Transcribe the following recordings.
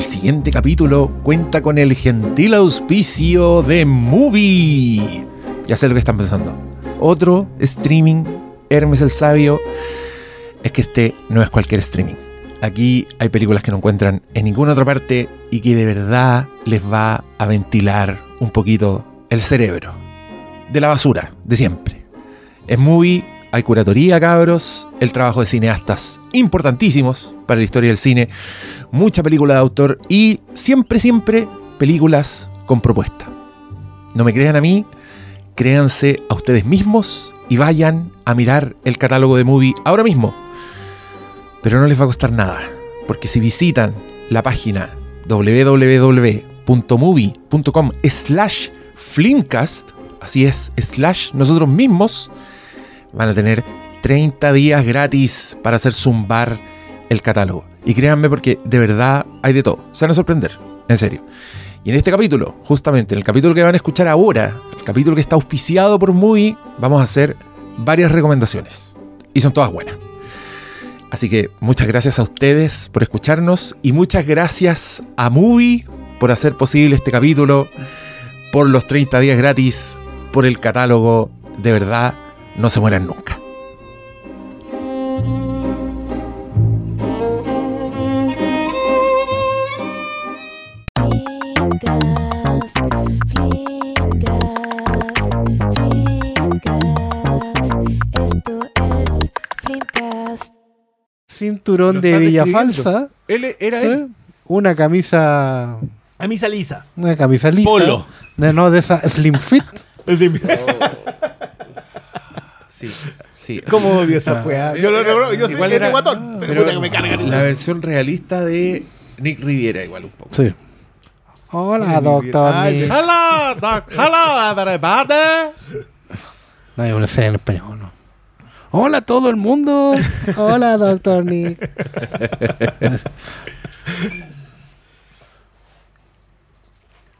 El siguiente capítulo cuenta con el gentil auspicio de Movie. Ya sé lo que están pensando. Otro streaming, Hermes el Sabio. Es que este no es cualquier streaming. Aquí hay películas que no encuentran en ninguna otra parte y que de verdad les va a ventilar un poquito el cerebro. De la basura, de siempre. Es Movie hay curatoría, cabros, el trabajo de cineastas importantísimos para la historia del cine, mucha película de autor y siempre, siempre películas con propuesta. No me crean a mí, créanse a ustedes mismos y vayan a mirar el catálogo de Movie ahora mismo. Pero no les va a costar nada, porque si visitan la página www.movie.com slash flimcast, así es, slash nosotros mismos, van a tener 30 días gratis para hacer zumbar el catálogo. Y créanme porque de verdad hay de todo. Se van a sorprender, en serio. Y en este capítulo, justamente en el capítulo que van a escuchar ahora, el capítulo que está auspiciado por Movie, vamos a hacer varias recomendaciones. Y son todas buenas. Así que muchas gracias a ustedes por escucharnos y muchas gracias a Movie por hacer posible este capítulo, por los 30 días gratis, por el catálogo. De verdad, no se mueran nunca. Cinturón Lo de están Villa. Falsa, Él era ¿eh? una camisa, A misa lisa. una camisa lisa, Polo. de, no de esa slim fit, Sí, sí. ¿Cómo odio esa weá? Yo lo recuerdo, yo sé Igual que es era- de guatón, pero, pero puta que me cargan. La versión realista de Nick Riviera, igual un poco. sí. Hola, doctor. ay, Nick. Hello, doc. Hello, everybody. No hay una escena en español, no. Hola a todo el mundo. Hola, doctor Nick.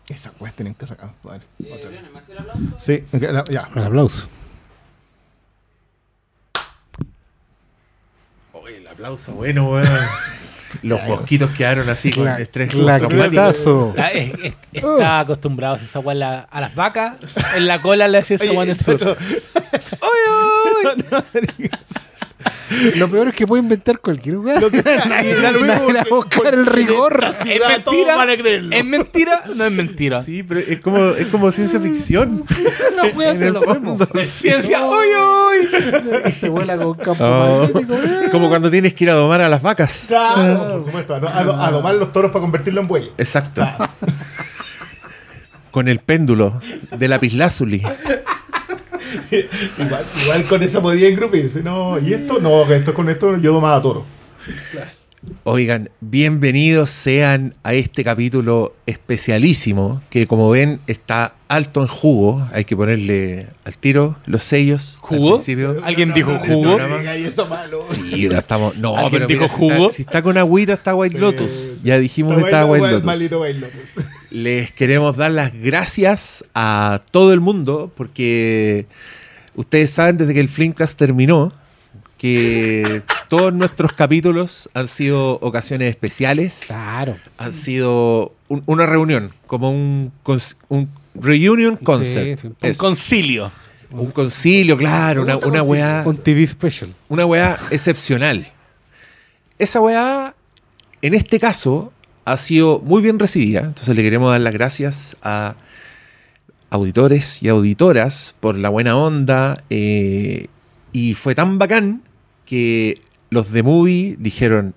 Esa weá tienen que sacar. Vale. Sí, ya. Un aplauso. Oye, el aplauso, bueno, weón. Los mosquitos quedaron así con estrés postraumático. clatazo. Está, es- es- está acostumbrado a hacer esa weá a las vacas. En la cola le hacía esa Oye, weá el eso- sur. Lo peor es que puede inventar cualquier lugar. Lo que sea, y da lo mismo Nadie porque- buscar el rigor. ¿Es ciudad, todos mentira? van a creerlo. ¿Es mentira? No es mentira. Sí, pero es como, es como ciencia ficción. La wea En el lo fondo, vemos. sí. Ciencia. ¡Uy, uy! Se vuela con campo Oh. magnético. eh. Como cuando tienes que ir a domar a las vacas. Claro, por supuesto. A, do- a do- a domar los toros para convertirlo en buey. Exacto. Con el péndulo de lapislázuli. Igual, igual con esa podía engrupirse. No, y esto, no, esto con esto yo domaba toro. Oigan, bienvenidos sean a este capítulo especialísimo que como ven está alto en jugo. Hay que ponerle al tiro los sellos. ¿Jugo? ¿Alguien dijo jugo? Sí, ya estamos. No, ¿Alguien pero dijo mira, si está- jugo? Si está, con agüita, está White Lotus. Sí, Ya dijimos que estaba White Lotus. Les queremos dar las gracias a todo el mundo porque ustedes saben desde que el Flimcast terminó que todos nuestros capítulos han sido ocasiones especiales, Claro. han sido un- una reunión, como un, un reunion concert. sí. Un Eso, concilio. un concilio, claro, una, una weá Un TV special. una weá excepcional. Esa weá, en este caso, ha sido muy bien recibida. Entonces le queremos dar las gracias a auditores y auditoras por la buena onda. eh, y fue tan bacán que los de Movie dijeron,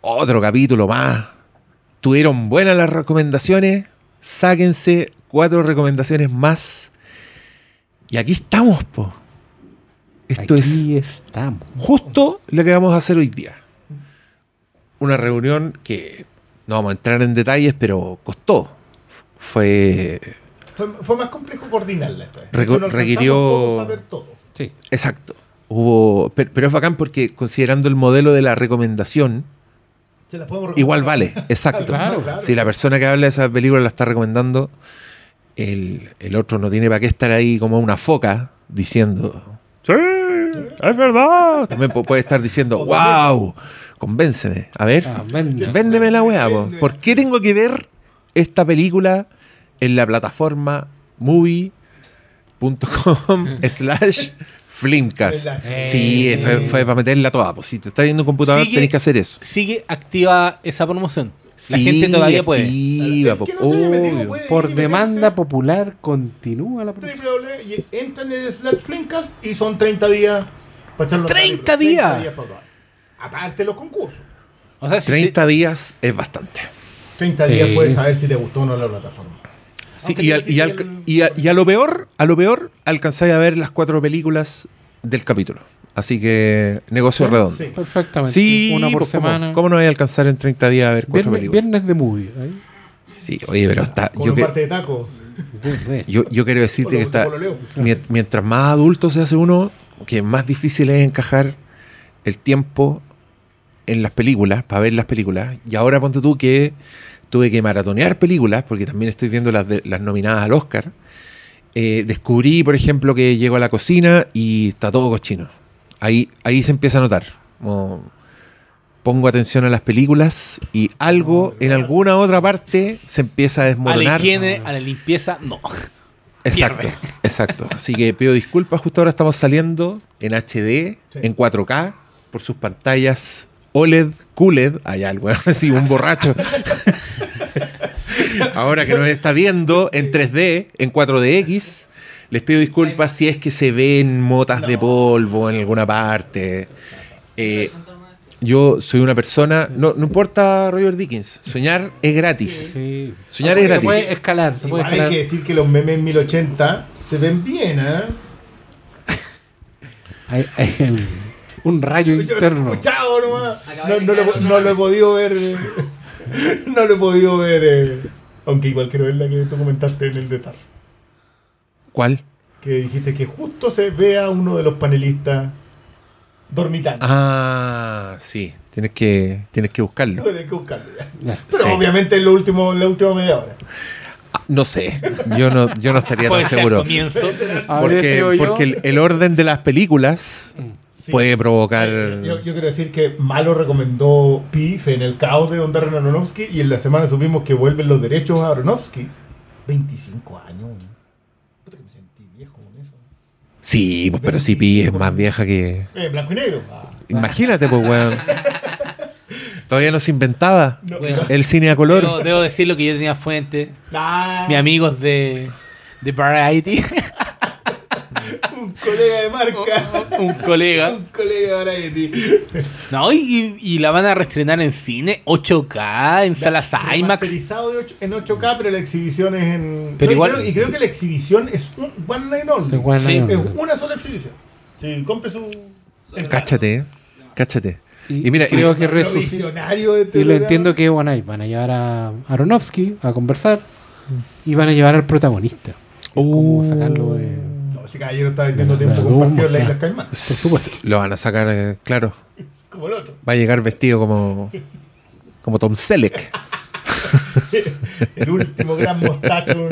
otro capítulo más. Tuvieron buenas las recomendaciones. Sáquense cuatro recomendaciones más. Y aquí estamos, po. Esto es Aquí estamos. justo lo que vamos a hacer hoy día. Una reunión que no vamos a entrar en detalles, pero costó. Fue Fue, fue más complejo coordinarla esta vez. Reco- no requirió- todos a ver todo. Sí. exacto. Hubo, pero, pero es bacán porque considerando el modelo de la recomendación, Se las podemos igual vale. Exacto. Claro, claro. Si la persona que habla de esa película la está recomendando, el, el otro no tiene para qué estar ahí como una foca diciendo. Sí, es verdad. También pu- puede estar diciendo, wow, convénceme. A ver, Ah, vende. véndeme la weá, po. Véndeme. ¿Por qué tengo que ver esta película en la plataforma movie.com slash Flimcast? Eh. Sí, fue, fue para meterla toda. Pues si te está viendo un computador, Sigue- tenés que hacer eso. Sigue activa esa promoción. La Sí, gente todavía puede. activa, po. no metido Por demanda meterse popular continúa la promoción. y entran en el slash Flimcast y son 30 días para echarlo en la 30 película. días. para Aparte los concursos. O sea, si 30 días es bastante. 30 Sí. días puedes saber si te gustó o no la plataforma. Sí, y, te al- y, al- exigían- y a, y a lo peor, a lo peor, alcanzáis a ver las cuatro películas del capítulo. Así que negocio redondo. Sí. Perfectamente. Sí, Una por pues, ¿cómo- semana. ¿cómo, no voy a alcanzar en 30 días a ver cuatro Viernes, películas? viernes de movie. ahí. Sí, oye, pero está. Con Yo, un que- parte de taco. De- de- yo, yo quiero decirte que está. Mientras más adulto se hace uno, que más difícil es encajar el tiempo en las películas, para ver las películas. Y ahora ponte tú que tuve que maratonear películas, porque también estoy viendo las, de- las nominadas al Oscar. Eh, descubrí, por ejemplo, que llego a la cocina y está todo cochino. Ahí, ahí se empieza a notar. Como pongo atención a las películas y algo en alguna otra parte se empieza a a la desmoronar. higiene, a la limpieza, no. Exacto, pierde. exacto. Así que pido disculpas, justo ahora estamos saliendo en HD, Sí. en 4K, por sus pantallas OLED, QLED, allá el weón, así un borracho. ahora que nos está viendo en 3D, en 4DX, les pido disculpas si es que se ven motas de polvo en alguna parte. Eh, yo soy una persona, no, no importa Roger Dickens, soñar es gratis. Sí. Soñar es Se puede gratis. escalar. Se puede Igual hay escalar. que decir que los memes 1080 se ven bien, ¿eh? Un rayo interno. escuchado nomás. No, no lo, no lo he podido ver. eh, No lo he podido ver. eh, Aunque igual quiero ver la que tú comentaste en el de Tar. ¿Cuál? Que dijiste que justo se vea uno de los panelistas dormitando. Ah, sí, tienes que, tienes que buscarlo. Tienes que buscarlo ya. Pero Sí. obviamente en, lo último, en la última media hora. No sé, yo no, yo no estaría tan seguro. Porque, porque el, el orden de las películas Sí. puede provocar... Eh, Yo, yo quiero decir que Malo recomendó PIF en el caos de Don Darren Aronofsky y en la semana supimos que vuelven los derechos a Aronofsky. 25 años. Puta que me sentí viejo con eso. Sí, pues, pero si Pi es más vieja que... Eh, blanco y negro. Ah. Imagínate, pues, weón. Todavía no se inventaba No, Bueno. no. el cine a color. Debo, debo decir lo que yo tenía fuente. Ah, Mis amigos de, de Variety, colega de marca. un colega. un colega de Variety. No, y, y la van a reestrenar en cine, 8K, en salas IMAX. De ocho- en 8K, pero la exhibición es en. Pero No, y igual- creo- Y creo que la exhibición es un One Night Only. Sí, One Night Es Only. una sola exhibición. Sí, compre su. Cáchate, eh. cáchate. Y, Y mira, creo y- que de este Y lo entiendo que bueno, van a llevar a Aronofsky a conversar y van a llevar al protagonista. Uh, Como sacarlo de. Ese caballero está vendiendo La tiempo compartido en las ya. Islas Caimán. Por supuesto. Lo van a sacar, eh, claro. Como el otro. Va a llegar vestido como, como Tom Selleck. El último gran mostacho.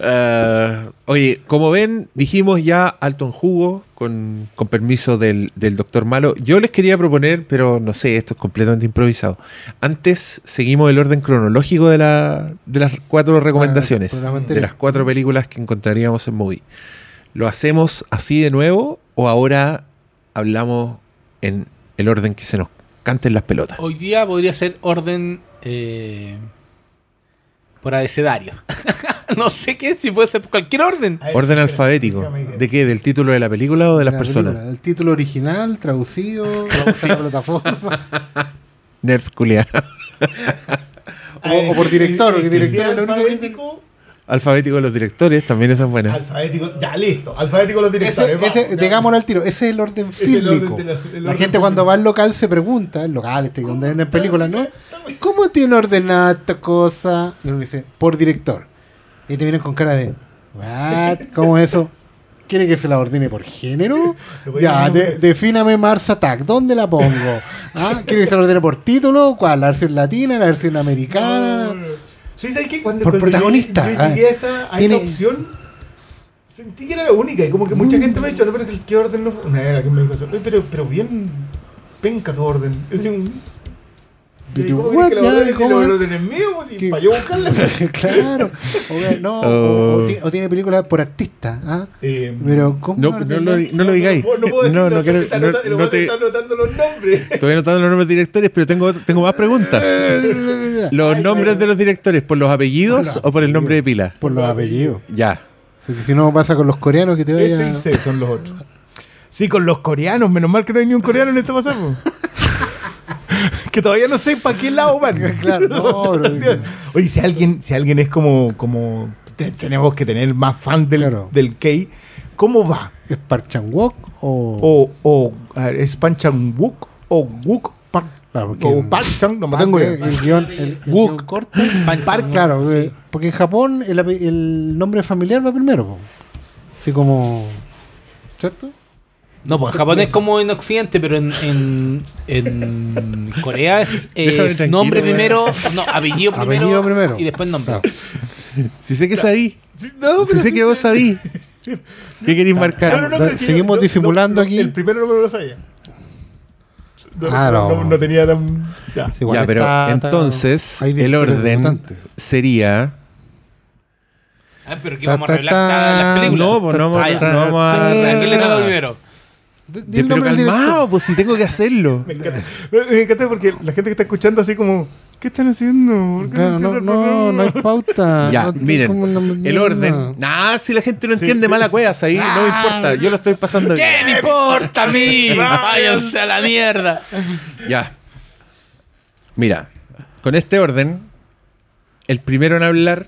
Ah, oye, como ven, dijimos ya alto en jugo, con, con permiso del, del doctor Malo. Yo les quería proponer, pero no sé, esto es completamente improvisado. Antes seguimos el orden cronológico de, la, de las cuatro recomendaciones, programa de las cuatro películas que encontraríamos en Movie. ¿Lo hacemos así de nuevo o ahora hablamos en el orden que se nos canten las pelotas? Hoy día podría ser orden eh, por abecedario. no sé qué, si puede ser por cualquier orden. Ver, Orden espera, alfabético. que- ¿De qué? ¿Del título de la película o de las La personas? película, El título original, traducido, traducido a la plataforma. Nerds o- o por director, que- porque que director es lo único que- alfabético, de los directores, también eso es bueno. alfabético. Ya, listo. Alfabético los Ese, directores. ese, digámoslo al tiro, ese es el orden fílmico. de el la orden gente cuando va al local se pregunta, el local este donde venden películas, ¿no? ¿Cómo tiene ordenada esta cosa? Y uno dice, por director. Y te vienen con cara de, ¿what? ¿Cómo es eso? ¿Quiere que se la ordene por género? Ya, de- defíname Mars Attack, ¿dónde la pongo? ¿Ah? ¿Quiere que se la ordene por título? ¿Cuál? ¿La versión latina? ¿La versión americana? Sí, ¿sabes qué? Cuando, Por cuando protagonista, Llegué, yo llegué ah, a esa, a tiene- esa opción, sentí que era la única. Y como que mucha gente me ha dicho, no, pero que el que orden no fue. Una era que me dijo eso. "Oye, Pero, pero bien. penca tu orden. Es un. Y ¿Y tú, ¿Cómo what, que la es mío? Pues, para yo buscarla. claro. O, no, o- Oh. o, ti- o tiene películas por artista. ¿ah? Eh, Pero, ¿cómo No, no, lo, no lo digáis. No, no puedo decir No, no quiero- está no- anotando- no te- está anotando los nombres. Estoy anotando los nombres de directores, pero tengo, tengo más preguntas. ¿Los Ay, nombres de los directores por los apellidos Por los o por el nombre de pila? Por los apellidos. Ya. Porque si no pasa con los coreanos que te Ese vayan y C son los otros. Sí, con los coreanos. Menos mal que no hay ni un coreano en esta pasada. que todavía no sé para qué lado van. Claro, no, bro. Oye, si alguien, si alguien es como, como te- tenemos que tener más fan del, Claro. del K, ¿cómo va? ¿Es Park Chan-wook o...? O, o ver, ¿es Pan Chan Wook o Wook Park Claro, porque o en- Park Chan? No me tengo el, idea. el guion, el, el Wook. guion corto. Pan- Claro, eh, porque en Japón el, nombre familiar va primero. po. Así como... ¿Cierto? No, pues en Japón es como en Occidente, pero en, en, en Corea es, nombre primero, no, apellido primero, Apellido primero. y después nombre. Claro. Si sé que sabí. No, Si sé que vos sabí. ¿Qué queréis marcar? No, no, seguimos disimulando no, aquí. El primero no me lo sabía. No, Ah, no, no. no, no tenía tan. Ya. Sí, Ya, pero está- entonces el orden sería. Ah, pero que vamos a revelar las películas. No, pues no vamos, Ah, ya. no vamos a. ¿A quién le toca primero? Di- di De- el pero nombre del calmado, pues si tengo que hacerlo. Me encanta. Me, encanta porque la gente que está escuchando así como. ¿Qué están haciendo? ¿Por qué Claro, no, no, no hay pauta. Ya, no miren, el no, orden. Nah, si la gente no entiende sí. mala cuevas ahí, no me importa. Yo lo estoy pasando ¿Qué bien. me importa a mí? Váyanse a la mierda. Ya. Mira, con este orden, el primero en hablar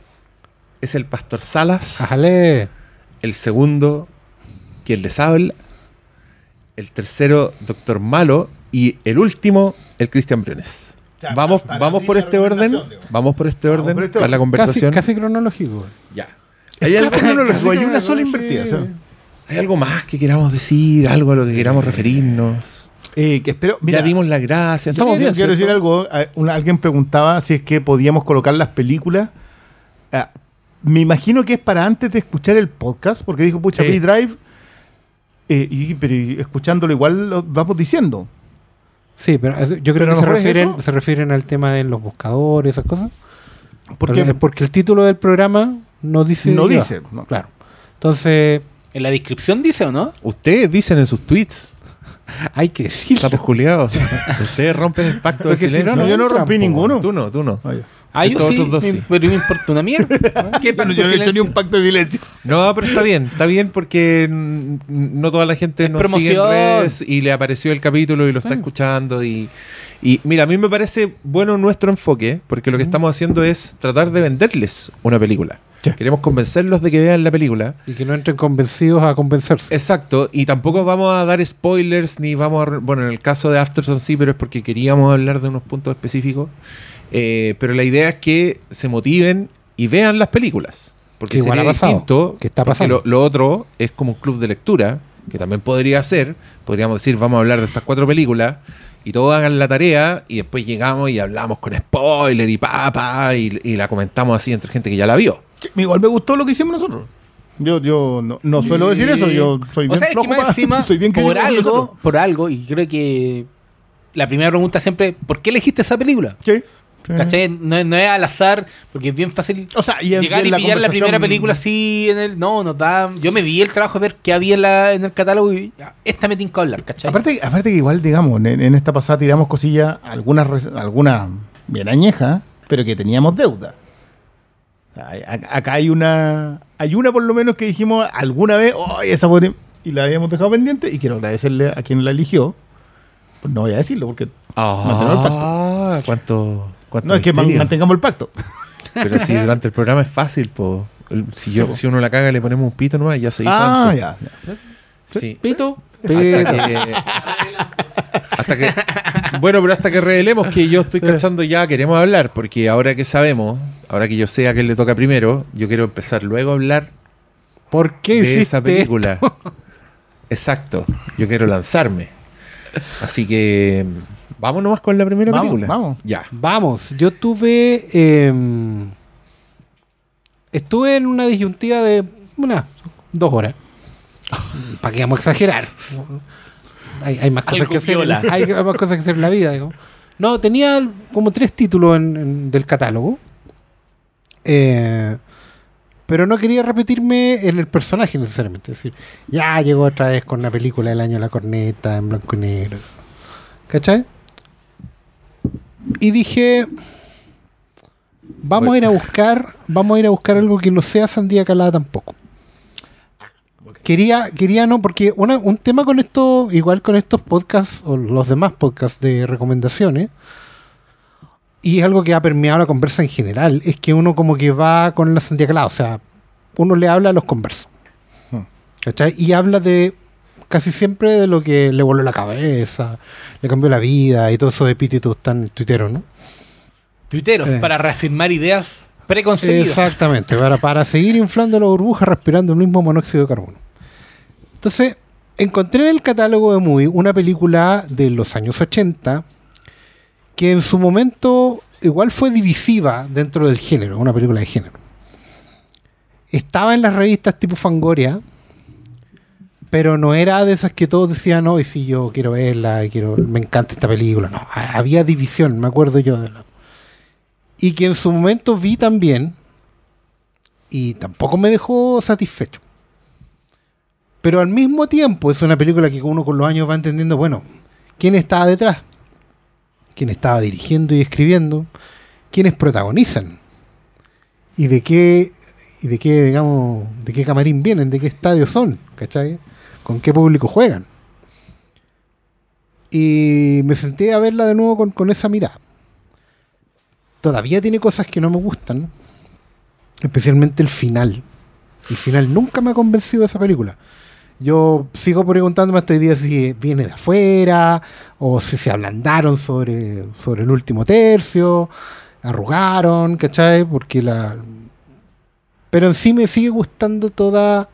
es el pastor Salas. Ájale. El segundo, quien les habla. El tercero, Doctor Malo. Y el último, el Cristian Briones. Ya, Vamos, para vamos por la este orden. digo. Vamos por este Vamos orden por este para la conversación. Casi, casi cronológico. Ya. ¿Hay algo, casi cronológico, hay una sola invertida. ¿sí? ¿Hay algo más que queramos decir? ¿Algo a lo que queramos referirnos? Eh, que espero. Mira, ya dimos las gracias. Yo Estamos quiero, bien. quiero decir algo. una- alguien preguntaba si es que podíamos colocar las películas. Ah, me imagino que es para antes de escuchar el podcast, porque dijo, pucha, Sí. P-Drive. Eh, y, pero y escuchándolo igual lo vamos diciendo. Sí, pero yo creo Pero que se refieren, eso. se refieren al tema de los buscadores, esas cosas. Porque Porque, porque el título del programa no dice. no dice. no. Claro. Entonces, ¿En la descripción dice o no? Ustedes dicen en sus tweets. hay que decirlo. Culiados. Ustedes rompen el pacto del Porque si no, silencio. No, yo no rompí ninguno. Tú no, tú no. Ah. Ah, yo sí, dos pero me importa una mierda. ¿Qué Pero pacto yo no he hecho ni un pacto de silencio. No, pero está bien, está bien porque mm, no toda la gente Es nos sigue en redes y le apareció el capítulo y lo está Sí. escuchando y, y mira, a mí me parece bueno nuestro enfoque porque lo que estamos haciendo es tratar de venderles una película. Sí. Queremos convencerlos de que vean la película. Y que no entren convencidos a convencerse. Exacto, y tampoco vamos a dar spoilers ni vamos a... Bueno, en el caso de Afterson sí, pero es porque queríamos hablar de unos puntos específicos. Eh, pero la idea es que se motiven y vean las películas. Porque Que igual sería ha pasado, distinto. que está pasando. Lo, lo otro es como un club de lectura, que también podría ser. Podríamos decir, vamos a hablar de estas cuatro películas. Y todos hagan la tarea y después llegamos y hablamos con spoiler y pa, pa, y, y la comentamos así entre gente que ya la vio. Igual me gustó lo que hicimos nosotros. Yo, yo no, no suelo decir eso, yo soy o bien sea, es que flojo más pa- encima, soy bien por algo, por algo, y creo que la primera pregunta siempre, ¿por qué elegiste esa película? Sí. sí. ¿Cachai? No, es- no es al azar, porque es bien fácil O sea, y llegar y la pillar la primera película así en el. No, nos da. Yo me vi el trabajo de ver qué había en, la- en el catálogo y esta me tinca hablar, ¿cachai? Aparte, aparte que igual, digamos, en, en esta pasada tiramos cosillas, algunas, algunas bien añejas, pero que teníamos deuda. Acá hay una, hay una por lo menos que dijimos alguna vez, oh, esa podría-", y la habíamos dejado pendiente, y quiero agradecerle a quien la eligió. Pues no voy a decirlo, porque Mantenemos el pacto. Ah, cuánto, cuánto no es que mantengamos el pacto. Pero si durante el programa es fácil, po. Si, yo, si uno la caga le ponemos un pito nomás, ya se hizo. Ah, ya. Sí. Pito. Hasta que, hasta que- bueno, pero hasta que revelemos que yo estoy cachando ya, queremos hablar, porque ahora que sabemos, ahora que yo sé a quién le toca primero, yo quiero empezar luego a hablar ¿Por qué de esa película. Exacto, yo quiero lanzarme. Así que vamos nomás con la primera Vamos, película. vamos. Ya. Vamos, yo tuve. eh, estuve en una disyuntiva de unas dos horas. ¿Para qué vamos a exagerar? hay, hay más cosas que hacer. Hay, hay más cosas que hacer en la vida. digamos. No, tenía como tres títulos en- en- del catálogo. Eh, pero no quería repetirme en el personaje necesariamente. Es decir, ya llegó otra vez con una película del año de la corneta en blanco y negro. ¿Cachai? Y dije, vamos a ir a buscar, vamos a ir a buscar algo que no sea sandía calada tampoco. Quería, quería no, porque una- un tema con esto, igual con estos podcasts o los demás podcasts de recomendaciones, y es algo que ha permeado la conversa en general, es que uno como que va con la calada, o sea, uno le habla a los conversos. Hmm. ¿Cachai? Y habla de casi siempre de lo que le voló la cabeza, le cambió la vida y todos esos epítetos tan tuiteros, ¿no? Tuiteros, Eh. para reafirmar ideas preconcebidas. Exactamente, para, para seguir inflando la burbuja respirando el mismo monóxido de carbono. Entonces, encontré en el catálogo de Movie una película de los años 80 que en su momento igual fue divisiva dentro del género, una película de género. Estaba en las revistas tipo Fangoria, pero no era de esas que todos decían, no, y si yo quiero verla, quiero, me encanta esta película. No, ha- había división, me acuerdo yo de la, y que en su momento vi también y tampoco me dejó satisfecho. Pero al mismo tiempo es una película que uno con los años va entendiendo, bueno, quién estaba detrás, quién estaba dirigiendo y escribiendo, quiénes protagonizan y de qué y de qué digamos de qué camarín vienen, de qué estadio son, ¿cachai? Con qué público juegan. Y me senté a verla de nuevo con, con esa mirada todavía tiene cosas que no me gustan, especialmente el final. El final nunca me ha convencido de esa película. Yo sigo preguntándome hasta hoy día si viene de afuera o si se ablandaron sobre, sobre el último tercio, arrugaron, ¿cachai? Porque la... Pero en sí me sigue gustando toda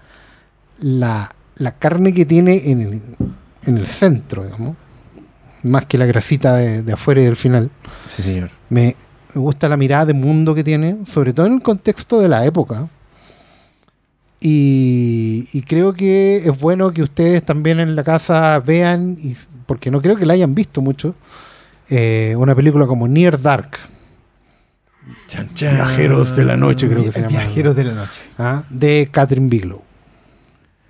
la, la carne que tiene en el, en el centro, digamos. Más que la grasita de, de afuera y del final. Sí, señor. Me, me gusta la mirada de mundo que tiene, sobre todo en el contexto de la época. Y, y creo que es bueno que ustedes también en la casa vean, y, porque no creo que la hayan visto mucho, eh, una película como Near Dark. Chan, chan. Viajeros de la noche, creo que se llama. Viajeros de la noche. ¿ah? De Catherine Bigelow.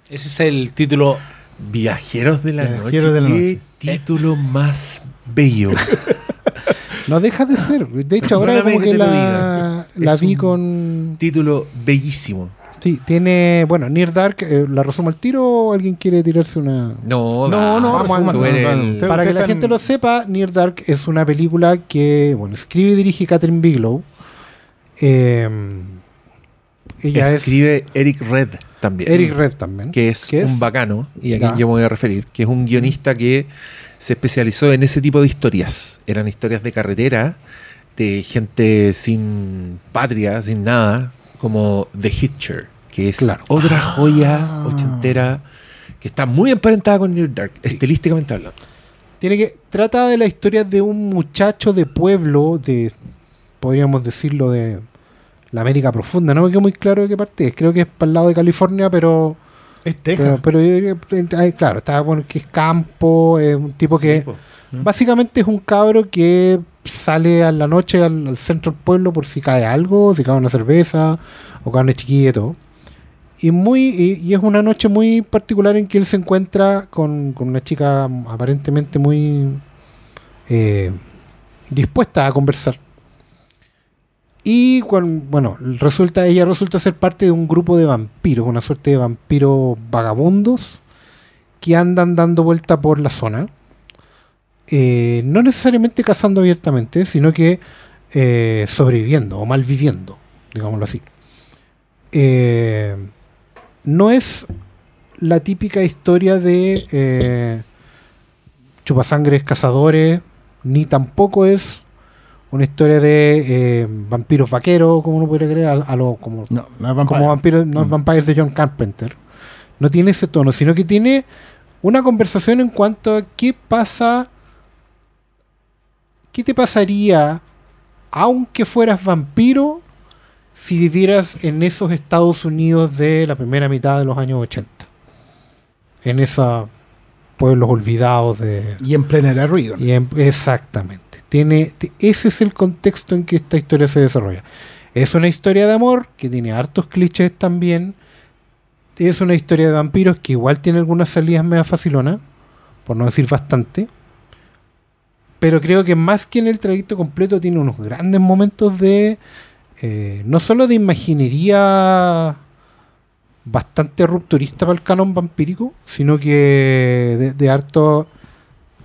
Ese es el título. Viajeros de la Viajeros noche. de la Qué noche. título más bello. No deja de ser. De hecho, ahora como que la, la vi un- con... título bellísimo. Sí, tiene... Bueno, Near Dark, eh, ¿la resumo al tiro o alguien quiere tirarse una...? No, No, no, vamos, el- Para que la gente lo sepa, Near Dark es una película que, bueno, escribe y dirige Catherine Bigelow. Eh, ella Escribe Eric Red también. Eric Red también. que es, ¿Qué es? un bacano, y a Ya. quien yo me voy a referir, que es un guionista que se especializó en ese tipo de historias. Eran historias de carretera, de gente sin patria, sin nada, como The Hitcher, que es Claro. otra joya Ah. ochentera que está muy emparentada con Near Dark, estilísticamente hablando. Tiene que trata de la historia de un muchacho de pueblo, de podríamos decirlo de la América profunda. No me quedó muy claro de qué parte es. Creo que es para el lado de California, pero Es Texas. pero eh, claro, está bueno que es campo, es un tipo Sí, que po. Básicamente es un cabro que sale a la noche al, al centro del pueblo por si cae algo, si cae una cerveza o cae una chiquilla y todo. Y, muy, y, y es una noche muy particular en que él se encuentra con, con una chica aparentemente muy eh, dispuesta a conversar. Y bueno, resulta, ella resulta ser parte de un grupo de vampiros, una suerte de vampiros vagabundos que andan dando vuelta por la zona eh, no necesariamente cazando abiertamente, sino que eh, sobreviviendo o malviviendo, digámoslo así. Eh, no es la típica historia de eh, chupasangres cazadores, ni tampoco es una historia de eh, vampiros vaqueros, como uno podría creer, a, a lo, como, No, no como vampiros, no Mm. Vampires de John Carpenter. No tiene ese tono, sino que tiene una conversación en cuanto a qué pasa, qué te pasaría, aunque fueras vampiro, si vivieras en esos Estados Unidos de la primera mitad de los años 80. En esa pueblos olvidados de... Y en plena era ruido. y en- exactamente. Tiene, ti- ese es el contexto en que esta historia se desarrolla. Es una historia de amor que tiene hartos clichés también. Es una historia de vampiros que igual tiene algunas salidas media facilonas, por no decir bastante. Pero creo que más que en el trayecto completo tiene unos grandes momentos de... eh, no solo de imaginería bastante rupturista para el canon vampírico, sino que de, de harto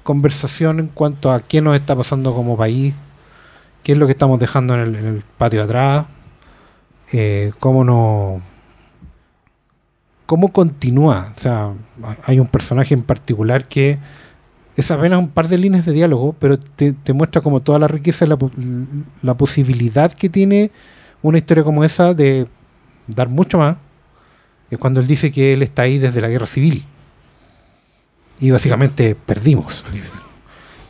conversación en cuanto a qué nos está pasando como país, qué es lo que estamos dejando en el, en el patio atrás, eh, cómo no cómo continúa. O sea, ha- hay un personaje en particular que es apenas un par de líneas de diálogo, pero te, muestra como toda la riqueza la posibilidad que tiene una historia como esa de dar mucho más. Es cuando él dice que él está ahí desde la guerra civil. Y básicamente perdimos.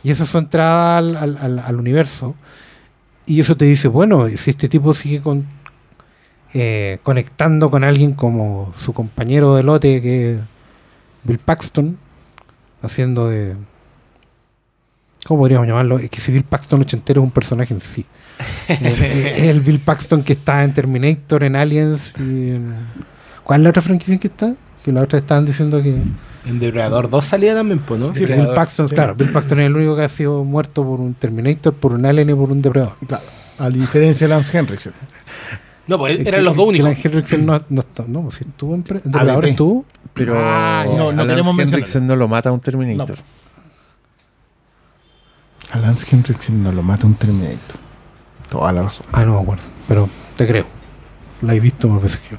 Y esa es su entrada al, al- al- al universo. Y eso te dice, bueno, si este tipo sigue con, eh, conectando con alguien como su compañero de lote, que es Bill Paxton, haciendo de... ¿Cómo podríamos llamarlo? Es que si Bill Paxton ochentero es un personaje en sí. es, es el Bill Paxton que está en Terminator, en Aliens y en... ¿Cuál es la otra franquicia en que está? Que la otra estaban diciendo que... En Depredador 2 salía también, pues, ¿no? Sí, Depredador, Bill Paxton, sí. claro, Bill Paxton es el único que ha sido muerto por un Terminator, por un Alien y por un Depredador. Claro. A diferencia de Lance Henriksen. No, pues Es eran que- los dos únicos. Lance Henriksen no, no está, no, pues, si estuvo en, pre- en Depredador ABP. estuvo. Pero Ah. No, no a Lance Henriksen no lo mata un Terminator. No. A Lance Henriksen no lo mata un Terminator. Toda la razón. Ah, no me acuerdo, pero te creo. La he visto más veces que yo.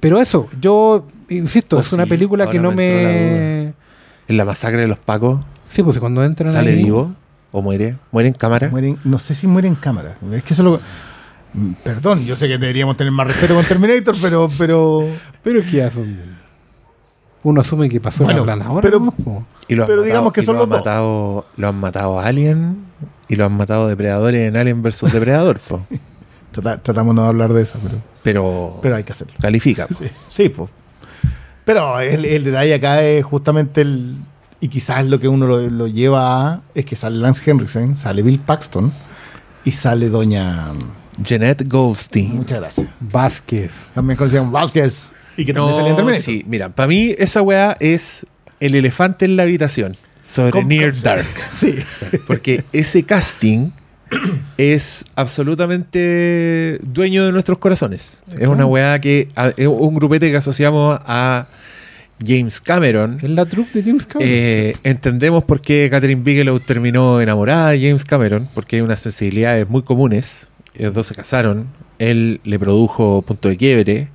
Pero eso, yo insisto, Oh, es una sí, película que no me la. En la masacre de los Pacos, Sí, pues cuando entran sale ahí- vivo o muere. Muere en cámara. Mueren- no sé si muere en cámara. Es que eso lo. Mm, Perdón, yo sé que deberíamos tener más respeto con Terminator, pero. pero Pero es que ya son. Uno asume que pasó Bueno, la ahora. pero- Y lo Pero matado- digamos que son lo los han dos. matado, Lo han matado a Alien y lo han matado depredadores en Alien vs Depredador. tratamos no de hablar de eso, pero, Pero, pero hay que hacerlo. califica. po. Sí, sí pues. Pero el, el detalle acá es justamente el. Y quizás lo que uno lo, lo lleva a. Es que sale Lance Henriksen, sale Bill Paxton y sale Doña. Jeanette Goldstein. Muchas gracias. Vázquez. También conocida como Vázquez. Y que también No, salía en sí, mira, para mí esa weá es el elefante en la habitación sobre ¿Cómo- Near Dark. Sí. Porque ese casting es absolutamente dueño de nuestros corazones. Es una weá que a- es un grupete que asociamos a James Cameron. Es la troupe de James Cameron. Eh, entendemos por qué Catherine Bigelow terminó enamorada de James Cameron, porque hay unas sensibilidades muy comunes. Ellos dos se casaron. Él le produjo Punto de Quiebre,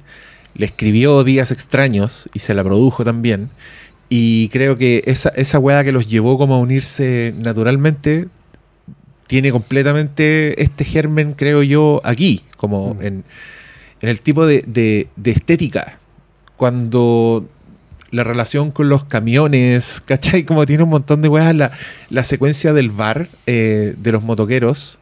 le escribió Días Extraños y se la produjo también. Y creo que esa, esa weá que los llevó como a unirse naturalmente tiene completamente este germen, creo yo, aquí, como Mm. en, en el tipo de, de- de estética. Cuando la relación con los camiones, ¿cachai? Como tiene un montón de weas, la, la secuencia del bar eh, de los motoqueros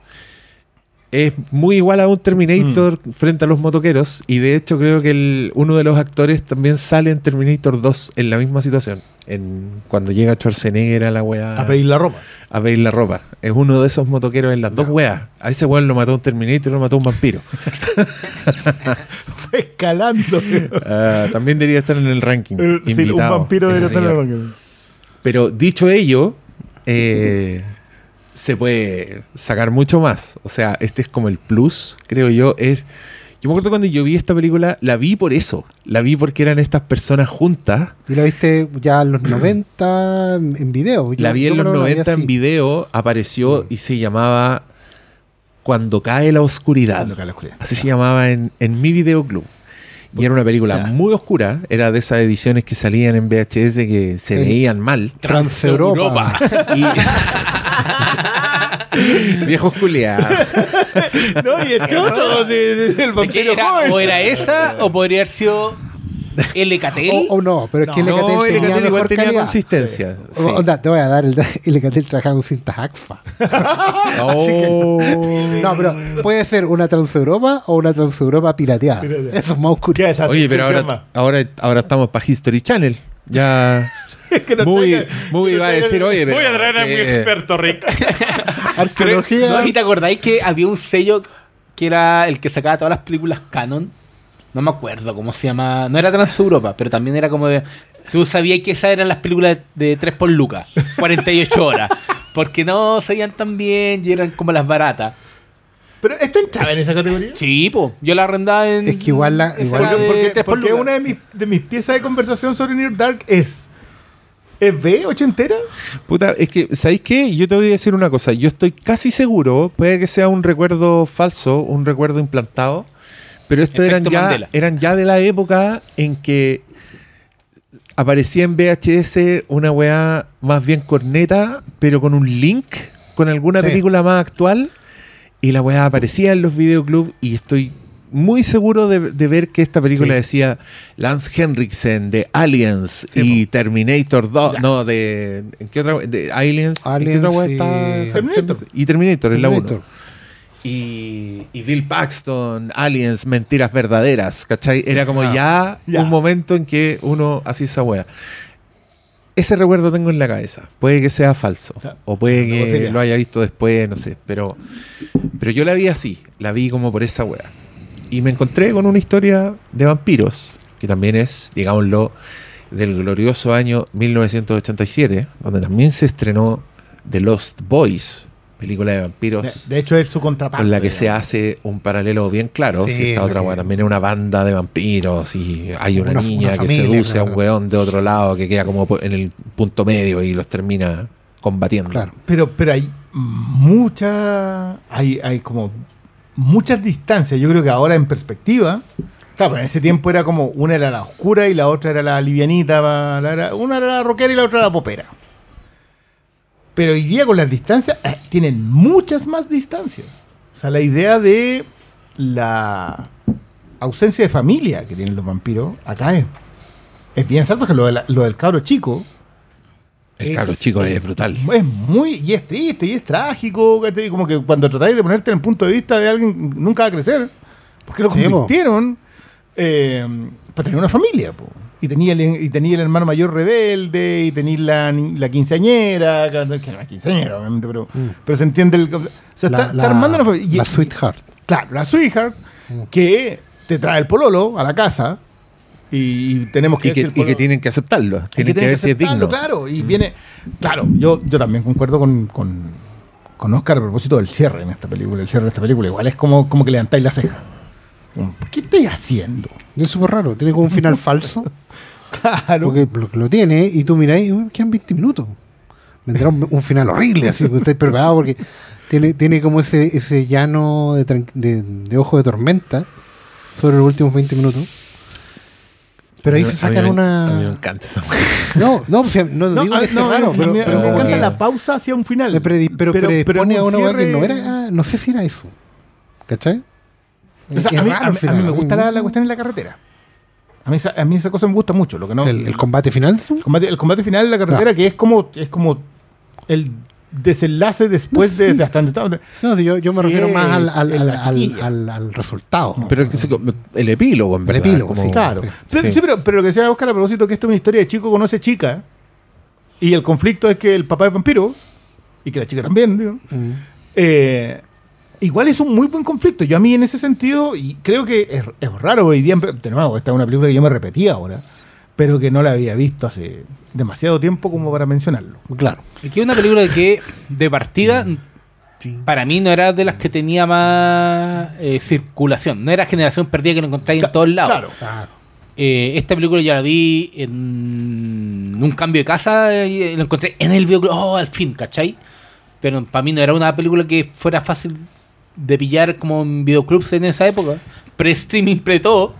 es muy igual a un Terminator frente a los motoqueros y de hecho creo que el- uno de los actores también sale en Terminator 2 en la misma situación. En, cuando llega Schwarzenegger a la wea A pedir la ropa. a pedir la ropa. Es uno de esos motoqueros en las dos weas. A ese weón lo mató un Terminator y lo mató un vampiro. Fue escalando. Ah, también debería estar en el ranking. El- sí, un vampiro debería estar en el ranking. Pero dicho ello, eh, se puede sacar mucho más. O sea, este es como el plus, creo yo. Es, yo me acuerdo cuando yo vi esta película, la vi por eso. La vi porque eran estas personas juntas. ¿Y la viste ya en los 90 en video? Yo- la vi en los creo que la vi 90 en video, apareció y se llamaba Cuando cae la oscuridad. Cuando cae la oscuridad. Así se llamaba en, en mi videoclub. Y era una película Ya. muy oscura. Era de esas ediciones que salían en VHS que se El- veían mal. Transeuropa. Y... Viejos culiados. No, y este otro, sí, sí, sí, el Es que vampiro era- joven. o era esa, o podría haber sido L. Catel. O, o no, pero es que No, el No, Ecatel el tenía Ecatel igual mejor tenía calidad. consistencia. O- sí. onda, te voy a dar el, el Ecatel trabajaba con cintas ACFA. Oh. No, pero puede ser una Transeuropa o una Transeuropa pirateada. Pirateada. Eso es más oscuro. ¿Qué es esa Oye, pero ahora estamos para History Channel. Ya. Que nos Muy, traiga- muy que va a decir, oye, pero. Voy a traer a mi experto, Rick. Arqueología. ¿No? ¿Y te acordáis que había un sello que era el que sacaba todas las películas canon? No me acuerdo cómo se llama. No era Trans Europa, pero también era como de. Tú sabías que esas eran las películas de 3 por lucas, 48 horas. Porque no salían tan bien y eran como las baratas. Pero está entrada en esa categoría. Sí, po. Yo la arrendaba en. Es que igual la- igual- Porque, de porque- 3 por porque lucas. una de mis, de mis piezas de conversación sobre Near Dark es. ¿Es B ochentera? Puta, es que, ¿sabéis qué? Yo te voy a decir una cosa. Yo estoy casi seguro, puede que sea un recuerdo falso, un recuerdo implantado, pero esto eran ya, Mandela. eran ya de la época en que aparecía en VHS una weá más bien corneta, pero con un link con alguna Sí. película más actual, y la weá aparecía en los videoclubs, y estoy muy seguro de, de ver que esta película Sí. decía Lance Henriksen de Aliens Sí, y Terminator 2, no, de, ¿en qué otra? De Aliens, ¿en qué otra weá y- está? Terminator. Y Terminator, en la 1. Terminator. Y, y Bill Paxton, Aliens, Mentiras Verdaderas, ¿cachai? Era como ya, ya. un momento en que uno hacía esa wea. Ese recuerdo tengo en la cabeza. Puede que sea falso. O puede No, que lo haya visto después, no sé. Pero, pero yo la vi así. La vi como por esa wea. Y me encontré con una historia de vampiros. Que también es, digámoslo, del glorioso año 1987. Donde también se estrenó The Lost Boys. Película de vampiros de hecho, es su contraparte. con la que se hace un paralelo bien claro. Sí, si esta otra que- también es una banda de vampiros y hay una, Una- niña una que seduce a un claro. weón de otro lado que queda como en el punto medio y los termina combatiendo. Claro. Pero, pero hay mucha. Hay, hay como muchas distancias. Yo creo que ahora en perspectiva. Claro, en ese tiempo era como una era la oscura y la otra era la livianita. la- una era la rockera y la otra era la popera. Pero hoy día con las distancias eh, tienen muchas más distancias. O sea, la idea de la ausencia de familia que tienen los vampiros acá es, es bien salvaje. Lo, de la- lo del cabro chico El Es- cabro chico es brutal. es muy, y es triste, y es trágico, como que cuando tratáis de ponerte en el punto de vista de alguien, nunca va a crecer, porque lo convirtieron eh, para tener una familia, po. Y tenía, el, y tenía el hermano mayor rebelde, y tenía la, ni- la quinceañera, que que no es quinceañera, obviamente, pero, pero se entiende el... O sea, La, está, está la- armando una familia. y- la Sweetheart. Claro, la sweetheart, Mm. que te trae el pololo a la casa, y, y tenemos que Y que, y que tienen que aceptarlo. Tienen que, tener ver si es aceptarlo, digno. Claro, y viene. Claro, yo, yo también concuerdo con, con, con Oscar a propósito del cierre en esta película. El cierre de esta película igual es como, como que levantáis la ceja. ¿Qué estoy haciendo? Es súper raro. Tiene como un final falso. Claro. Porque lo, lo tiene y tú miráis, "Uy, quedan 20 minutos. Vendrá un, un final horrible, así que estáis preparados porque tiene, tiene como ese, ese llano de, tran- de, de ojo de tormenta sobre los últimos 20 minutos. Pero ahí A mí- se a mí sacan me- A mí me una. encanta esa No, no, o sea, no, No, digo a- que no, raro, a pero, a pero me encanta la pausa hacia un final. se predi- pero, predispone en a un una weá que no cierre- era. No sé si era eso. ¿Cachai? O sea, Es a, mí, raro a el mí- a final. mí me gusta la, la cuestión en la carretera. A mí, esa, a mí esa cosa me gusta mucho. Lo que no, El, el combate final. el combate, el combate final en la carretera, que es como, es como el desenlace después de, de hasta donde estaba. No, yo, yo me Sí, refiero más al, al, en al, la al- chiquilla. al- al resultado. Pero el epílogo, en El verdad. epílogo, como- sí. Claro. Sí. Pero, Sí. sí, pero, pero lo que decía Oscar a propósito que esto es una historia de chico conoce chica. Y el conflicto es que el papá es vampiro. Y que la chica también, digo. Mm. Eh, igual es un muy buen conflicto. Yo a mí en ese sentido, y creo que es, es raro hoy día, de nuevo, esta es una película que yo me repetía ahora, pero que no la había visto hace demasiado tiempo como para mencionarlo. Claro. Aquí una película que de partida para mí no era de las que tenía más eh, circulación. No era generación perdida que lo encontráis en todos lados. Claro. Claro. Eh, esta película ya la vi en un cambio de casa y lo encontré en el videoclub. Oh, al fin, ¿cachai? Pero para mí no era una película que fuera fácil de pillar como en videoclubs en esa época. Pre-streaming, pre-todo.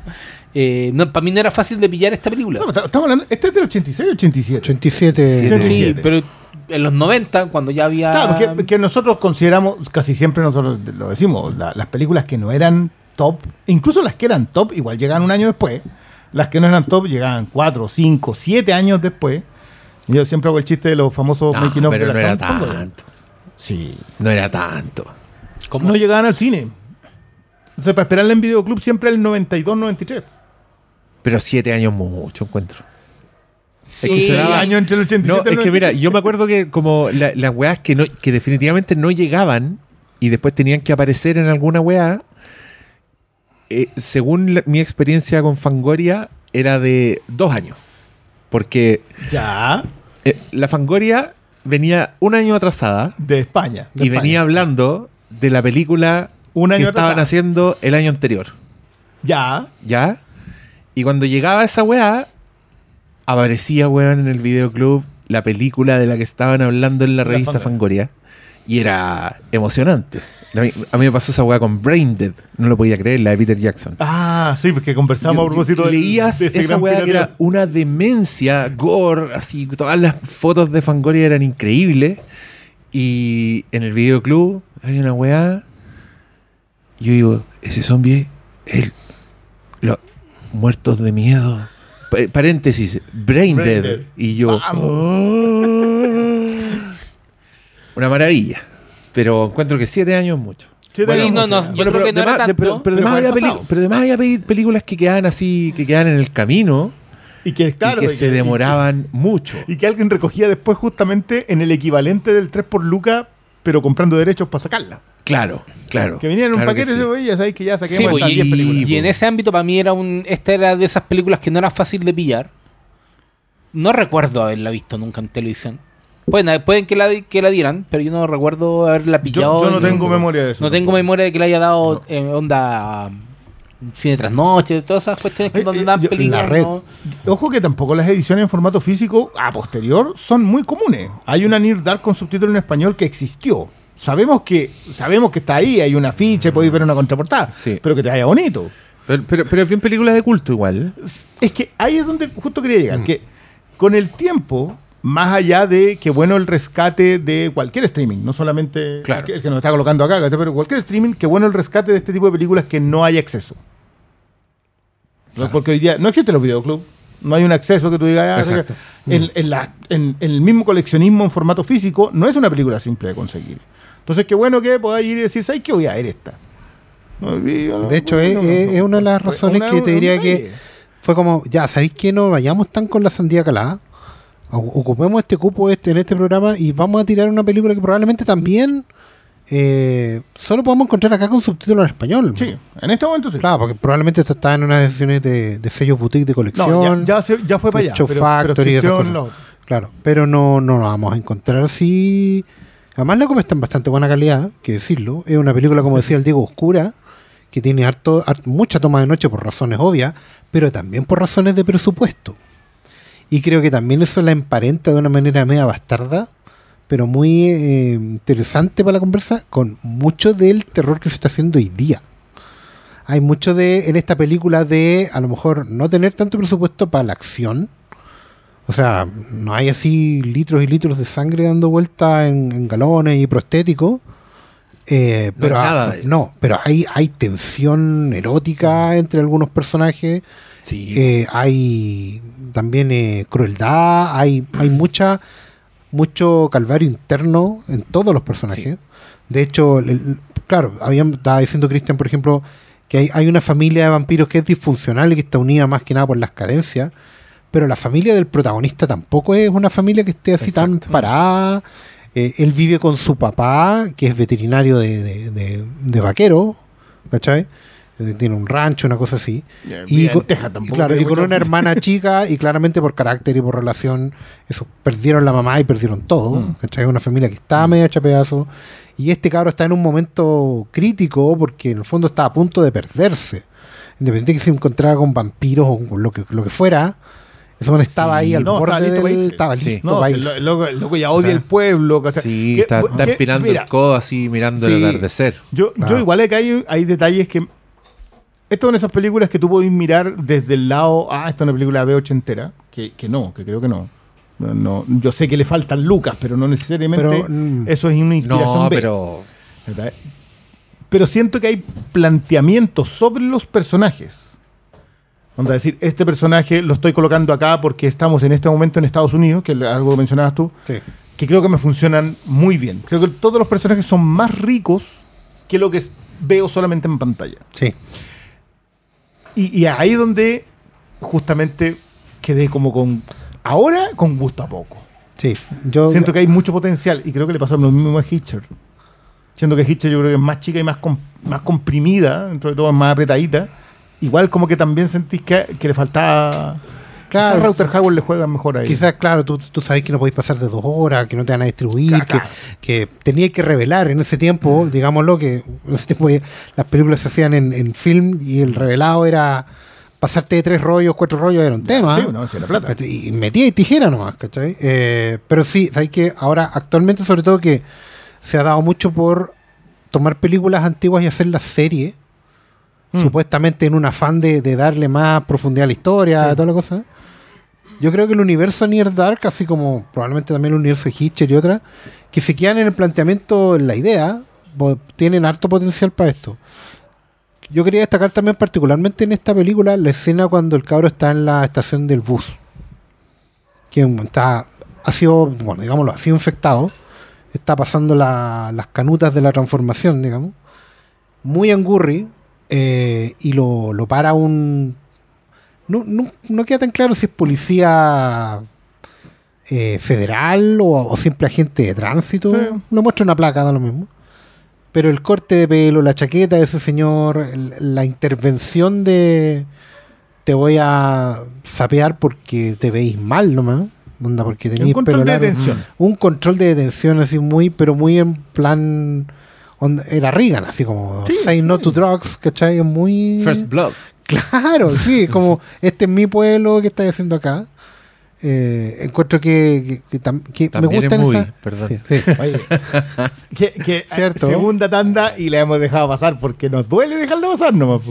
Eh, no, para mí no era fácil de pillar esta película. No, estamos hablando, este es del 86 o 87. 87. Sí, Sí, 87. pero en los 90, cuando ya había... Claro, porque, que nosotros consideramos, casi siempre nosotros lo decimos, la- las películas que no eran top, incluso las que eran top, igual llegaban un año después. Las que no eran top llegaban cuatro, cinco, siete años después. Yo siempre hago el chiste de los famosos No, making of pero de no la era Camp, tanto. Sí. No era tanto. ¿Cómo? No llegaban al cine. Entonces, para esperarla en videoclub siempre el 92, 93. Pero siete años mucho, encuentro. Es que se daba- año entre el 87 No, y el es que mira, 90. yo me acuerdo que como la- las weas que, no, que definitivamente no llegaban y después tenían que aparecer en alguna wea, eh, según la- mi experiencia con Fangoria, era de dos años. Porque Ya, eh, la Fangoria venía un año atrasada de España. y venía hablando de la película Un que estaban haciendo el año anterior. Ya, ¿Ya? Y cuando llegaba esa weá, aparecía, weón, en el videoclub la película de la que estaban hablando en la La revista Fangoria. Fangoria. Y era emocionante. A mí, a mí me pasó esa weá con Brain Dead. No lo podía creer, la de Peter Jackson. Ah, sí, porque conversamos Yo- a propósito del- leías de ese esa weá que era una demencia, gore, así, todas las fotos de Fangoria eran increíbles. Y en el videoclub hay una weá. Yo digo, ese zombie, él, los muertos de miedo. Pa- paréntesis, Brain, Brain Dead. Dead. Y yo, Vamos. una maravilla. Pero encuentro que siete años es mucho. Siete Bueno, años no, mucho. no, yo creo que no era además- tanto, pero, pero pero además había, pero además películas que quedan así, que quedan en el camino Y que, claro, y que y se demoraban mucho. Y que alguien recogía después justamente en el equivalente del 3 por Luca, pero comprando derechos para sacarla. Claro, claro. Que venía en un claro paquete sí. "Oye, ya sabéis que ya Sí, saquemos pues, estas 10 películas. Y en ese ámbito para mí era un esta era de esas películas que no era fácil de pillar. No recuerdo haberla visto nunca en televisión. Pueden, pueden que, la, que la dieran, pero yo no recuerdo haberla Yo, pillado. yo no en- tengo memoria de eso. No tengo memoria de que le haya dado eh, onda cine tras noche, todas esas cuestiones que Eh, donde eh, dan películas. la red. ¿no? Ojo que tampoco las ediciones en formato físico a posterior son muy comunes. Hay una Near Dark con subtítulo en español que existió. Sabemos que sabemos que está ahí, hay una ficha, podéis ver una contraportada, Sí. pero que te vaya bonito. Pero, pero, pero es bien película de culto igual. Es que ahí es donde justo quería llegar, Mm. que con el tiempo, más allá de que bueno el rescate de cualquier streaming, no solamente Claro. el que nos está colocando acá, pero cualquier streaming, que bueno el rescate de este tipo de películas que no hay acceso. Porque hoy día no existen los videoclubs, no hay un acceso que tú digas, ah, en, en la- en- en el mismo coleccionismo en formato físico, no es una película simple de conseguir. Entonces, qué bueno que podáis ir y decir, ¿sabes qué voy a ver esta? No, y yo no- De hecho, no, es, una de las no, razones una- que te diría que fue como, ya, ¿sabéis que no vayamos tan con la sandía calada? Ocupemos este cupo este en este programa y vamos a tirar una película que probablemente también eh, solo podamos encontrar acá con subtítulos en español. Sí, en este momento sí. Claro, porque probablemente esto está en unas ediciones de, de sellos boutique de colección. No, ya, ya, se- ya fue para allá. Pero, pero Factory y esas existió cosas. Claro, pero no, no nos vamos a encontrar así. Además, la copia está en bastante buena calidad, que decirlo. Es una película, como decía el Diego, oscura, que tiene harto, hart- mucha toma de noche por razones obvias, pero también por razones de presupuesto. Y creo que también eso la emparenta de una manera media bastarda, pero muy eh, interesante para la conversa, con mucho del terror que se está haciendo hoy día. Hay mucho de en esta película de a lo mejor no tener tanto presupuesto para la acción. O sea, no hay así litros y litros de sangre dando vuelta en, en galones y prostéticos. Eh, No pero, hay ah, nada no, pero hay, hay tensión erótica entre algunos personajes. Sí. Eh, hay también eh, crueldad, hay, hay mucha mucho calvario interno en todos los personajes. De hecho, el- claro, habían, estaba diciendo Cristian, por ejemplo, que hay, hay una familia de vampiros que es disfuncional y que está unida más que nada por las carencias, pero la familia del protagonista tampoco es una familia que esté así tan parada. Eh, él vive con su papá, que es veterinario de, de, de- de vaquero, ¿cachai? Eh, Tiene un rancho, una cosa así. Y Bien, con, y claro, y una hermana chica y claramente por carácter y por relación, eso, perdieron la mamá y perdieron todo. Mm. una familia que está media hecha pedazo. Y este cabro está en un momento crítico porque en el fondo está a punto de perderse. Independiente de que se encontrara con vampiros o con lo que, lo que fuera, ese hombre estaba Sí, ahí al no, borde estaba listo del- estaba Sí. listo No, para si el, loco, el loco ya odia Está- el pueblo. Sí, ¿Qué- está, mira, el codo así, mirando el Sí. atardecer. Yo, yo igual es que hay, hay detalles que... Esto son esas películas que tú puedes mirar desde el lado, ah, esta es una película B ochentera, que, que no, que creo que no. No, no, Yo sé que le faltan lucas, pero no necesariamente Pero, mm, eso es una inspiración No, pero. Pero siento que hay planteamientos sobre los personajes. Onda, decir, este personaje lo estoy colocando acá porque estamos en este momento en Estados Unidos, que es algo que mencionabas tú, Sí. que creo que me funcionan muy bien. Creo que todos los personajes son más ricos que lo que veo solamente en pantalla. Sí. Y, y ahí es donde justamente quedé como con Ahora, con gusto a poco. Sí, yo Siento que hay mucho potencial y creo que le pasó lo mismo a Hitcher. Siento que Hitcher yo creo que es más chica y más, com- más comprimida, dentro de todo es más apretadita. Igual como que también sentís que, que le faltaba... Claro. Quizás Router Howard le juega mejor ahí. Quizás, claro, tú, tú sabes que no podéis pasar de dos horas, que no te van a distribuir, Claro, que, claro. que tenías que revelar en ese tiempo, digámoslo, que en ese tiempo las películas se hacían en, en film y el revelado era pasarte de tres rollos, cuatro rollos, era un tema. Sí, no, sí, la plata. Y metía y tijera nomás, ¿cachai? Eh, pero sí, sabes que ahora, actualmente, sobre todo, que se ha dado mucho por tomar películas antiguas y hacerlas serie, Mm. supuestamente en un afán de, de darle más profundidad a la historia, toda la cosa. Yo creo que el universo Near Dark, así como probablemente también el universo de Hitcher y otras, que se quedan en el planteamiento, en la idea, tienen harto potencial para esto. Yo quería destacar también particularmente en esta película la escena cuando el cabro está en la estación del bus. Que está, ha sido, digámoslo, ha sido infectado. Está pasando la- las canutas de la transformación, digamos. Muy angurri. eh, y lo, lo para un... No, no, no queda tan claro si es policía eh, federal o, o simple agente de tránsito. Sí. No muestra una placa, da lo mismo. Pero el corte de pelo, la chaqueta de ese señor, el- la intervención de te voy a sapear porque te veis mal nomás. Onda, porque Un tenéis control pelo de largo. detención. Un control de detención así muy, pero muy en plan... onda- era Reagan, así como Sí, Say no to drugs, ¿cachai? Es muy... First Blood. Claro, sí, como este es mi pueblo, ¿qué estáis haciendo acá? Eh, encuentro que, que, que tam- que me gustan muy, esas- perdón. Sí, sí. Oye, que, que Cierto. segunda tanda y la hemos dejado pasar porque nos duele dejarla pasar nomás.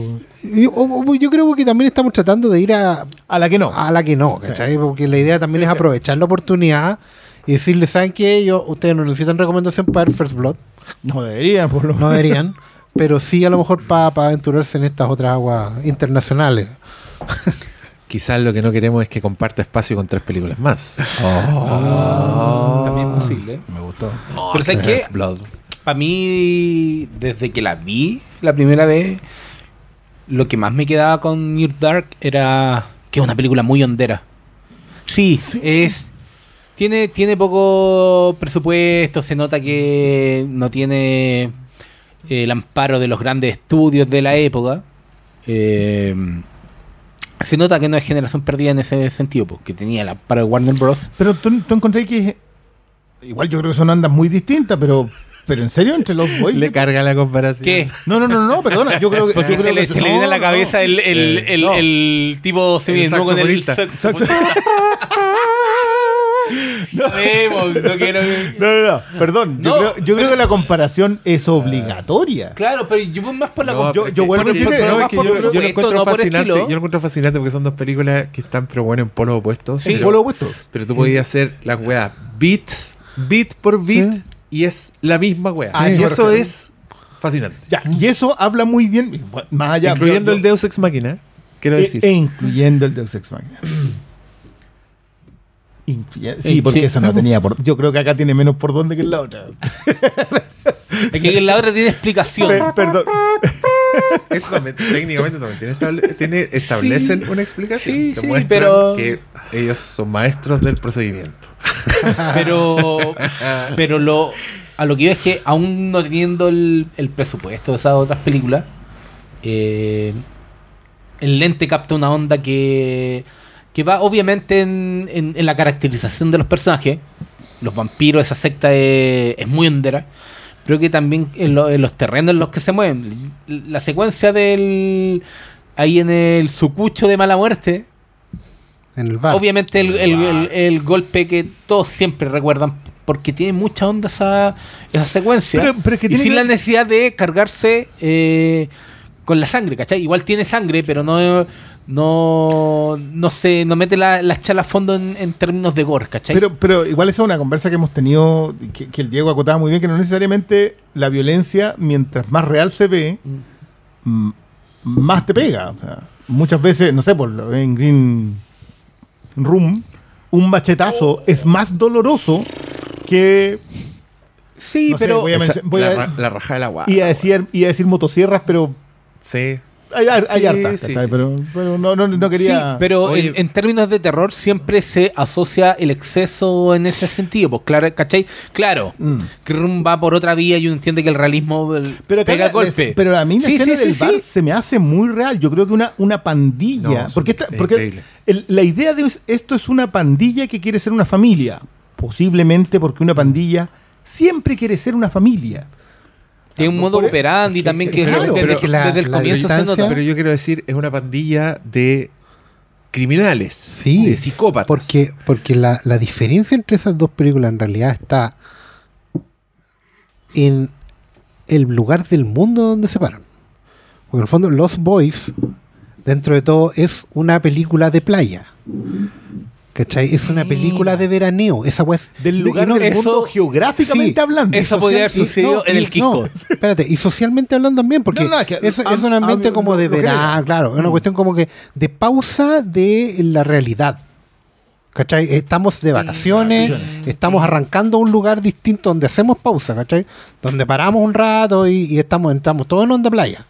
yo creo que también estamos tratando de ir a, A la que no. a la que no, ¿cachai? Porque la idea también Sí, es sí. aprovechar la oportunidad y decirle, ¿saben qué? Yo, ustedes no necesitan recomendación para ver First Blood, No deberían, por lo no deberían, pero sí a lo mejor para aventurarse en estas otras aguas internacionales. Quizás lo que no queremos es que comparta espacio con tres películas más. También es posible. Me gustó. Pero ¿sabes qué? Para mí, desde que la vi la primera vez, lo que más me quedaba con Near Dark era que es una película muy hondera. Sí, es. Tiene, tiene poco presupuesto, se nota que no tiene el amparo de los grandes estudios de la época. Eh, se nota que no es generación perdida en ese sentido, porque tenía el amparo de Warner Bros. Pero tú, tú encontré que. Igual yo creo que son andas muy distintas, pero. Pero en serio, entre los boys. Le carga la comparación. ¿Qué? No, no, no, no, perdona. Yo creo que. Porque yo creo se, le, que- se le no, viene a la no, cabeza el, el, Eh, el, no. el tipo se El viene con el saxofonista. No, sabemos, no quiero. No, no, no, perdón. Yo, No, creo, yo creo que la comparación es obligatoria. Claro, pero yo voy más por la No, yo- yo vuelvo a porque- decir, no, no, es que yo, lo encuentro fascinante. Yo lo encuentro fascinante porque son dos películas que están, pero bueno, en polos opuestos. Sí, pero, por lo opuesto. pero tú podías hacer las weas beats, beat por beat, Sí. y es la misma wea. Ah, y eso es fascinante. Ya, y eso habla muy bien, más allá. Incluyendo yo- el Deus Ex Machina, quiero e- decir. E, incluyendo el Deus Ex Machina. Incluye- sí, porque sí. esa no tenía por. Yo creo que acá tiene menos por dónde que en la otra. Es que la otra tiene explicación. Pe- perdón. Esto también, técnicamente también tiene estable- tiene- establecen una explicación. Sí, Te muestran pero- que ellos son maestros del procedimiento. Pero, pero lo, a lo que iba es que aún no teniendo el, el presupuesto de esas otras películas, eh, el lente capta una onda que, que va obviamente en, en- en la caracterización de los personajes. Los vampiros, esa secta es, es muy hondera. Pero que también en, lo- en los terrenos en los que se mueven. La secuencia del... Ahí en el sucucho de mala muerte, En el bar. Obviamente el, el- el- el golpe que todos siempre recuerdan, porque tiene mucha onda esa, esa secuencia. Pero- pero es que y tiene sin que- la necesidad de cargarse eh, con la sangre, ¿cachai? Igual tiene sangre, pero no no no se no mete la, la chala a fondo en, en términos de gore, ¿cachai? Pero, pero igual esa es una conversa que hemos tenido, que, que el Diego acotaba muy bien, que no necesariamente la violencia, mientras más real se ve, mm, más te pega. O sea, muchas veces, no sé, por lo- en Green Room, un machetazo es más doloroso que... sí, no sé, pero voy a Esa- menc- voy la, a- la raja de la guagua. iba a decir, iba a decir motosierras, pero Sí. Hay, hay, hay Sí, hartas, sí. Pero, pero no, no, no Sí, quería. pero en, en términos de terror siempre se asocia el exceso en ese sentido. Pues claro, ¿cachai? Claro, Mm. que va por otra vía y uno entiende que el realismo el- Pero, acá pega el golpe. pero a mí la Sí, escena sí, del sí, bar sí. se me hace muy real. Yo creo que una, una pandilla. No, porque es esta- porque el- la idea de es- esto es una pandilla que quiere ser una familia. Posiblemente porque una pandilla siempre quiere ser una familia. Tiene un modo Por- operandi también que, claro, desde, pero que la- desde el comienzo se nota. Pero yo quiero decir, es una pandilla de criminales, Sí, de psicópatas. Porque, porque la, la diferencia entre esas dos películas en realidad está en el lugar del mundo donde se paran. Porque en el fondo, Los Boys, dentro de todo, es una película de playa. ¿Cachai? Es una película de veraneo. Esa es- Del lugar no- del eso- mundo geográficamente sí, hablando. eso podría haber sucedido no, en el Quisco. no, espérate, y socialmente hablando también, porque No, no, es que es, es am- un ambiente am- como de verano, claro, es una Mm. cuestión como que de pausa de la realidad. ¿Cachai? Estamos de vacaciones, estamos arrancando a un lugar distinto donde hacemos pausa, ¿cachai? Donde paramos un rato y, y estamos, entramos todos en onda playa.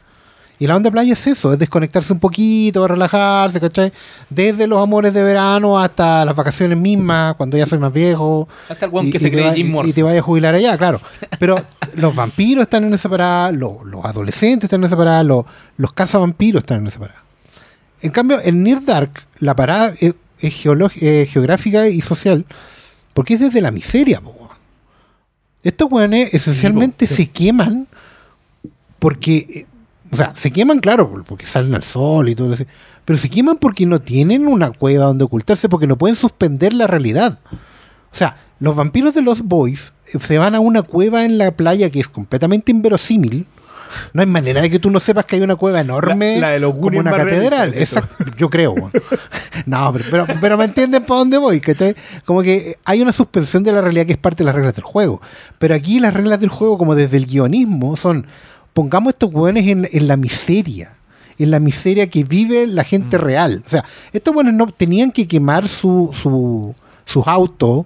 Y la onda playa es eso, es desconectarse un poquito, relajarse, ¿cachai? Desde los amores de verano hasta las vacaciones mismas, cuando ya soy más viejo. Hasta el Y- que y se cree va- Jim y- Morrison. Y te vaya a jubilar allá, claro. Pero los vampiros están en esa parada, los, los adolescentes están en esa parada, los, los cazavampiros están en esa parada. En cambio, en Near Dark, la parada es, eh, geográfica y social, porque es desde la miseria, po. Estos weones esencialmente se queman porque, eh, o sea, se queman, claro, por- porque salen al sol y todo eso, pero se queman porque no tienen una cueva donde ocultarse, porque no pueden suspender la realidad. O sea, los vampiros de los boys eh, se van a una cueva en la playa que es completamente inverosímil. No hay manera de que tú no sepas que hay una cueva enorme La- la de los como una catedral. Exacto, yo creo. No, pero, pero, pero me entienden para dónde voy, ¿cachai? Como que hay una suspensión de la realidad que es parte de las reglas del juego. Pero aquí las reglas del juego, como desde el guionismo, son pongamos estos hueones en, en la miseria. En la miseria que vive la Mm. gente real. O sea, estos hueones no tenían que quemar su, su, sus autos,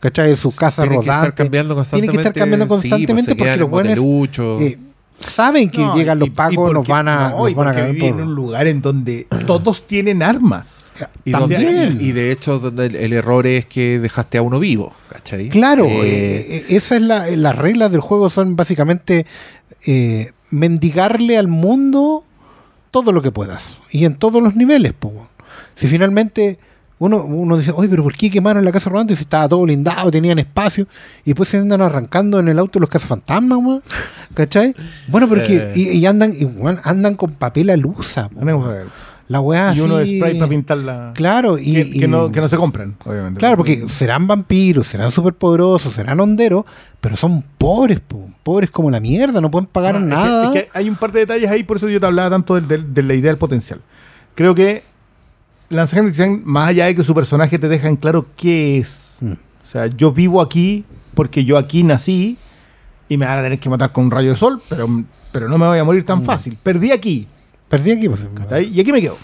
¿cachai? Sus casas Tienen que estar rodantes. cambiando Tienen constantemente. que estar cambiando sí, pues, constantemente se porque los moteluchos. eh, saben que No, llegan y- los y pagos, porque- nos van a, no, nos y van a porque cagar viví en un lugar en donde todos tienen armas. y, también. donde- y de hecho, donde el, el error es que dejaste a uno vivo. ¿cachai? Claro, Eh, eh, eh, esa es la, las reglas del juego son básicamente eh, mendigarle al mundo todo lo que puedas y en todos los niveles. po. Si finalmente uno, uno dice, oye, pero ¿por qué quemaron la casa rodante si estaba todo blindado, tenían espacio? Y después se andan arrancando en el auto los cazafantasmas, weón, ¿cachai? Bueno, pero que, Eh. y, y andan, y, andan con papel alusa. po, weón. La weá y uno de spray para pintar la. Claro, y, que, no, que no se compran, obviamente. Claro, porque serán vampiros, serán superpoderosos, serán honderos, pero son pobres, po, pobres como la mierda, no pueden pagar No, es que- nada. es que hay un par de detalles ahí, por eso yo te hablaba tanto del- del- de, la idea del potencial. Creo que Lance Henriksen, más allá de que su personaje te deja en claro qué es. Mm. O sea, yo vivo aquí porque yo aquí nací y me van a tener que matar con un rayo de sol, pero, pero no me voy a morir Mm. tan fácil. Perdí aquí. Perdí aquí, pues. Y aquí me quedo.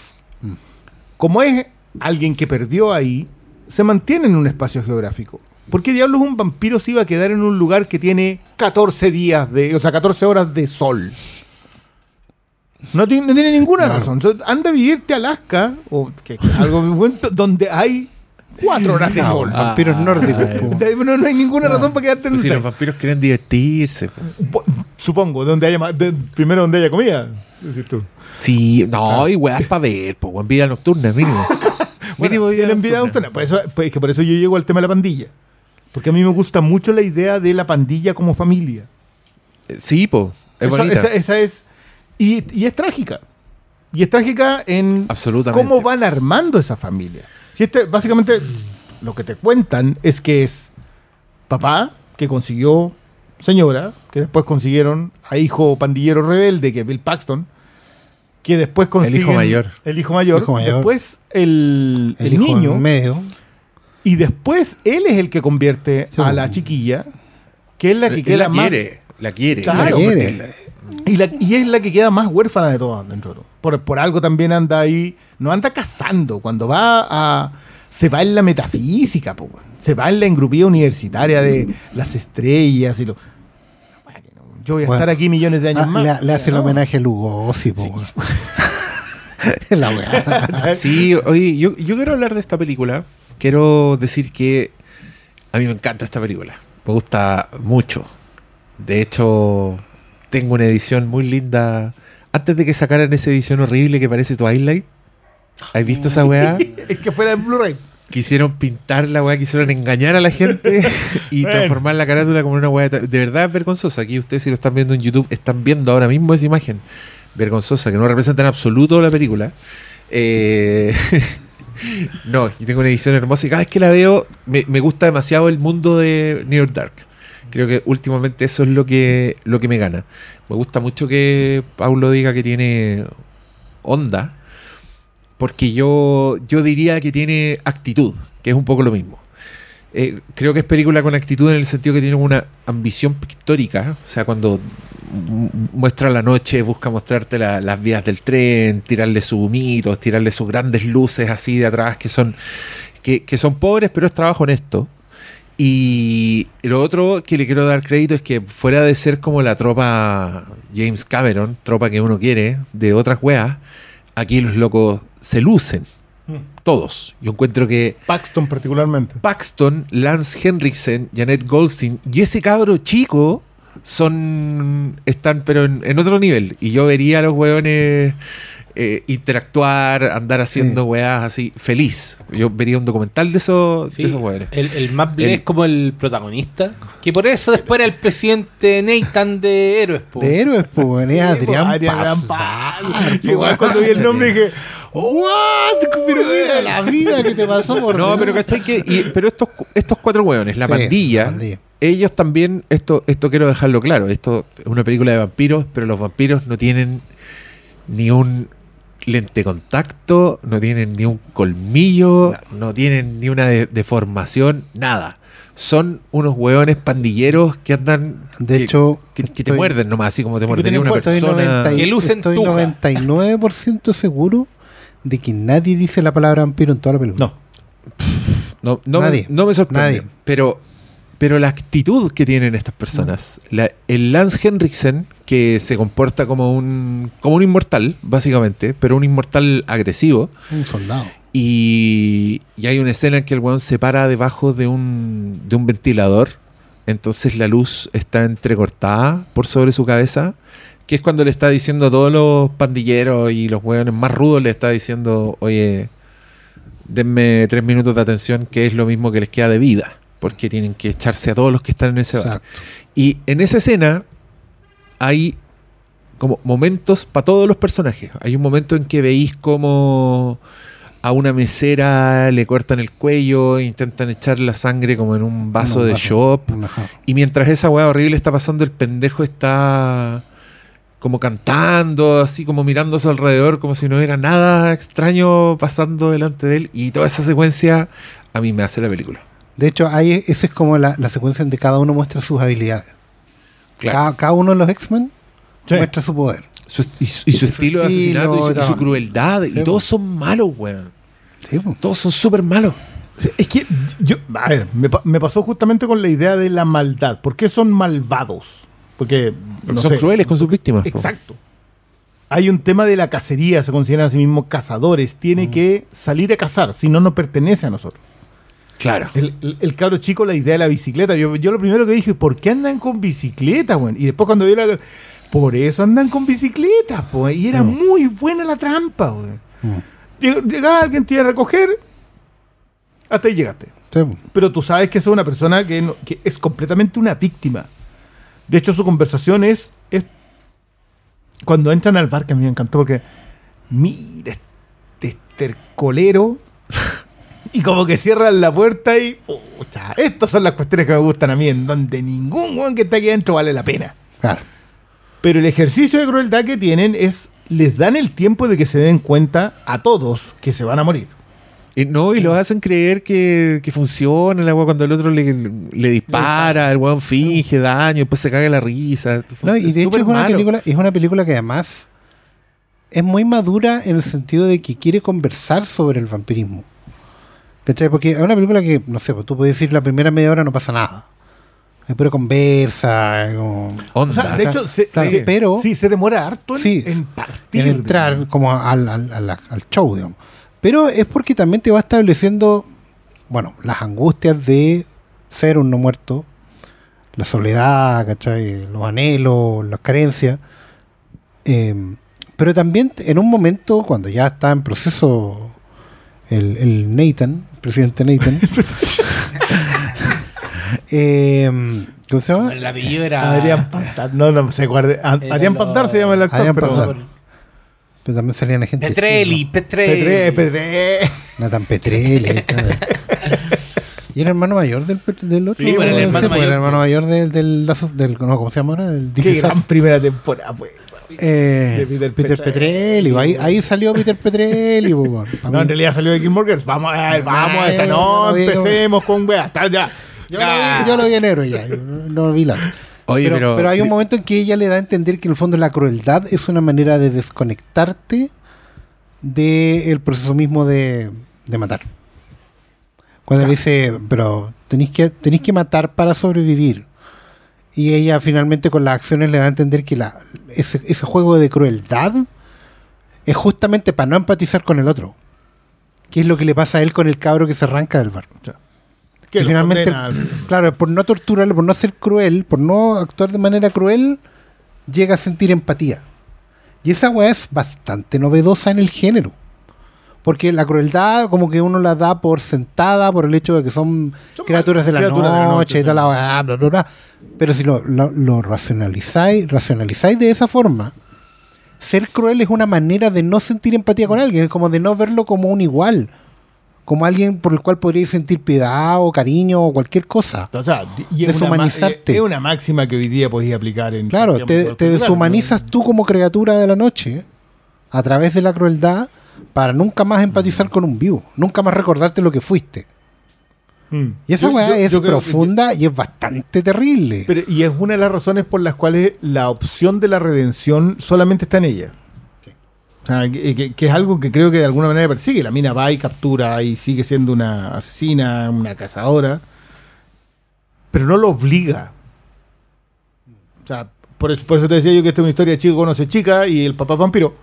Como es alguien que perdió ahí, se mantiene en un espacio geográfico. ¿Por qué diablos un vampiro se iba a quedar en un lugar que tiene 14 días de, o sea, 14 horas de sol? No, tiene- no tiene ninguna razón. Entonces, anda a vivirte a Alaska, o que, algo muy bueno, donde hay 4 horas de No, sol. Ah, vampiros nórdicos, ay. po. Entonces, No, no hay ninguna razón para quedarte en Pues si los vampiros quieren divertirse. po. Supongo, donde haya más- de- primero donde haya comida. decir tú. Sí, no, y weas para ver, pues, en vida nocturna, mínimo. Bueno, tienen vida nocturna. Por eso, pues, que por eso yo llego al tema de la pandilla. Porque a mí me gusta mucho la idea de la pandilla como familia. Sí, pues, es esa, bonita. esa- esa es. Y, y es trágica. Y es trágica en Absolutamente. cómo van armando esa familia. Si este, básicamente, lo que te cuentan es que es papá que consiguió señora, que después consiguieron a hijo pandillero rebelde, que es Bill Paxton, que después consiguen... mayor. El hijo mayor. Hijo mayor. Después el, el el, hijo niño. medio. Y después él es el que convierte Sí, a la chiquilla, que es la que Él queda la más. quiere, la quiere. Claro. la quiere. Y, la- y es la que queda más huérfana de todas dentro de todo. Por, por algo también anda ahí. No anda cazando. Cuando va a. Se va en la metafísica, po, se va en la engrupida universitaria de las estrellas y lo. Yo voy a Bueno. estar aquí millones de años Ah, más. le, le hace el No. homenaje a Lugosi, po, Sí. La weá. Sí, oye, yo, yo quiero hablar de esta película. Quiero decir que a mí me encanta esta película. Me gusta mucho. De hecho, tengo una edición muy linda. Antes de que sacaran esa edición horrible que parece Twilight. ¿Has visto esa weá? es que fuera en Blu-ray. Quisieron pintar la weá, quisieron engañar a la gente y Bueno. transformar la carátula como una weá. De verdad es vergonzosa. Aquí ustedes, si lo están viendo en YouTube, están viendo ahora mismo esa imagen vergonzosa que no representa en absoluto la película. Eh, no, yo tengo una edición hermosa y cada vez que la veo me, me gusta demasiado el mundo de New York Dark. Creo que últimamente eso es lo que, lo que me gana. Me gusta mucho que Paulo diga que tiene onda, porque yo, yo diría que tiene actitud, que es un poco lo mismo. Eh, creo que es película con actitud en el sentido que tiene una ambición pictórica, o sea, cuando mu- muestra la noche, busca mostrarte la- las vías del tren, tirarle sus humitos, tirarle sus grandes luces así de atrás, que son, que, que son pobres, pero es trabajo honesto. Y lo otro que le quiero dar crédito es que fuera de ser como la tropa James Cameron, tropa que uno quiere, de otras weas, aquí los locos se lucen. Todos. Yo encuentro que Paxton particularmente. Paxton, Lance Henriksen, Janet Goldstein y ese cabro chico son. están pero en, en otro nivel. Y yo vería a los weones eh, interactuar, andar haciendo Sí. weas así, feliz. Yo vería un documental de esos, Sí, de esos weones. el, el Matt El- es como el protagonista. Que por eso después era el presidente Nathan de Héroes. po. De héroes, weón, es Adrián Adrián Paz. Igual cuando vi el nombre dije, What? Pero mira la vida que te pasó por No, pero ¿cachai? Que, y- pero estos, estos cuatro hueones, la Sí, pandilla, pandilla. ellos también, esto, esto quiero dejarlo claro, esto es una película de vampiros, pero los vampiros no tienen ni un lente contacto, no tienen ni un colmillo, no tienen ni una de- deformación, nada. Son unos hueones pandilleros que andan... De que- hecho, que, que te muerden nomás, así como te mordería una fuerza. Persona... 90 y- Que lucen estoy tuja. 99% seguro de que nadie dice la palabra vampiro en toda la película. no. No, no, Nadie. me, no me sorprende. Nadie. Pero, pero la actitud que tienen estas personas. la- el Lance Henriksen, que se comporta como un, como un inmortal, básicamente, pero un inmortal agresivo. Un soldado. Y, y hay una escena en que el weón se para debajo de un, de un ventilador. Entonces la luz está entrecortada por sobre su cabeza. Que es cuando le está diciendo a todos los pandilleros y los weones más rudos, le está diciendo, oye, denme tres minutos de atención, que es lo mismo que les queda de vida. Porque tienen que echarse a todos los que están en ese bar. Exacto. Y en esa escena hay como momentos para todos los personajes. Hay un momento en que veis como a una mesera le cortan el cuello, intentan echar la sangre como en un vaso de shop. Y mientras esa weá horrible está pasando, el pendejo está como cantando, así como mirando a su alrededor, como si no hubiera nada extraño pasando delante de él. Y toda esa secuencia a mí me hace la película. De hecho, ahí esa es como la, la secuencia en que cada uno muestra sus habilidades. Claro. Cada, cada uno de los X-Men Sí. muestra su poder. Su y, su, y su Su estilo de asesinato y su, y crueldad. Sí, y todos son malos, weón. Sí. Todos son súper malos. Es que yo, a ver, me, pa- me pasó justamente con la idea de la maldad. ¿Por qué son malvados? Porque, Porque no son sé. crueles con sus víctimas. po. Exacto. Hay un tema de la cacería, se consideran a sí mismos cazadores. Mm. Tiene que salir a cazar, si no, no pertenece a nosotros. Claro. El, el, el cabro chico, la idea de la bicicleta. Yo, yo lo primero que dije, ¿por qué andan con bicicleta, güey? Y después cuando vi la. Por eso andan con bicicleta, pues. Y era Mm. muy buena la trampa, güey. Mm. Llegaba alguien, te iba a recoger. Hasta ahí llegaste. Sí, po. Pero tú sabes que esa es una persona que, no- que es completamente una víctima. De hecho, su conversación es, es cuando entran al bar, que a mí me encantó porque mira este estercolero y como que cierran la puerta y pucha, estas son las cuestiones que me gustan a mí, en donde ningún weón que está aquí adentro vale la pena. Claro. Pero el ejercicio de crueldad que tienen es, les dan el tiempo de que se den cuenta a todos que se van a morir. Y no, y lo hacen creer que, que funciona el agua cuando el otro le, le dispara, el weón finge daño, después se caga la risa. No, y de hecho súper es una, malo. película, es una película que además es muy madura en el sentido de que quiere conversar sobre el vampirismo. ¿Cachai? Porque es una película que, no sé, pues tú puedes decir la primera media hora no pasa nada. pero conversa, como- O sea, de hecho, se, Claro, se- pero- sí, se demora harto en, Sí, en partir. en entrar como al, al, al- al show, digamos. Pero es porque también te va estableciendo, bueno, las angustias de ser un no muerto, la soledad, ¿cachai? Los anhelos, las carencias. Eh, pero también en un momento, cuando ya está en proceso el, el Nathan, el presidente Nathan, eh, ¿cómo se llama? El apellido era. Adrián Pastar. No, no se guarde. Adrián lo- Pastar se llama el actor, Adrián pero. Pastar. Pero también salían la gente. Petrelli, Petrelli. Pedre, Pedre. Nathan Petrelli. ahí está. ¿Y era hermano mayor del, del otro? Sí, bueno, el hermano pues, mayor. hermano mayor del, del, no, ¿cómo se llama ahora? El Qué gran primera temporada fue esa. Eh, de Peter Peter, Petrelli. Petrelli. Ahí, ahí salió Peter Petrelli. pues, bueno. No, mí- en realidad salió de Gilmore Girls. Vamos a ver, vamos a esta. No, empecemos con weá. Ya. yo, lo vi, yo lo vi en héroe ya. no lo vi la. Oye, pero, pero, pero hay un momento en que ella le da a entender que en el fondo la crueldad es una manera de desconectarte del proceso mismo de, de matar. Cuando le dice, pero tenéis que, tenéis que matar para sobrevivir. Y ella finalmente con las acciones le da a entender que la, ese, ese juego de crueldad es justamente para no empatizar con el otro. Que es lo que le pasa a él con el cabro que se arranca del bar. Que finalmente, al- claro, por no torturarle, por no ser cruel, por no actuar de manera cruel, llega a sentir empatía. Y esa weá es bastante novedosa en el género. Porque la crueldad, como que uno la da por sentada por el hecho de que son, Son criaturas de la criaturas de la noche y la weá, bla, bla, bla. Pero si lo, lo, lo racionalizáis, racionalizáis de esa forma, ser cruel es una manera de no sentir empatía con alguien, es como de no verlo como un igual, como alguien por el cual podríais sentir piedad o cariño o cualquier cosa. O sea, y es una, ma- Deshumanizarte. es una máxima que hoy día podéis aplicar en. Claro, te, te deshumanizas tú como criatura de la noche a través de la crueldad para nunca más empatizar con un vivo, nunca más recordarte lo que fuiste. Mm. Y esa Yo- weá yo- es yo creo que- profunda y es bastante terrible. Pero, y es una de las razones por las cuales la opción de la redención solamente está en ella. O sea, que, que- que es algo que creo que de alguna manera persigue. La mina va y captura y sigue siendo una asesina, una cazadora, pero no lo obliga. O sea, por eso, por eso te decía yo que esta es una historia de chico conoce chica y el papá es vampiro.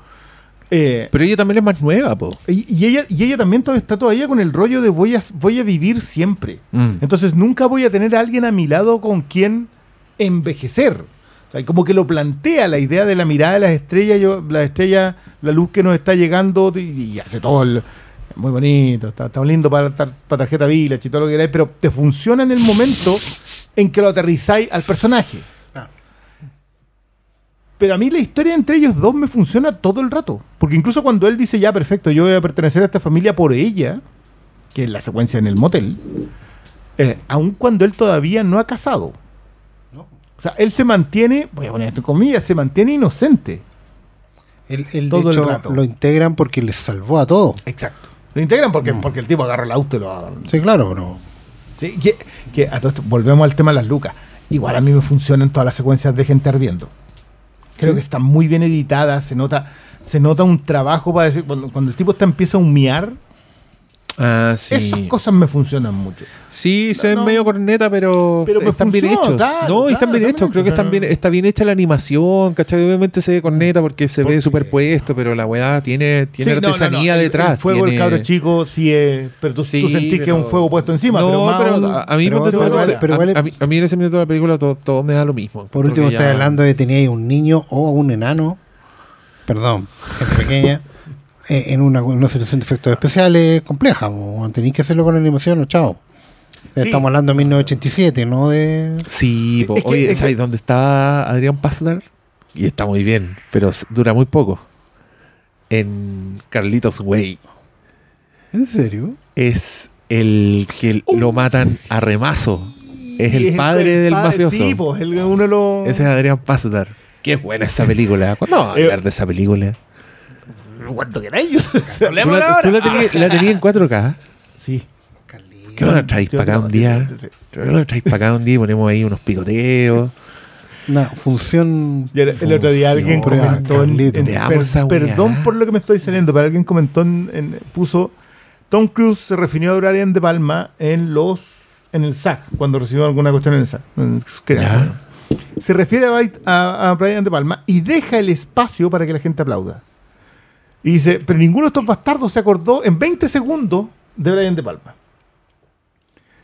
Eh, pero ella también es más nueva, po. y, y ella, y ella también está todavía con el rollo de voy a, voy a vivir siempre. Mm. Entonces nunca voy a tener a alguien a mi lado con quien envejecer. O sea, como que lo plantea la idea de la mirada de las estrellas, yo, la estrella, la luz que nos está llegando y, y hace todo el- muy bonito, está, está lindo para, tar- para tarjeta village y todo lo que queráis, pero te funciona en el momento en que lo aterrizáis al personaje. Pero a mí la historia entre ellos dos me funciona todo el rato. Porque incluso cuando él dice, ya, perfecto, yo voy a pertenecer a esta familia por ella, que es la secuencia en el motel, eh, aun cuando él todavía no ha casado. No. O sea, él se mantiene, voy a poner esto en comillas, se mantiene inocente. Él, él, todo de el rato. lo integran porque les salvó a todos. Exacto. Lo integran porque, Mm. porque el tipo agarra el auto y lo... Sí, claro, pero Sí, que, que a todo esto, volvemos al tema de las lucas. Igual a mí me funcionan todas las secuencias de gente ardiendo. Creo que están muy bien editadas, se nota, se nota un trabajo para decir, cuando, cuando el tipo está empieza a humear, Ah, sí. esas cosas me funcionan mucho. Sí, se ven no. medio corneta, pero, Pero me están bien hechos. no, y están bien hechos. Creo que están bien, está bien hecha la animación, ¿cachai? Obviamente se ve corneta porque se Porque- ve superpuesto, pero la weá tiene, tiene Sí, no, no, artesanía no, el- detrás. El fuego del tiene- cabro chico sí es, pero tú, Sí, tú sentís que es un fuego puesto encima. no, pero, más pero un- a, a mí, pero a, a mí, a mí en ese minuto de la película todo, todo me da lo mismo. por último ya- hablando de tenía ahí un niño o un enano, perdón, gente pequeña, en una, una situación de efectos especiales compleja. O tenéis que hacerlo con animación o chao. Sí. Estamos hablando de 1987, ¿no? De... Sí, Sí, po. es que- oye, es que- ¿sabes dónde está Adrián Paslar? Y está muy bien, pero dura muy poco. En Carlitos Way. ¿En serio? Es el que lo matan a remazo. Es el padre del padre- mafioso. Sí, pues, el- uno de los... Ese es Adrián Paslar. Qué buena esa película. ¿Cuándo vamos a Eh, hablar de esa película? ¿Cuánto queráis? O sea, ¿Tú la, tú ahora. la tenías, en 4K? sí. ¿Qué no la traes para acá un día? sí, sí. ¿Qué no la traes para acá un día y ponemos ahí unos picoteos? Una función. Y el, el otro día alguien comentó en, Carlito. en- per- perdón por lo que me estoy saliendo, pero alguien comentó en, en- puso Tom Cruise se refirió a Brian De Palma en los en el SAG, cuando recibió alguna cuestión en el. Ya. Se refiere a, a, a Brian De Palma y deja el espacio para que la gente aplauda. Y dice, pero ninguno de estos bastardos se acordó en 20 segundos de Brian De Palma.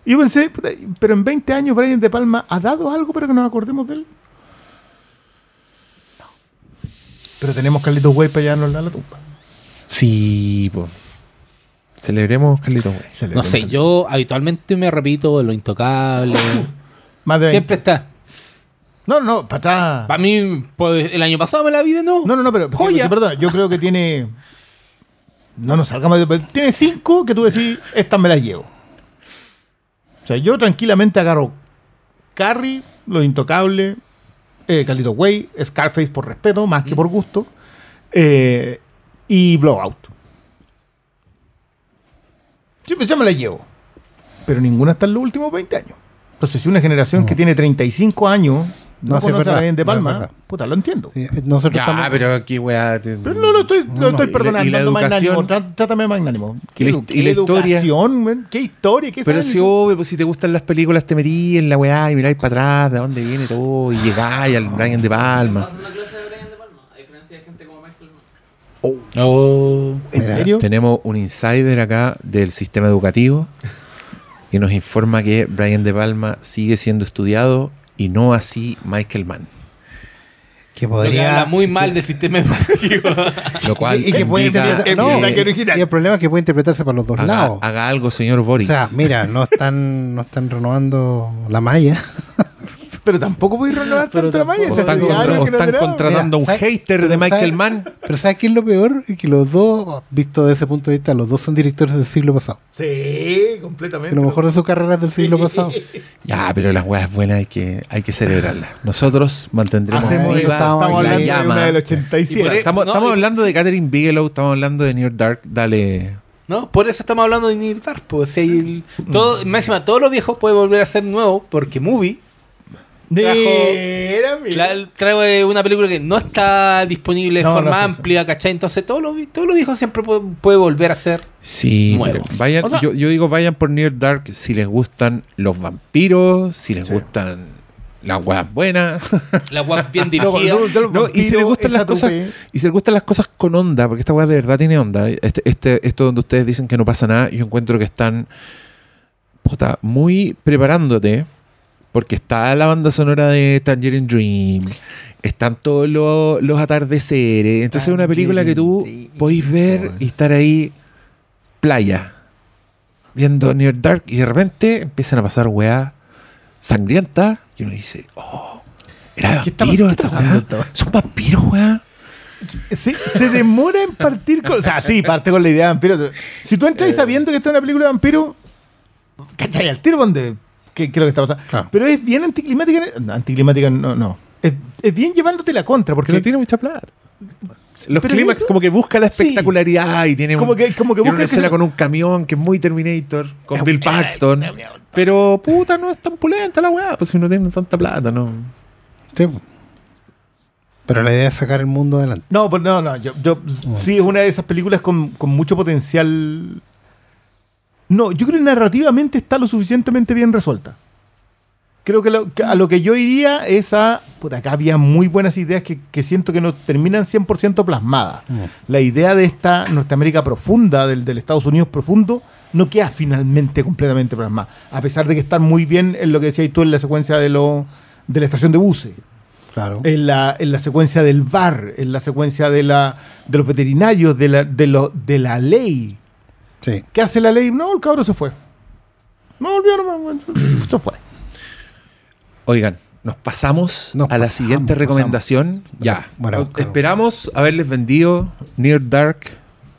Y yo pensé, pero en 20 años Brian De Palma ha dado algo para que nos acordemos de él. No. Pero tenemos Carlitos Way para llevarnos a la tumba. Sí, po. Celebremos Carlitos Way. No sé, yo habitualmente me repito lo intocable. Más de 20. Siempre está. No, no, no, para atrás. Para mí, pues, el año pasado me la vi de nuevo. No, no, no, pero Joya. perdón, yo creo que tiene. No nos salgamos de. Tiene cinco que tú decís, estas me las llevo. O sea, yo tranquilamente agarro Carrie, Los Intocables, eh, Carlito Way, Scarface por respeto, más que por gusto, eh, y Blowout. Sí, pues ya me las llevo. Pero ninguna está en los últimos 20 años. Entonces, si una generación que tiene 35 años no, No, conoce a verdad, Brian De no, es Palma, puta, lo entiendo. Sí, nosotros Ya, estamos. pero aquí, weá. te- Pero no lo estoy, lo estoy Y la- perdonando. y la ando magnánimo, trá- trátame magnánimo. Y la ¿Qué, y la historia- man? ¿Qué historia? ¿Qué Pero si obvio, pues si te gustan las películas, te metí en la weá y miráis para atrás de dónde viene todo y llegáis al Brian De Palma. Pasa una clase de Brian De Palma, a diferencia de gente como Michael Mann. Oh. ¿En Mira, serio? Tenemos un insider acá del sistema educativo y nos informa que Brian De Palma sigue siendo estudiado y no así Michael Mann. que Lo que podría. habla muy mal del sistema educativo. Lo cual y, y que puede interpretar. No, y el problema es que puede interpretarse para los dos haga, lados. haga algo, señor O Boris. sea, mira, no están, no están renovando la malla. Pero tampoco voy a renovar Pero tanto la malla. están, 10 contra- o no están contratando a un hater de Michael ¿sabes? Mann. Pero ¿sabes qué es lo peor? Es que los dos, visto desde ese punto de vista, los dos son directores del siglo pasado. Sí, completamente. Que lo mejor de su carrera es del siglo Sí. pasado. Ya, pero las weas buenas hay que, hay que celebrarlas. Nosotros mantendremos Hacemos viva estamos la hablando de una del Y 87. por- estamos No, estamos y- hablando de Catherine Bigelow, estamos hablando de New York Dark. Dale. No, por eso estamos hablando de Neil Dark. Pues, si hay el- todo, más encima, todos los viejos pueden volver a ser nuevos porque Movie Mira, mira. tra- trae una película que no está disponible de No, forma no, amplia, ¿cachai? Entonces todos los, todos los viejos siempre puede, puede volver a ser. Sí, Nuevo. vayan, O sea- yo, yo digo vayan por York Dark si les gustan los vampiros, si les Sí. gustan las weas buenas. La web bien No, dirigida. cuando tú- No, y si les gustan las cosas, y si les gustan las cosas con onda, porque esta weá de verdad tiene onda. Este, este, esto donde ustedes dicen que no pasa nada, yo encuentro que están puta, muy preparándote, porque está la banda sonora de Tangerine Dream, están todos los, los atardeceres. Entonces es una película que tú Dream, podéis ver y estar ahí, playa, viendo New York Dark, y de repente empiezan a pasar weá sangrientas, y uno dice, oh, era ¿Qué está- vampiro esta está pasando weá. Son vampiros, weá. Se, se demora en partir con. O sea, sí, parte con la idea de vampiro. Si tú entras sabiendo que esta es una película de vampiro, ¿cachai? Al tiro donde. ¿Qué creo que está pasando? Claro. Pero es bien anticlimática. no, anticlimática, no, no. Es, es bien llevándote la contra, Porque no tiene mucha plata. Los clímax como que busca la sí. espectacularidad y tiene, un- Como que- como que tiene busca una escena con un camión que es muy Terminator, con Es- Bill Paxton. Pero puta, no es tan pulenta la weá, pues si no tiene tanta plata, no. Sí. Pero la idea es sacar el mundo adelante. No, pues no, no. Yo, yo- sí, es una de esas películas con, con mucho potencial. No, yo creo que narrativamente está lo suficientemente bien resuelta. Creo que, lo- que a lo que yo iría es a. Puta, acá había muy buenas ideas que, que siento que no terminan 100% plasmadas. La idea de esta Norteamérica profunda, del, del Estados Unidos profundo, no queda finalmente completamente plasmada. A pesar de que están muy bien en lo que decías tú en la secuencia de, lo, de la estación de buses Claro. en la, en la secuencia del bar, en la secuencia de, la, de los veterinarios, de la, de, lo, de la ley. Sí. ¿Qué hace la ley? No, el cabro se fue. No volvió, no, se fue. Oigan, nos pasamos Nos a la pasamos, siguiente pasamos. recomendación. Ya. Bueno. Esperamos haberles vendido Near Dark.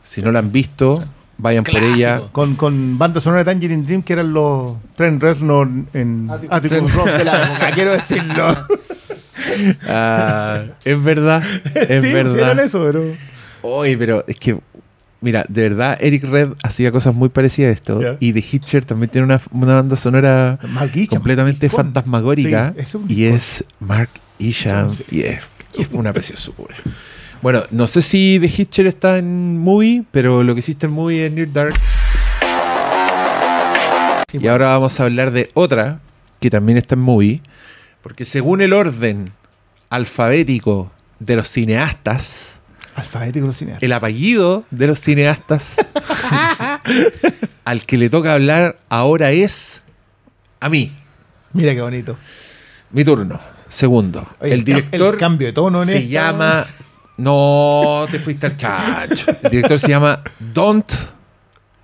Si no la han visto, vayan por ella. Con, con banda sonora de Tangerine Dream, que eran los Trent Reznor en Atticus Rock de la época, quiero decirlo. Ah, es verdad, es sí, verdad. sí eran eso, pero... Oye, pero es que, mira, de verdad, Eric Red hacía cosas muy parecidas a esto. Y The Hitcher también tiene una, una banda sonora Isham, completamente fantasmagórica. Sí, es un y es Mark Isham. Sí. Y es, y es una preciosura. Bueno, no sé si The Hitcher está en movie, pero lo que hiciste en movie es Near Dark. Y ahora vamos a hablar de otra que también está en movie. Porque según el orden alfabético de los cineastas, Alfabético de cineasta. el apellido de los cineastas al que le toca hablar ahora es a mí. Mira qué bonito. Mi turno. Segundo. Oye, el director el cambio de tono en se esta- llama. No, te fuiste al chacho. El director se llama Don't,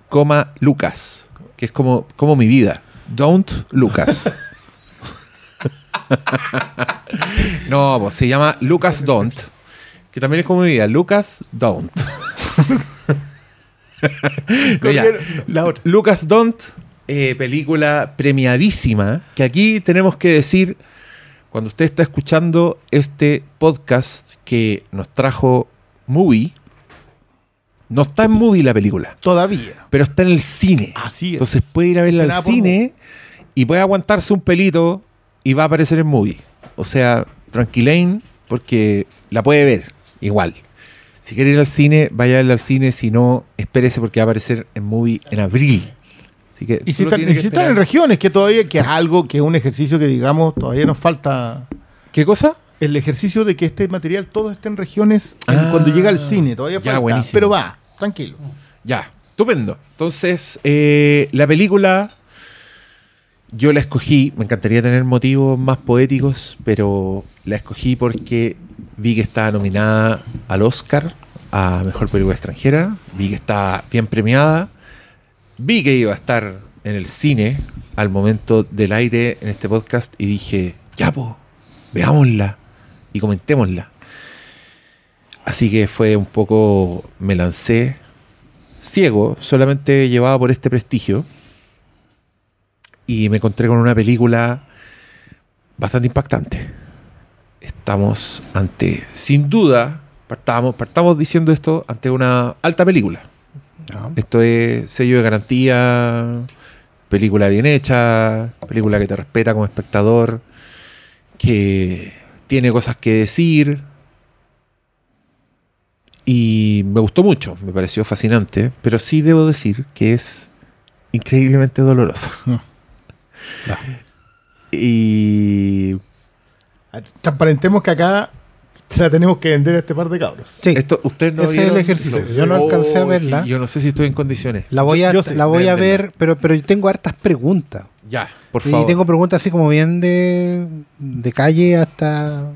coma, Lucas. Que es como, como mi vida. Don't Lucas. no, pues se llama Lucas Don't. Que también es como mi vida. Lucas Don't. No, ya. La otra. Lucas Don't, eh, película premiadísima, que aquí tenemos que decir, cuando usted está escuchando este podcast que nos trajo Movie, no está en Movie la película, Todavía. pero está en el cine. Así es. Entonces puede ir a verla al cine y puede aguantarse un pelito y va a aparecer en Movie. O sea, tranquilain, porque la puede ver igual. Si quiere ir al cine, vaya a verla al cine. Si no, espérese porque va a aparecer en Movie en abril. Así que Y si, están, si en regiones, que todavía que es algo, que es un ejercicio que digamos, todavía nos falta ¿Qué cosa? el ejercicio de que este material todo esté en regiones en- Ah, cuando llega al cine. Todavía ya, falta. buenísimo. Pero va, tranquilo. Ya, estupendo. Entonces, eh, la película yo la escogí, me encantaría tener motivos más poéticos, pero la escogí porque vi que estaba nominada al Oscar a Mejor Película Extranjera, vi que está bien premiada, vi que iba a estar en el cine al momento del aire en este podcast y dije, ya, po, veámosla y comentémosla. Así que fue un poco, me lancé ciego, solamente llevaba por este prestigio. Y me encontré con una película bastante impactante. Estamos ante, sin duda, partamos, partamos diciendo esto, ante una alta película. No. Esto es sello de garantía, película bien hecha, película que te respeta como espectador, que tiene cosas que decir. Y me gustó mucho, me pareció fascinante, pero sí debo decir que es increíblemente dolorosa. Y Transparentemos que acá se la tenemos que vender a este par de cabros. Sí, esto, ustedes no Ese es el ejercicio. Yo no alcancé a Oh, verla. Yo no sé si estoy en condiciones. la voy a, yo sé, la voy a ver, pero, pero yo tengo hartas preguntas. Ya, por Y favor. tengo preguntas así como bien de, de calle hasta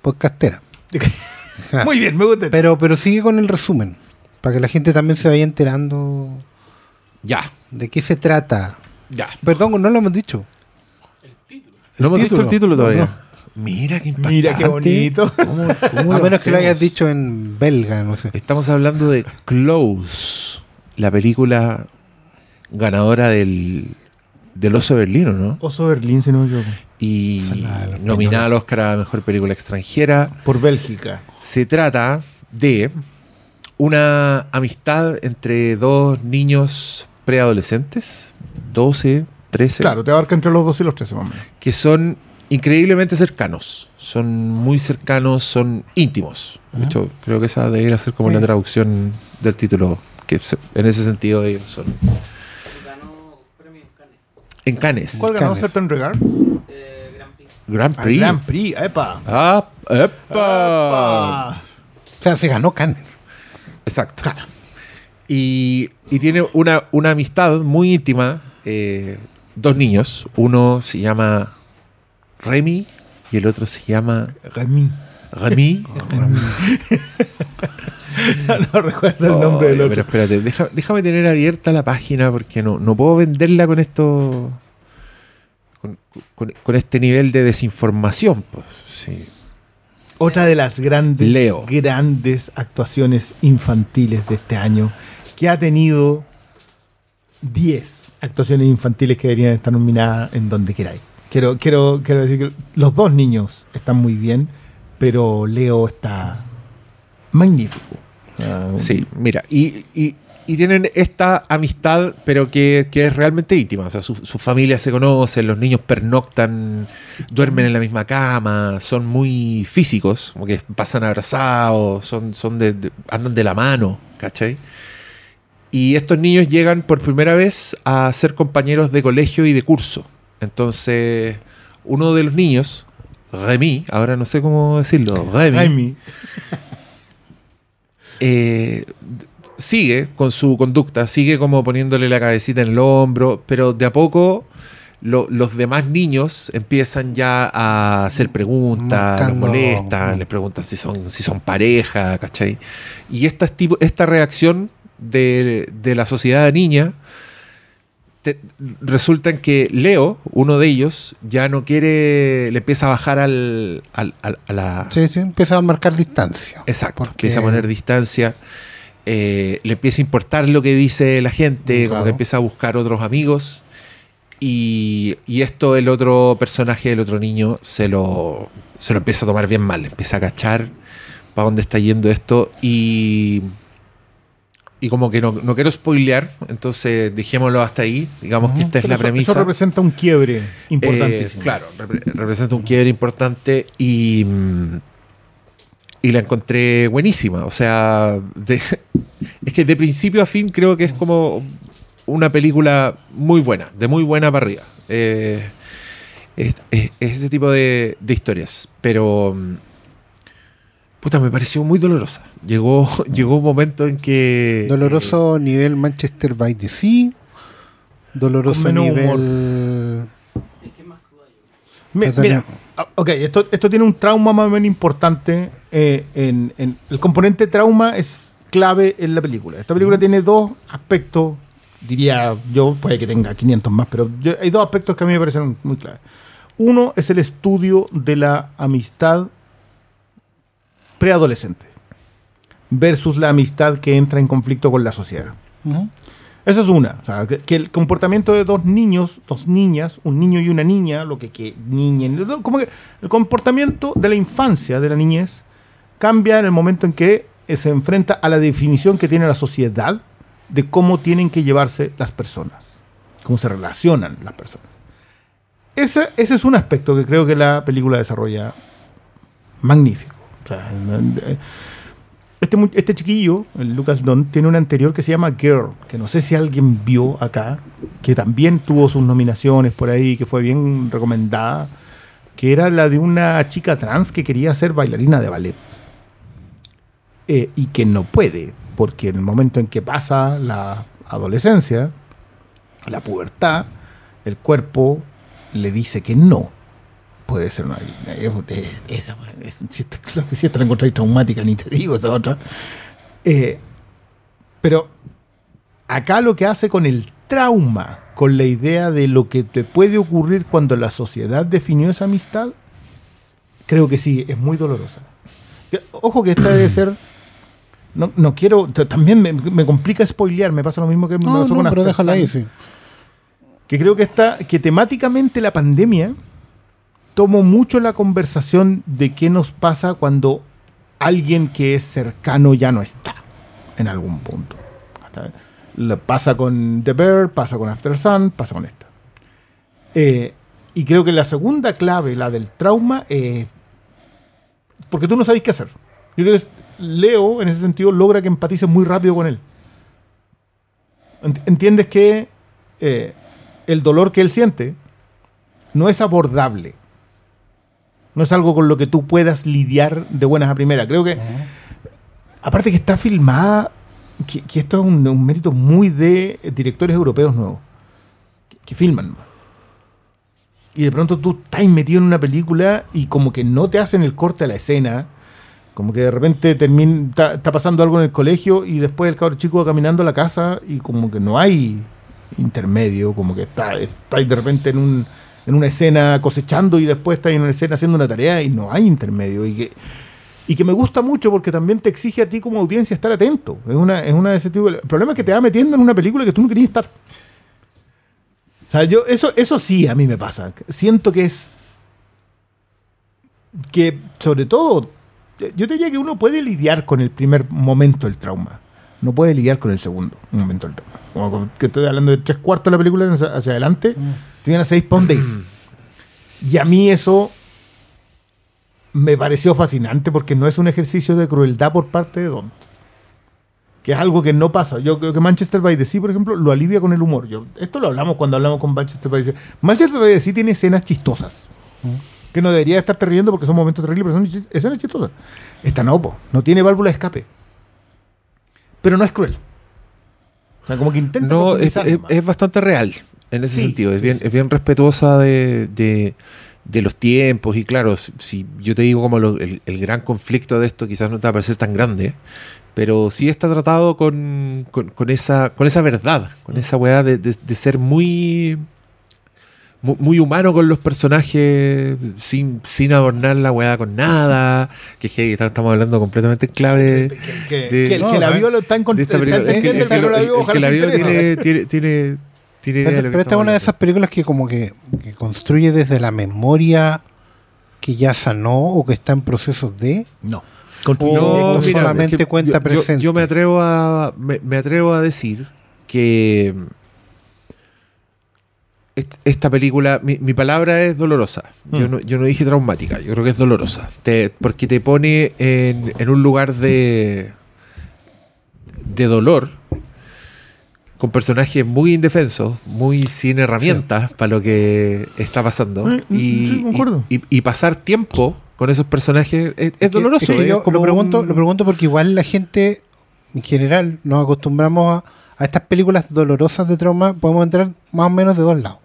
podcastera. Muy bien, me gusta. Pero, pero sigue con el resumen, para que la gente también se vaya enterando Ya, de qué se trata. Ya. Perdón, no lo hemos dicho. No hemos dicho el título todavía. No. Mira qué impactante. Mira qué bonito. ¿Cómo- cómo A menos que lo hayas dicho en belga, no sé. Estamos hablando de Close, la película ganadora del, del Oso de Berlín, ¿o ¿no? Oso Berlín, si no me equivoco. Y la- la nominada al Oscar a Mejor Película Extranjera. Por Bélgica. Se trata de una amistad entre dos niños preadolescentes, 12, 13, Claro, te abarca entre los dos y los tres, más o menos. que son increíblemente cercanos. Son muy cercanos, son íntimos. De hecho, creo que esa debería ser como la traducción del título. Que en ese sentido ellos son Ganó premio en Cannes. ¿Cuál ganó. Serpent Regard? Eh, Grand Prix. Grand Ah, Prix. Grand Prix, epa. Ah, epa. Epa. O sea, se ganó Cannes. Exacto. Y, y tiene una, una amistad muy íntima. eh, dos niños. Uno se llama Remy y el otro se llama Remy. Remy. no recuerdo el nombre del Oye, otro. Pero espérate, deja- déjame tener abierta la página porque no, no puedo venderla con esto. Con, con- con este nivel de desinformación. Pues, sí. Otra de las grandes, Leo. grandes actuaciones infantiles de este año, que ha tenido 10 actuaciones infantiles que deberían estar nominadas en donde queráis. Quiero, quiero, quiero decir que los dos niños están muy bien, pero Leo está magnífico. Sí, mira, y, y- y tienen esta amistad, pero que, que es realmente íntima. O sea, su- sus familias se conocen, los niños pernoctan, duermen en la misma cama, son muy físicos, como que pasan abrazados, son, son de, de- andan de la mano, ¿cachai? Y estos niños llegan por primera vez a ser compañeros de colegio y de curso. Entonces, uno de los niños, Remy, ahora no sé cómo decirlo, Remy, Jaime. eh, sigue con su conducta, sigue como poniéndole la cabecita en el hombro, pero de a poco lo- los demás niños empiezan ya a hacer preguntas, los molestan, les preguntan si son, si son pareja, ¿cachai? Y esta, tipo, esta reacción de, de la sociedad niña te- resulta en que Leo, uno de ellos, ya no quiere, le empieza a bajar al, al- al- a la... Sí, sí, empieza a marcar distancia. Exacto, Porque- empieza a poner distancia, eh, le empieza a importar lo que dice la gente, como Claro. que empieza a buscar otros amigos. Y, y esto el otro personaje, el otro niño, se lo, se lo empieza a tomar bien mal, empieza a cachar para dónde está yendo esto y, y como que no, no quiero spoilear, entonces dejémoslo hasta ahí, digamos que esta es la eso, premisa. eso representa un quiebre importantísimo. Eh, claro, repre- representa un quiebre importante y, mm, y la encontré buenísima. O sea, de- es que de principio a fin creo que es como una película muy buena, de muy buena para arriba. Eh, es, es- es ese tipo de, de historias, pero... mm, Puta, me pareció muy dolorosa. Llegó, llegó un momento en que... Doloroso nivel Manchester by the Sea. Doloroso nivel. Es que más mira, no. ah, ok, esto, esto tiene un trauma más o menos importante. Eh, en, en- el componente trauma es clave en la película. Esta película tiene dos aspectos, diría yo, puede que tenga 500 más, pero yo- hay dos aspectos que a mí me parecen muy claves. Uno es el estudio de la amistad preadolescente versus la amistad que entra en conflicto con la sociedad. Esa es una. O sea, que, que el comportamiento de dos niños, dos niñas, un niño y una niña, lo que, que niña, como que el comportamiento de la infancia, de la niñez, cambia en el momento en que se enfrenta a la definición que tiene la sociedad de cómo tienen que llevarse las personas, cómo se relacionan las personas. Ese, ese es un aspecto que creo que la película desarrolla magnífico. Eh, este, este chiquillo, Lucas Don, tiene una anterior que se llama Girl, que no sé si alguien vio acá, que también tuvo sus nominaciones por ahí, que fue bien recomendada, que era la de una chica trans que quería ser bailarina de ballet. Eh, y que no puede, porque en el momento en que pasa la adolescencia, la pubertad, el cuerpo le dice que no. Puede ser una. Esa, es- si, esta, la encontráis traumática, ni te digo esa otra. Eh, pero acá lo que hace con el trauma, con la idea de lo que te puede ocurrir cuando la sociedad definió esa amistad, creo que sí, es muy dolorosa. Ojo que esta debe ser. No, no quiero. También me, me complica spoilear, me pasa lo mismo que me No, pasó no, con pero déjala ahí, sí. que creo que está que temáticamente la pandemia tomó mucho la conversación de qué nos pasa cuando alguien que es cercano ya no está en algún punto. Lo pasa con The Bear, pasa con After Sun, pasa con esta. Eh, y creo que la segunda clave, la del trauma, es porque tú no sabes qué hacer. Yo creo que Leo, en ese sentido, logra que empatices muy rápido con él. Ent- Entiendes que eh, el dolor que él siente no es abordable. No es algo con lo que tú puedas lidiar de buenas a primeras. Creo que, aparte que está filmada, que, que esto es un, un mérito muy de directores europeos nuevos, que, que filman. Y de pronto tú estás metido en una película y como que no te hacen el corte a la escena, como que de repente termina, está, pasando algo en el colegio y después el cabro chico va caminando a la casa y como que no hay intermedio, como que está, está de repente en, un, en una escena cosechando y después está en una escena haciendo una tarea y no hay intermedio. Y que, y que me gusta mucho porque también te exige a ti como audiencia estar atento. Es una, es una de ese tipo de- El problema es que te va metiendo en una película que tú no querías estar. O sea, yo, eso, eso sí a mí me pasa. Siento que es. Que sobre todo. Yo te diría que uno puede lidiar con el primer momento del trauma. No puede lidiar con el segundo momento del trauma. Como que estoy hablando de tres cuartos de la película hacia, adelante. Tú vienes a seis de ahí. Y a mí eso me pareció fascinante porque no es un ejercicio de crueldad por parte de Don. que es algo que no pasa. Yo creo que Manchester by the Sea, por ejemplo, lo alivia con el humor. Yo, esto lo hablamos cuando hablamos con Manchester by the Sea. Manchester by the Sea tiene escenas chistosas. Que no debería estarte riendo porque son momentos terribles, pero son escenas chistosas. Esta no, po. no tiene válvula de escape. Pero no es cruel. O sea, como que intenta No, es, bastante real en ese Sí, sentido. Es sí, bien, sí, es bien respetuosa de, de- de los tiempos. Y claro, si, si yo te digo como lo- el, el gran conflicto de esto, quizás no te va a parecer tan grande. Pero sí está tratado con, con, con esa, con esa verdad, con esa weá de, de- de ser muy, mu- muy humano con los personajes, sin, sin adornar la weá con nada. Que estamos hablando completamente en clave. Que, que- de- que el No, que la vio lo está, entendiendo, el que que no la lo- vio, el ojalá que la se vio interese. tiene, tiene, tiene, tiene idea de Pero, lo que pero esta es una de esas películas que como que, que construye desde la memoria que ya sanó o que está en procesos de... No. No, Construye directo. solamente es que cuenta yo- presente. Yo, me atrevo a me, me atrevo a decir que esta película, mi, mi palabra es dolorosa. Yo, Mm. no, yo no dije traumática, yo creo que es dolorosa. Te- porque te pone en, en un lugar de, de dolor con personajes muy indefensos, muy sin herramientas para lo que está pasando. Eh, y, sí, y- y- y pasar tiempo con esos personajes es, doloroso. es que yo como lo, pregunto, un- lo pregunto porque igual la gente, en general, nos acostumbramos a, a estas películas dolorosas de trauma, podemos entrar más o menos de dos lados.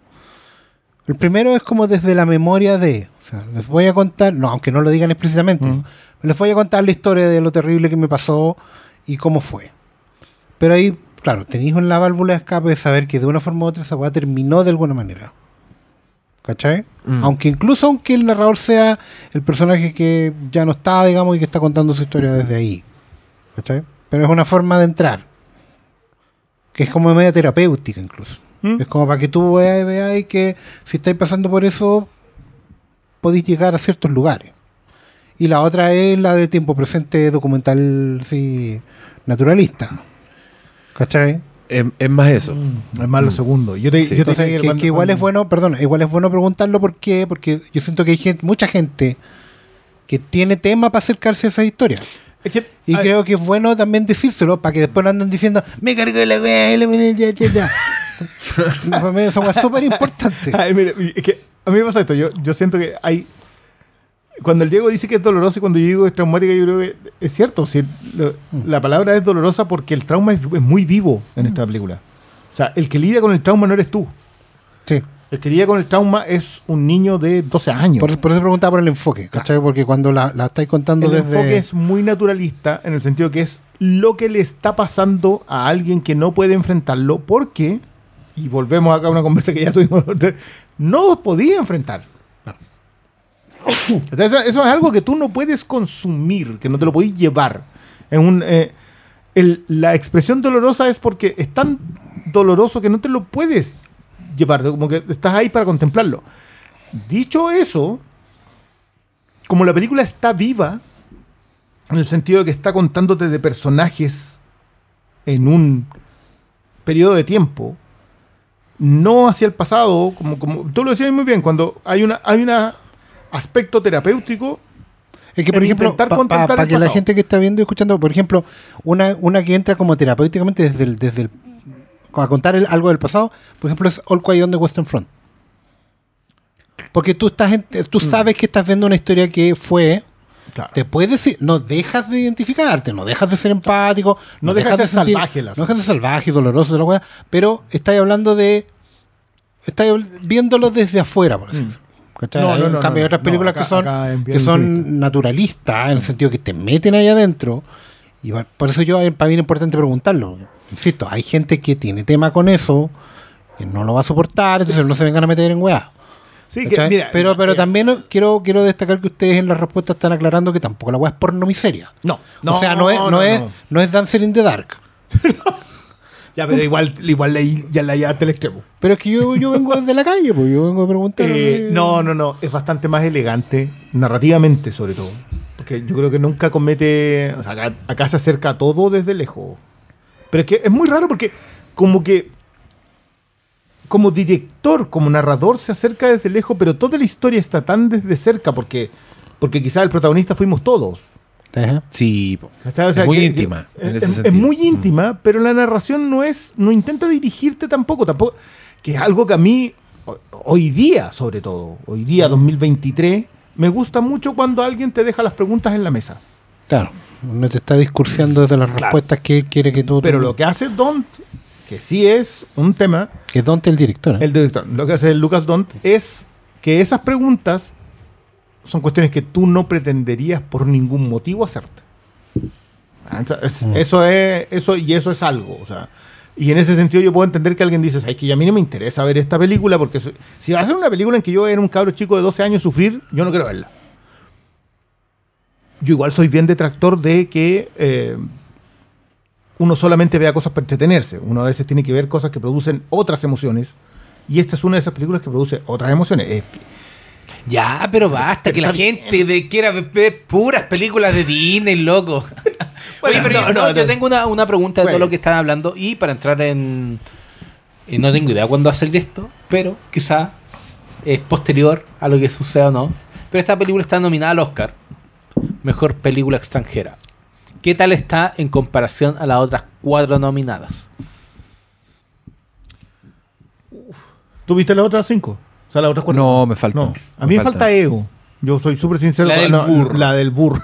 El primero es como desde la memoria de, o sea, les voy a contar, no, aunque no lo digan explícitamente, les voy a contar la historia de lo terrible que me pasó y cómo fue. Pero ahí, claro, tenéis en la válvula de escape de saber que de una forma u otra esa weá terminó de alguna manera. ¿Cachai? Mm. Aunque incluso aunque el narrador sea el personaje que ya no está, digamos, y que está contando su historia desde ahí. ¿Cachai? Pero es una forma de entrar. Que es como media terapéutica incluso. ¿Mm? Es como para que tú veas, veáis que si estáis pasando por eso, podéis llegar a ciertos lugares. Y la otra es la de tiempo presente documental sí, naturalista. ¿Cachai? Es, es más eso. Mm, Es más lo segundo. Yo te, Sí. yo te Entonces, que, cuando- que igual es bueno, perdón, igual es bueno preguntarlo ¿por qué? porque yo siento que hay gente, mucha gente que tiene tema para acercarse a esa historia. Es que- Y ay, creo que es bueno también decírselo para que después no anden diciendo, me cargo la wea, y la wea, ya, ya, ya". Para mí Eso es súper importante. Ay, mire, es que a mí me pasa esto. Yo, yo siento que hay. Cuando el Diego dice que es doloroso y cuando yo digo que es traumática, yo creo que es cierto. lo- la palabra es dolorosa porque el trauma es, es muy vivo en esta película. O sea, el que lidia con el trauma no eres tú. Sí. El que lidia con el trauma es un niño de 12 años. Por, por eso preguntaba por el enfoque, ¿cachai? Porque cuando la, la estáis contando el desde... enfoque es muy naturalista en el sentido que es lo que le está pasando a alguien que no puede enfrentarlo porque, y volvemos acá a una conversa que ya tuvimos, no podía enfrentar. Eso es algo que tú no puedes consumir, que no te lo podés llevar. En un, eh, la expresión dolorosa es porque es tan doloroso que no te lo puedes llevar, como que estás ahí para contemplarlo. Dicho eso, como la película está viva, en el sentido de que está contándote de personajes en un periodo de tiempo, no hacia el pasado, como, como tú lo decías muy bien, cuando hay una hay un aspecto terapéutico, Es que, por en ejemplo, para que la gente que está viendo y escuchando, por ejemplo, una, una que entra como terapéuticamente desde el, desde el, a contar el- algo del pasado, por ejemplo, es All Quiet on the Western Front. Porque tú estás en- Mm. tú sabes que estás viendo una historia que fue, claro, te puedes decir, no dejas de identificarte, no dejas de ser empático, No dejas de ser salvaje no dejas de ser salvaje, doloroso, de la weá, pero estás hablando de, estás viéndolo desde afuera, por así Mm. No, no, en no, cambio, hay otras películas acá- que son que son naturalistas, en el sentido que te meten ahí adentro. Y por eso yo, eh, para mí es importante preguntarlo. Insisto, hay gente que tiene tema con eso, que no lo va a soportar, entonces no se vengan a meter en weá. Sí, que, mira, pero pero eh, también quiero, quiero destacar que ustedes en la respuesta están aclarando que tampoco la weá es porno miseria. no, o sea, no es, no, es, no es Dancer in the Dark. Ya, pero igual, igual leí, ya la llevaste al extremo. Pero es que yo, yo vengo desde la calle, pues yo vengo a preguntar. Eh, no, no, no. Es bastante más elegante, narrativamente sobre todo. Porque yo creo que nunca comete. O sea, acá, acá se acerca a todo desde lejos. Pero es que es muy raro porque, como que. Como director, como narrador, se acerca desde lejos, pero toda la historia está tan desde cerca porque. Porque quizás el protagonista fuimos todos. Ajá. Sí, Es muy que- íntima, que- en es, ese es sentido. Muy íntima, pero la narración no es, no intenta dirigirte tampoco, tampoco, que es algo que a mí ho- hoy día, sobre todo, hoy día Mm. 2023, me gusta mucho cuando alguien te deja las preguntas en la mesa. Claro. No te está discursiando desde las respuestas que él quiere que tú. Pero lo que hace Don't, que sí es un tema, Que es Dante el director. ¿eh? el director, lo que hace Lucas Don't es que esas preguntas son cuestiones que tú no pretenderías por ningún motivo hacerte. Ah, es- Mm. Eso es, eso, y eso es algo. O sea, y en ese sentido yo puedo entender que alguien dice, es que a mí no me interesa ver esta película porque si va a ser una película en que yo era un cabro chico de 12 años sufrir, yo no quiero verla. Yo igual soy bien detractor de que eh, uno solamente vea cosas para entretenerse. Uno a veces tiene que ver cosas que producen otras emociones. Y esta es una de esas películas que produce otras emociones. Es- Ya, pero basta, que la gente de, quiera ver puras películas de Disney, loco. Oye, pero no, yo, no, yo tengo una, una pregunta de todo lo que están hablando y para entrar en... y no tengo idea cuándo va a salir esto, pero quizá es posterior a lo que suceda o no. Pero esta película está nominada al Oscar. Mejor película extranjera. ¿Qué tal está en comparación a las otras cuatro nominadas? ¿Tú viste las otras cinco? O sea, las otras cuatro. No, me falta. No, a mí me falta Ego. Yo soy súper sincero. La del no, burro. La del burro.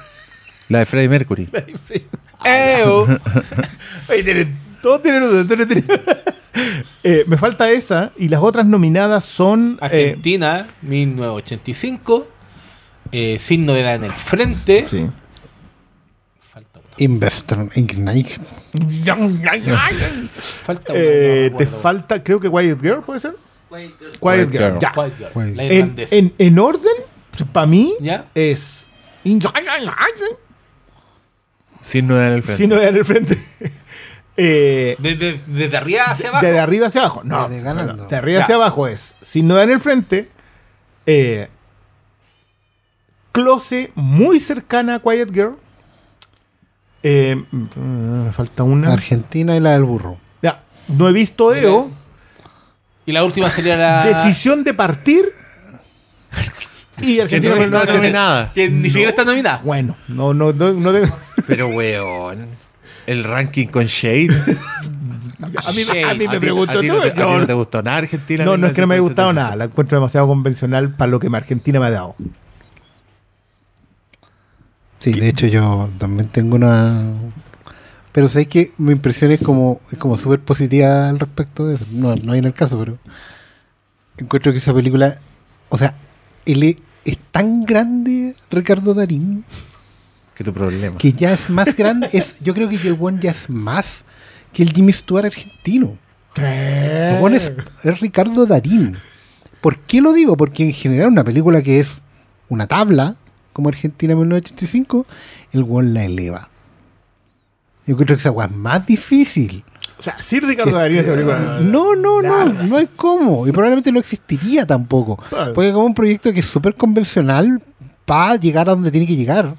La de Freddie Mercury. ¡Eo! Oye, tienen- todos tienen uno, todos tienen- Eh, me falta esa y las otras nominadas son eh, Argentina, 1985. eh, sin novedad en el frente. sí. Investor Ignite. Falta una, Eh, no te falta, creo que Quiet Girl, ¿puede ser? Quiet Girl. Quiet Girl, Girl. ya. Quiet Girl, Quiet. la En, irlandesa. en, en orden, para mí, ¿Ya? es Sin novedad en el frente. si no en el frente. Eh, Desde, desde arriba hacia abajo. De, arriba hacia abajo. No. Desde ganando. De arriba Ya. hacia abajo es. Si no da en el frente. Eh, close muy cercana a Quiet Girl. Eh, me falta una. Argentina y la del burro. Ya, no he visto EO. Y la última sería la. Decisión de partir. Y Que Argentina no está el noche- nominada. Que ni siquiera está nominada. Bueno, no, no, no, no tengo- Pero, weón. El ranking con Shade. A mí, Shade. a mí ¿A me preguntó. a ti no te- a ti no te gustó nada Argentina? No, no es que no me haya gustado 1985? nada. La encuentro demasiado convencional para lo que Argentina me ha dado. Sí, de hecho yo también tengo una... Pero sabéis que mi impresión es como, es como súper positiva al respecto de eso. No, no hay en el caso, pero encuentro que esa película, o sea, él es, es tan grande, Ricardo Darín, Que tu problema. que ya es más grande, es, yo creo que el one ya es más que el Jimmy Stewart argentino. El one es, es Ricardo Darín. ¿Por qué lo digo? Porque en general una película que es una tabla, como Argentina 1985, el one la eleva. Yo creo que esa weá es más difícil. O sea, sí, Ricardo Darín esa película. No, no, no, no hay cómo. Y probablemente no existiría tampoco. Claro. Porque como un proyecto que es súper convencional para llegar a donde tiene que llegar,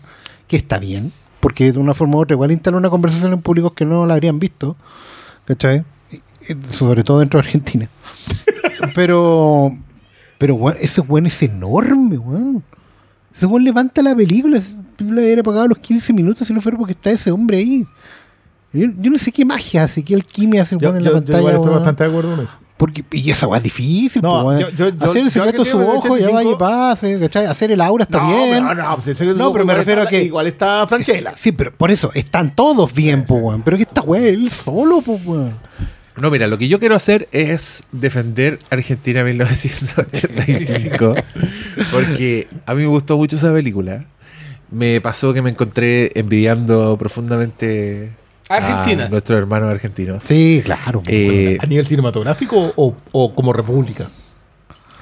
que está bien, porque de una forma u otra igual instala una conversación en públicos que no la habrían visto, ¿cachai? Sobre todo dentro de Argentina. pero, pero weón, ese weón es enorme, weón. Weón levanta la película. Película hubiera pagado los 15 minutos si no fuera porque está ese hombre ahí. Yo, yo no sé qué magia hace, qué alquimia hace el Yo, weón en yo- la yo pantalla. igual estoy bastante de acuerdo con eso. Porque, y esa weá es difícil, No, po, yo- yo- yo- Hacer el yo secreto de su ojo, ya 85, vaya y pase, ¿cachai? Hacer el aura está no, bien. pero no, pues, en serio, No, pero me refiero está- a que- Igual está Franchella. Sí, pero por eso, están todos bien, po, weón. Pero que esta weá es él solo, po, weón. No, mira, lo que yo quiero hacer es defender Argentina 1985. porque a mí me gustó mucho esa película. Me pasó que me encontré envidiando profundamente Argentina. a nuestros hermanos argentinos. Sí, claro. Eh, ¿A nivel cinematográfico o, o como república?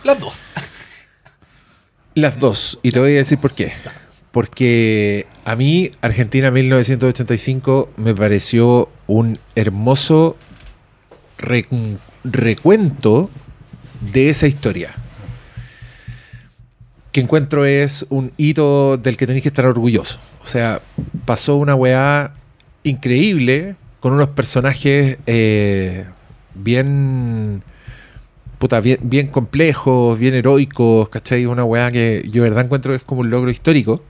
Las dos. Las dos, y te voy a decir por qué. Porque a mí Argentina 1985 me pareció un hermoso re- recuento de esa historia. Que encuentro es un hito del que tenéis que estar orgulloso. O sea, pasó una weá increíble con unos personajes eh, bien puta, bien, bien complejos, bien heroicos, ¿cachai? Una weá que yo de verdad encuentro que es como un logro histórico.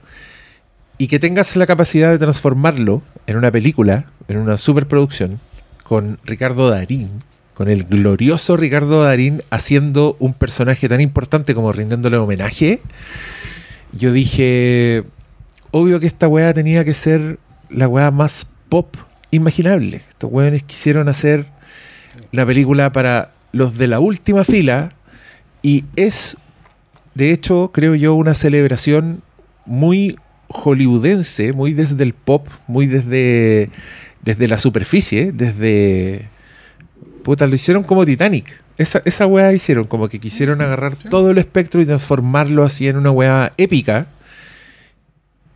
y que tengas la capacidad de transformarlo en una película, en una superproducción, con Ricardo Darín, con el glorioso Ricardo Darín haciendo un personaje tan importante como rindiéndole homenaje, yo dije, obvio que esta weá tenía que ser la weá más pop imaginable. Estos weones quisieron hacer la película para los de la última fila y es, de hecho, creo yo, una celebración muy hollywoodense, muy desde el pop, muy desde, desde la superficie, desde... Puta, lo hicieron como Titanic. Esa, esa weá hicieron, como que quisieron agarrar todo el espectro y transformarlo así en una weá épica.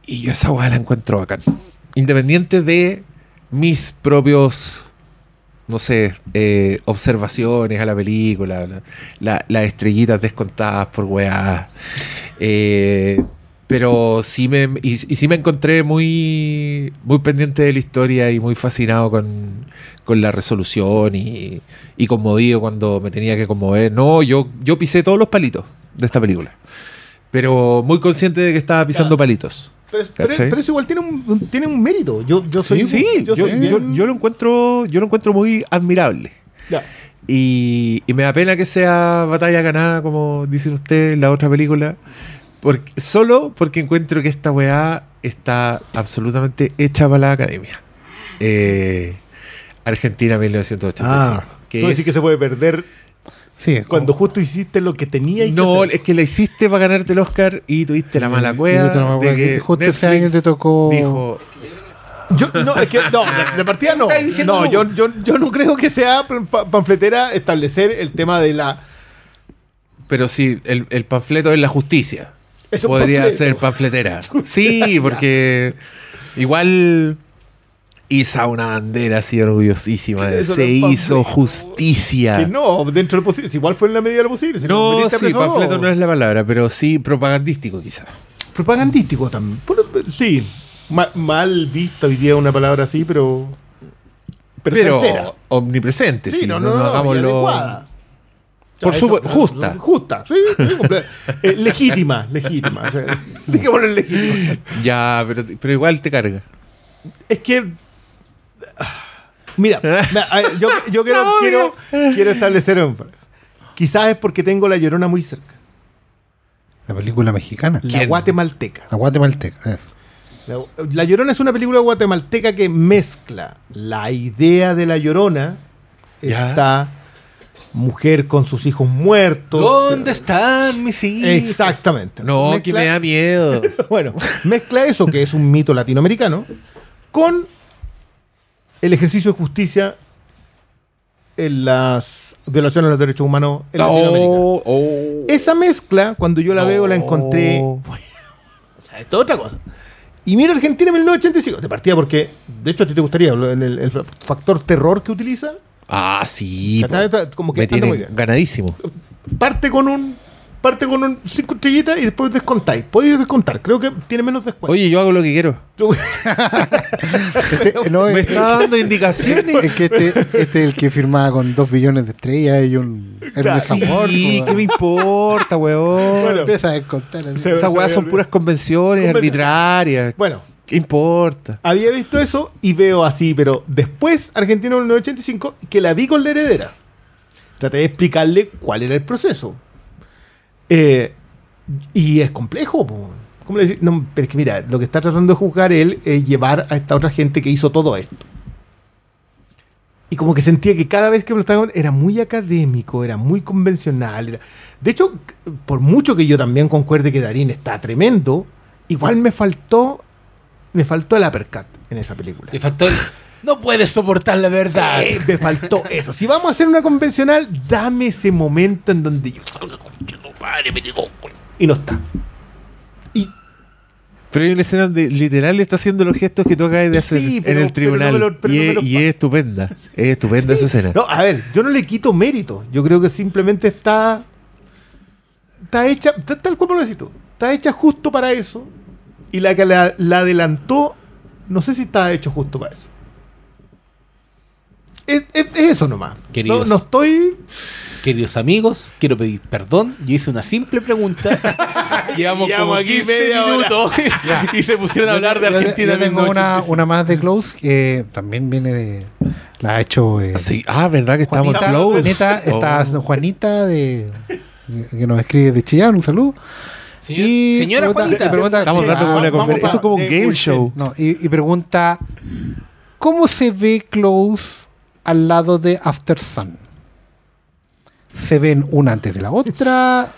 Y yo esa weá la encuentro bacán. Independiente de mis propios, no sé, eh, observaciones a la película, la- la- las estrellitas descontadas por weá. Eh, pero sí me, y, y sí me encontré muy, muy pendiente de la historia y muy fascinado con, con la resolución y, y conmovido cuando me tenía que conmover. No, yo, yo pisé todos los palitos de esta película. Pero muy consciente de que estaba pisando palitos. Pero, pero- ¿Cachai? pero eso igual tiene un, tiene un mérito. Yo, yo soy. Sí, yo, soy yo- bien- yo lo encuentro, yo lo encuentro muy admirable. Ya. Y, y me da pena que sea batalla ganada, como dicen ustedes en la otra película. Porque, solo porque encuentro que esta weá está absolutamente hecha para la academia. Eh, Argentina 1985. Ah, que tú decís es- que se puede perder Sí, cuando como- justo hiciste lo que tenía y No, que hacer. es que la hiciste para ganarte el Oscar y tuviste la mala cueva. tuviste la mala de cueva, que que justo ese año te tocó- Dijo, Yo, no, es que, no, de, partida no. No, yo, yo, yo no creo que sea pa- panfletera establecer el tema de la. pero sí, el, el panfleto es la justicia. Podría panfleto. ser panfletera. Sí, porque igual Isa una bandera así orgullosísima no se hizo justicia. Que no, dentro de lo posible. Si igual fue en la medida de lo posible. Si No, sí, preso, panfleto no es la palabra, pero sí propagandístico quizá. Propagandístico también. Pero, sí. Ma- mal vista hoy día una palabra así, pero. Pero, omnipresente, Sí, sí, no, no, no, no, hagámoslo-. Por supuesto, justa. Justa, sí, sí, comple- eh, legítima, legítima. O sea, digámoslo en legítima. Ya, pero, pero igual te carga. Es que. Mira, yo, yo quiero, quiero, quiero establecer un. Quizás es porque tengo la llorona muy cerca. La película mexicana. La ¿Quién? guatemalteca. La guatemalteca. La, La Llorona es una película guatemalteca que mezcla la idea de la Llorona. Ya. Esta mujer con sus hijos muertos. ¿Dónde están mis hijos? Exactamente. No, que me da miedo. Bueno, mezcla eso, que es un mito latinoamericano, con el ejercicio de justicia en las violaciones de los derechos humanos en Latinoamérica. Oh, oh. Esa mezcla, cuando yo la veo, la encontré. O sea, esto es otra cosa. Y mira Argentina en 1985. De partida porque, de hecho, a ti te gustaría el factor terror que utiliza. Ah, sí. Está- está- como que me anda tiene muy bien. ganadísimo. Parte con un. Parte con un cinco estrellitas y después descontáis. Podéis descontar. Creo que tiene menos descuento. Oye, yo hago lo que quiero. Este, no, Me es, está dando indicaciones. es que este, este es el que firmaba con dos billones de estrellas y un Hermes Sí, Award, Sí, ¿qué me importa, weón? Bueno. Empieza a descontar. Esas weas son puras convenciones Conven- arbitrarias. Bueno, ¿Qué importa? había visto eso y veo así, pero después, Argentina en 1985, que la vi con la heredera. Traté de explicarle cuál era el proceso. Eh, y es complejo. ¿Cómo? No, pero es que mira, lo que está tratando de juzgar él es llevar a esta otra gente que hizo todo esto. Y como que sentía que cada vez que me lo estaba era muy académico, era muy convencional. De hecho, por mucho que yo también concuerde que Darín está tremendo, igual me faltó me faltó el uppercut en esa película. Le faltó el- No puedes soportar la verdad. Eh, me faltó eso. Si vamos a hacer una convencional, dame ese momento en donde yo salga con tu padre, me digo, y no está. Y Pero hay una escena donde literal está haciendo los gestos que tú acabas de hacer Sí, en el pero no tribunal. me lo- pero y, no me es, lo y es estupenda. Es estupenda esa escena. No, a ver, yo no le quito mérito. Yo creo que simplemente está. Está hecha. ta- Tal cual lo necesito. Está hecha justo para eso. Y la que la, la adelantó, no sé si está hecho justo para eso. Es, es- es eso nomás. No, Queridos. no estoy. Queridos amigos, quiero pedir perdón. Yo hice una simple pregunta Llevamos Llevamos como aquí 15 media hora. minutos y se pusieron a hablar de Argentina. Yo tengo en una, 1985. una más de Close que también viene de. La ha hecho. eh, Sí. Ah, ¿verdad que estamos Juanita, close? Juanita, está Oh. Juanita de. Que nos escribe de Chillán, un saludo. Señor- Y señora pregunta- Juanita. y pregunta- Estamos sí, hablando como una conferencia. Esto es como un de game Wilson. show. No, y, y pregunta: ¿Cómo se ve Close al lado de After Sun? ¿Se ven una antes de la otra?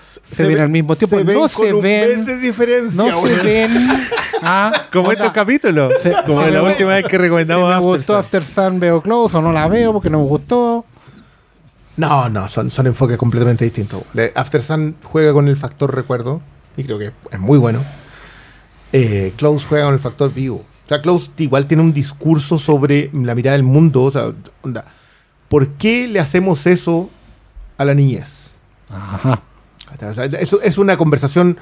¿Se, ven ve- al mismo tiempo? se ven no con se un ven. mes de diferencia, No se weón. ven. Ah, Como onda, estos capítulos. Se- como se la me- última vez que si recomendamos me After gustó Sun. After Sun, veo Close o no la veo porque no me gustó. No, no, son, son enfoques completamente distintos. After Sun juega con el factor recuerdo, y creo que es muy bueno. Eh, Close juega con el factor vivo. O sea, Close igual tiene un discurso sobre la mirada del mundo. O sea, onda, ¿por qué le hacemos eso a la niñez? Ajá. O sea, eso es una conversación.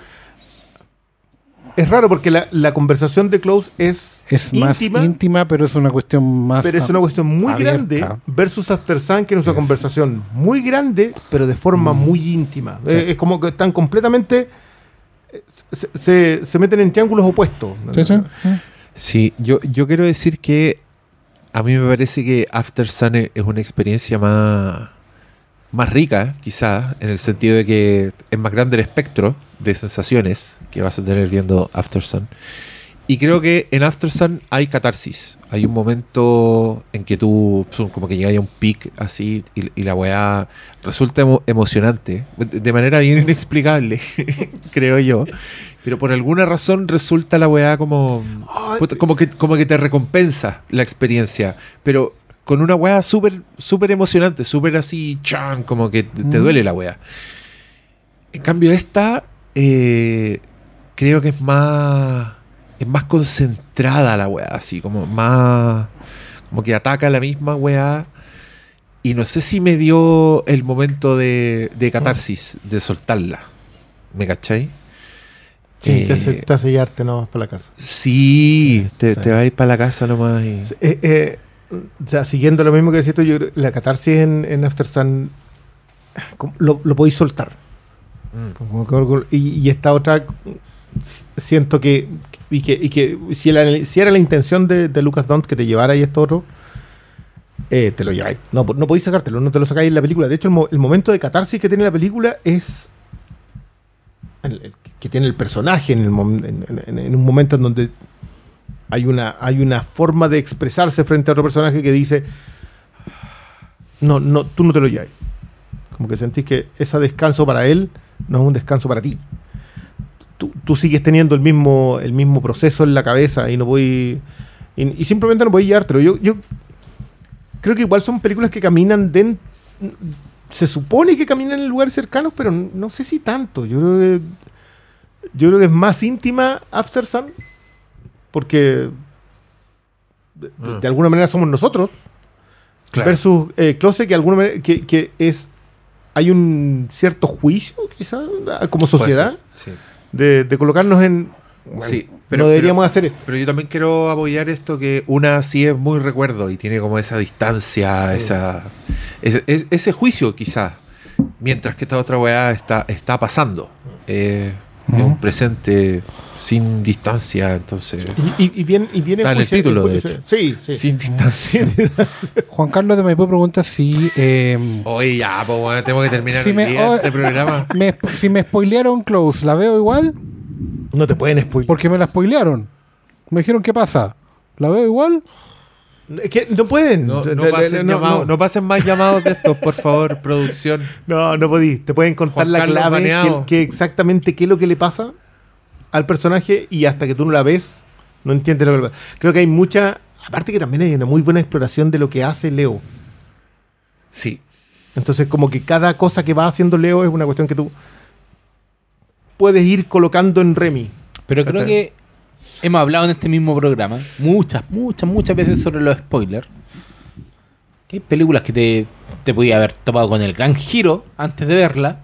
Es raro porque la, la conversación de Close es, Es más íntima, íntima, pero es una cuestión más. pero es una cuestión muy abierta. grande versus After Sun, que es una Yes. conversación muy grande, pero de forma muy íntima. Eh, es como que están completamente. eh, Se, se- se meten en triángulos opuestos. Sí, sí. Sí, yo, yo quiero decir que a mí me parece que After Sun es una experiencia más, más rica, quizás, en el sentido de que es más grande el espectro de sensaciones que vas a tener viendo After Sun. Y creo que en After Sun hay catarsis. Hay un momento en que tú como que llegas a un pic así y, y la weá resulta emo- emocionante. De manera bien inexplicable, creo yo. Pero por alguna razón resulta la weá como... Como, que, como que te recompensa la experiencia, pero con una weá súper súper emocionante, súper así, chan, como que te te duele la weá. En cambio, esta eh, creo que es más es más concentrada la weá, así como más como que ataca la misma weá. Y no sé si me dio el momento de, de catarsis, de soltarla. ¿Me cachai? Sí, te hace, Eh, te hace nomás para la casa. Sí, te, sí. te vas a ir para la casa nomás. y- Eh, eh, o sea, siguiendo lo mismo que decías tú, yo creo que la catarsis en, en After Sun lo, lo podéis soltar. Que- y, y esta otra siento que y que, y que si, la- si era la intención de, de Lucas Dont que te llevara y esto otro eh, te lo lleváis. No, no podéis sacártelo, no te lo sacáis en la película. De hecho el, mo- el momento de catarsis que tiene la película es el- el que tiene el personaje en un momento en donde hay una, hay una forma de expresarse frente a otro personaje que dice no, no, tú no te lo lleváis como que sentís que ese descanso para él no es un descanso para ti. Tú, tú sigues teniendo el mismo, el mismo proceso en la cabeza y no voy. Y, y simplemente no voy a llevártelo. Yo, yo creo que igual son películas que caminan den, Se supone que caminan en lugares cercanos, pero no sé si tanto. Yo creo que. Yo creo que es más íntima After Sun. Porque. De, de- de alguna manera somos nosotros Claro. versus eh, Close que, alguna manera- que, que es hay un cierto juicio quizás como sociedad sí. de, de colocarnos en bueno, Sí, no deberíamos hacer esto Pero yo también quiero apoyar esto que una sí es muy recuerdo y tiene como esa distancia, esa, ese, es- ese juicio quizás, mientras que esta otra weá está, está pasando. Eh, Es un presente sin distancia, entonces... y, y- y bien y viene Está en el título, de hecho. sí, sí. Sin distancia. Juan Carlos de Maipú pregunta si eh, Oye, ya, pues bueno, tengo que terminar Si el me- día oh, este programa. me- si me spoilearon Close, ¿la veo igual? no te pueden spoiler Porque me la spoilearon. Me dijeron, ¿qué pasa? ¿La veo igual? Es que no pueden No, no pasen, no, llamados- no. no pasen más llamados de estos, por favor, producción. No, no podís. Te pueden contar Juan la Carlos clave, que, que exactamente qué es lo que le pasa al personaje y hasta que tú no la ves, no entiendes lo que le pasa. Creo que hay mucha... Aparte que también hay una muy buena exploración de lo que hace Leo. Sí. Entonces como que cada cosa que va haciendo Leo es una cuestión que tú puedes ir colocando en Remy. Pero creo que hemos hablado en este mismo programa muchas, muchas, muchas veces sobre los spoilers. Que hay películas que te, te podía haber topado con el gran giro antes de verla.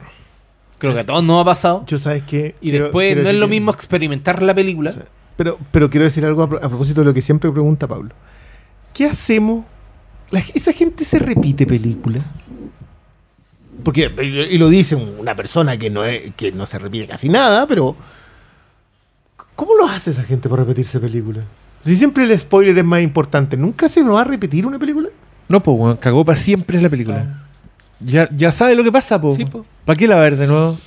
Creo que a todos nos ha pasado. Yo sabes que... Y después no es lo mismo experimentar la película. Pero, pero quiero decir algo a, pro- a propósito de lo que siempre pregunta Pablo. ¿Qué hacemos? La- ¿Esa gente se repite película? porque, y lo dice una persona que no, es, que no se repite casi nada, pero ¿cómo lo hace esa gente para repetirse películas? Si siempre el spoiler es más importante, ¿nunca se va a repetir una película? No, pues, weón, cagó para siempre es la película. Ya, ya sabe lo que pasa, po. Sí, po. ¿Para qué la va a ver de nuevo?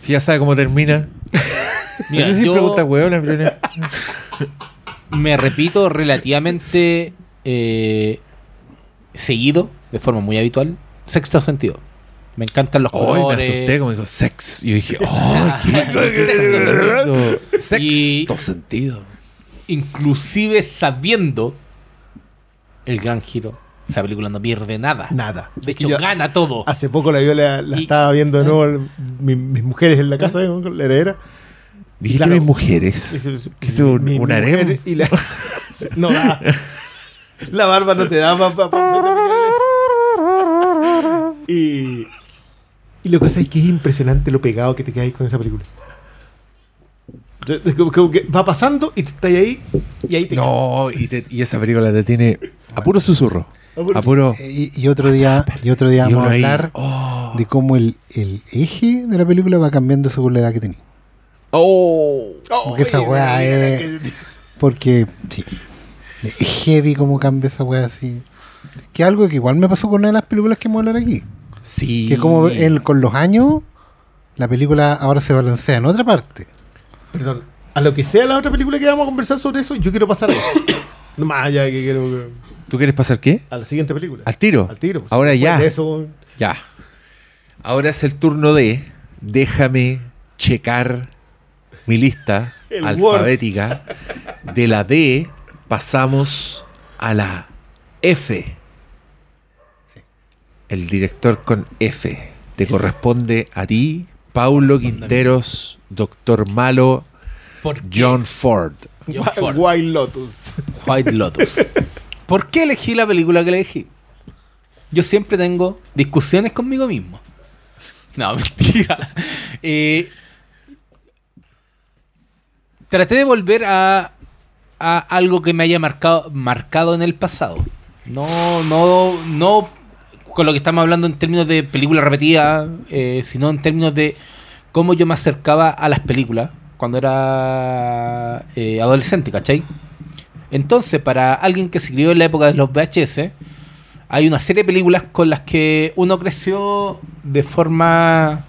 Si ya sabe cómo termina. Mira, yo pregunta, weón. la primera. me repito relativamente eh, seguido, de forma muy habitual, sexto sentido. Me encantan los Ay, me colores. asusté como dijo sex. Y yo dije, ¡ay, qué Sexto Sexto Y- sentido. Inclusive sabiendo el gran giro. Esa película no pierde nada. Nada. De hecho, yo gana todo. Hace poco la, yo la, la Y- estaba viendo de nuevo, mi- mis mujeres en la casa, ¿eh? la heredera. Dijiste Claro. mis mujeres. ¿Qué es un, Mi- un mi harem? mujer Y la, no da. La barba no te da para y, y lo que pasa es que es impresionante lo pegado que te quedáis con esa película. Como- como que va pasando y te estás ahí y ahí te No, y, te- y esa película te tiene a puro susurro. A puro Y, y otro día, y otro día Y vamos a ahí. hablar Oh. de cómo el, el eje de la película va cambiando según la edad que tenés. Oh. Porque esa weá es- Porque, sí, es heavy cómo cambia esa weá así. Que es algo que igual me pasó con una de las películas que vamos a hablar aquí. Sí. Que como el, con los años, la película ahora se balancea en otra parte. Perdón, a lo que sea la otra película que vamos a conversar sobre eso, yo quiero pasar a eso. No más allá que quiero que- ¿Tú quieres pasar qué? a la siguiente película. ¿Al tiro? Al tiro. pues, Ahora ya. de eso, Ya. Ahora es el turno de. Déjame checar mi lista El alfabética. De la D pasamos a la F. El director con F. Te corresponde a ti, Paulo Quinteros, Doctor Malo. John Ford. John Ford. Wild Lotus. White Lotus. ¿Por qué elegí la película que elegí? Yo siempre tengo discusiones conmigo mismo. No, mentira. Eh, traté de volver a, a algo que me haya marcado, marcado en el pasado. No, no, no con lo que estamos hablando en términos de película repetida, eh, sino en términos de cómo yo me acercaba a las películas cuando era eh, adolescente, ¿cachai? Entonces, para alguien que se crió en la época de los VHS, hay una serie de películas con las que uno creció de forma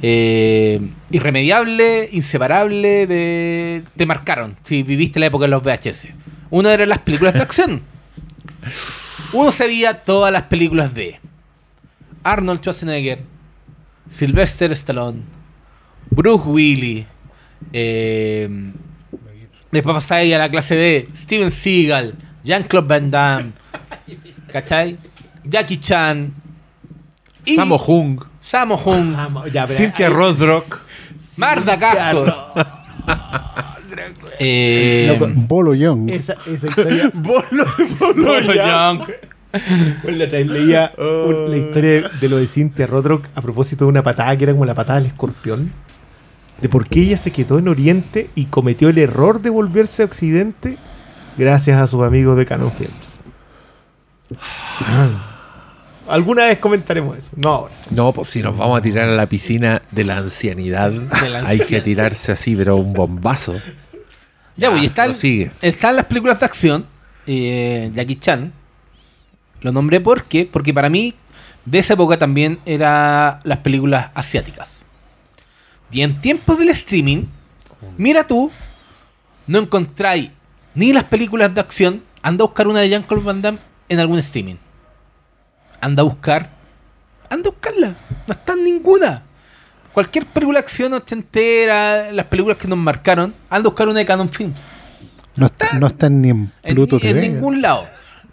eh, irremediable, inseparable, de, te marcaron si viviste la época de los VHS. Una eran las películas de acción. Uno sabía todas las películas de Arnold Schwarzenegger, Sylvester Stallone, Bruce Willis, eh, después pasáis a la clase D, Steven Seagal, Jean-Claude Van Damme, ¿cachai? Jackie Chan, y Samo Hung, Sammo Hung, Ya, pero Cynthia Rothrock. Marda Castro. Eh, Loco, Bolo Young. Esa, esa historia. Bolo, bolo, Bolo. Young. Bueno, la leía un- la historia de lo de Cynthia Rothrock a propósito de una patada que era como la patada del escorpión. De por qué ella se quedó en Oriente y cometió el error de volverse a Occidente gracias a sus amigos de Canon Films. Alguna vez comentaremos eso. No ahora. No, pues si nos vamos a tirar a la piscina de la ancianidad, De la hay que ancianidad. tirarse así, pero un bombazo. Ya, pues, y están, prosigue. están las películas de acción. eh, Jackie Chan. Lo nombré porque, porque para mí, de esa época también eran las películas asiáticas. Y en tiempos del streaming, mira tú, no encontráis ni las películas de acción. Anda a buscar una de Jean-Claude Van Damme en algún streaming. Anda a buscar. Anda a buscarla. No está en ninguna. Cualquier película de acción ochentera, las películas que nos marcaron, anda a buscar una de Canon Film. No, está- no están ni en En, Pluto en TV. ningún lado.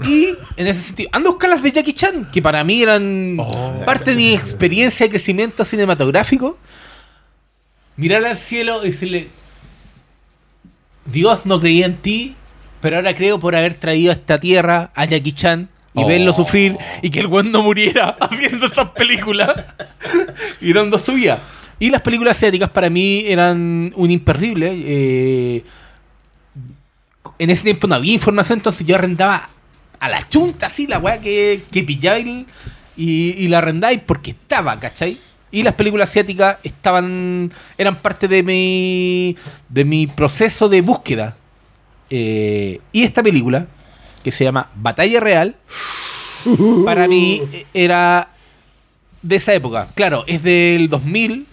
Y en ese sentido, ando a buscar las de Jackie Chan, que para mí eran Oh. parte de mi experiencia de crecimiento cinematográfico. Mirar al cielo y decirle: Dios no creía en ti, pero ahora creo por haber traído a esta tierra a Jackie Chan y Oh. verlo sufrir y que el buen no muriera haciendo estas películas y dando su vida. Y las películas asiáticas para mí eran un imperdible. eh, en ese tiempo no había información, entonces yo arrendaba a la chunta así, la weá que, que el- y, y la arrendáis porque estaba, ¿cachai? Y las películas asiáticas estaban. eran parte de mi. de mi proceso de búsqueda. Eh, y esta película, que se llama Batalla Real, para mí era de esa época. Claro, es del 2000,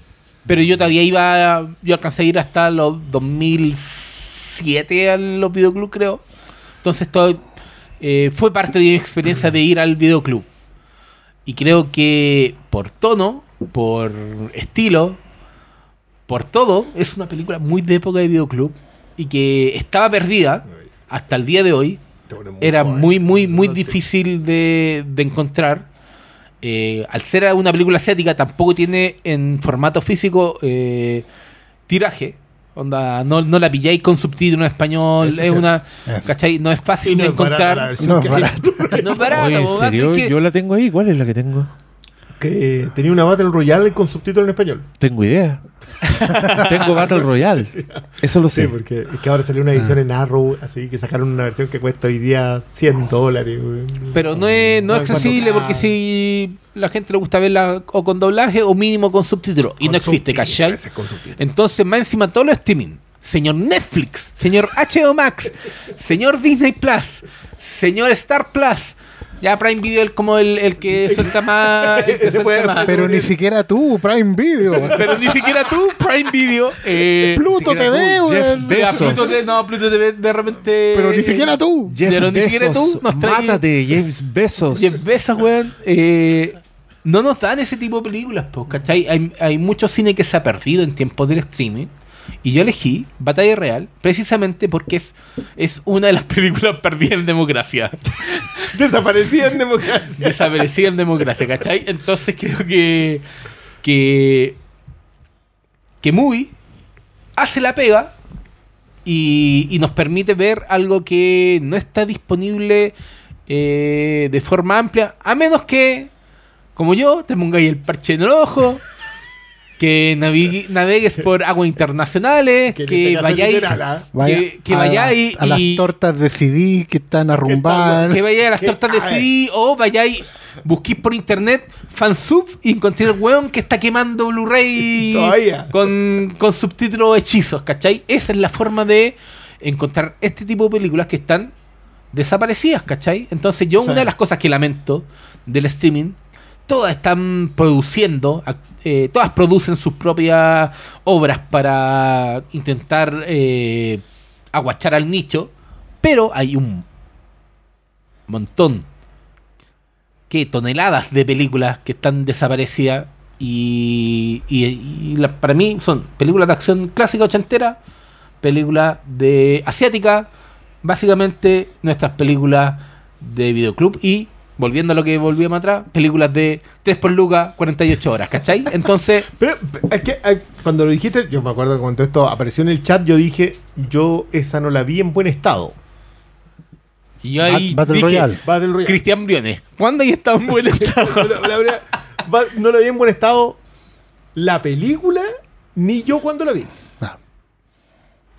pero yo todavía iba. Yo alcancé a ir hasta los 2007 a los videoclubs, creo. Entonces, todo, eh, fue parte de mi experiencia de ir al videoclub. Y creo que por tono, por estilo, por todo, es una película muy de época de videoclub y que estaba perdida hasta el día de hoy. Te pone muy Era muy, muy, muy difícil de, de encontrar. Eh, al ser una película asiática, tampoco tiene en formato físico eh, tiraje. Onda, no, no la pilláis con subtítulo en español. Es es una. ¿Cachai? No es fácil no de es encontrar. No es barato. No es barato, Oye, ¿en serio? es que- Yo la tengo ahí. ¿Cuál es la que tengo? Que tenía una Battle Royale con subtítulo en español. Tengo idea. tengo Battle Royale. Eso lo sé. Sí, porque es que ahora salió una edición en Arrow, así que sacaron una versión que cuesta hoy día 100 dólares. Pero no es, no No es es accesible cuando- porque si la gente le gusta verla o con doblaje o mínimo con subtítulos. Y Con no existe, subtítulos, ¿cachai? subtítulos. Entonces, más encima, todo lo streaming. Señor Netflix, señor HBO Max, señor Disney Plus, señor Star Plus. Ya Prime Video es como el, el que suelta más. el que Ese suelta puede- más. Pero ni siquiera tú, Prime Video. Pero ni siquiera tú, Prime Video. Eh, Pluto TV, weón. Pluto TV, no, Pluto TV de repente. Pero ni siquiera tú. Jeff Pero ni siquiera tú nos traes- Mátate, James Bezos. Jeff Bezos, weón, eh, no nos dan ese tipo de películas, po, ¿cachai? Hay, hay mucho cine que se ha perdido en tiempos del streaming. Y yo elegí Batalla Real precisamente porque es, es una de las películas perdidas en democracia. Desaparecía en democracia. Desaparecida en democracia, ¿cachai? Entonces creo que. que. que Movie hace la pega y, y nos permite ver algo que no está disponible eh, de forma amplia, a menos que, como yo, te pongáis el parche en el ojo. Que navegue- navegues por aguas internacionales, que, vayáis, literal. Vaya que, que a, vayáis a las y- tortas de CD que están arrumbadas. que vayáis a las tortas de. CD o vayáis, busquéis por internet fansub y encontré el weón que está quemando Blu-ray con, con subtítulos hechizos, ¿cachai? Esa es la forma de encontrar este tipo de películas que están desaparecidas, ¿cachai? Entonces yo O sea- una de las cosas que lamento del streaming, todas están produciendo, eh, todas producen sus propias obras para intentar eh, aguachar al nicho, pero hay un montón, que toneladas de películas que están desaparecidas y, para mí son películas de acción clásica ochentera, películas de asiática, básicamente nuestras películas de videoclub y volviendo a lo que volvíamos atrás, películas de 3 por lucas, 48 horas, ¿cachai? Entonces, Pero es que eh, cuando lo dijiste, yo me acuerdo que cuando esto apareció en el chat, yo dije, yo esa no la vi en buen estado. yo ahí Bat- Battle dije, Royale. Battle Royale. Cristian Briones, ¿cuándo hay estado en buen estado? La- la verdad, va- no la vi en buen estado la película, ni yo cuando la vi.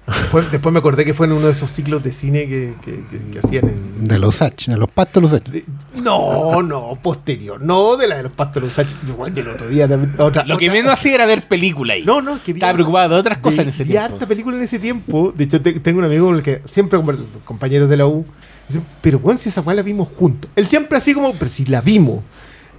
Después, después me acordé que fue en uno de esos ciclos de cine que, que- que- que hacían en... De los H, de los pastos de los H. de- no, no, posterior. No de la de los pastores Sach- Bueno, el otro día también. Otra, Lo que otra- menos hacía era ver película ahí. No, no, es que vi Estaba preocupado de otras cosas en ese vi tiempo. harta película en ese tiempo. De hecho, te- tengo un amigo con el que siempre converso, compañeros de la U. dice, pero bueno, si esa weá la vimos juntos. Él siempre así como, pero si la vimos.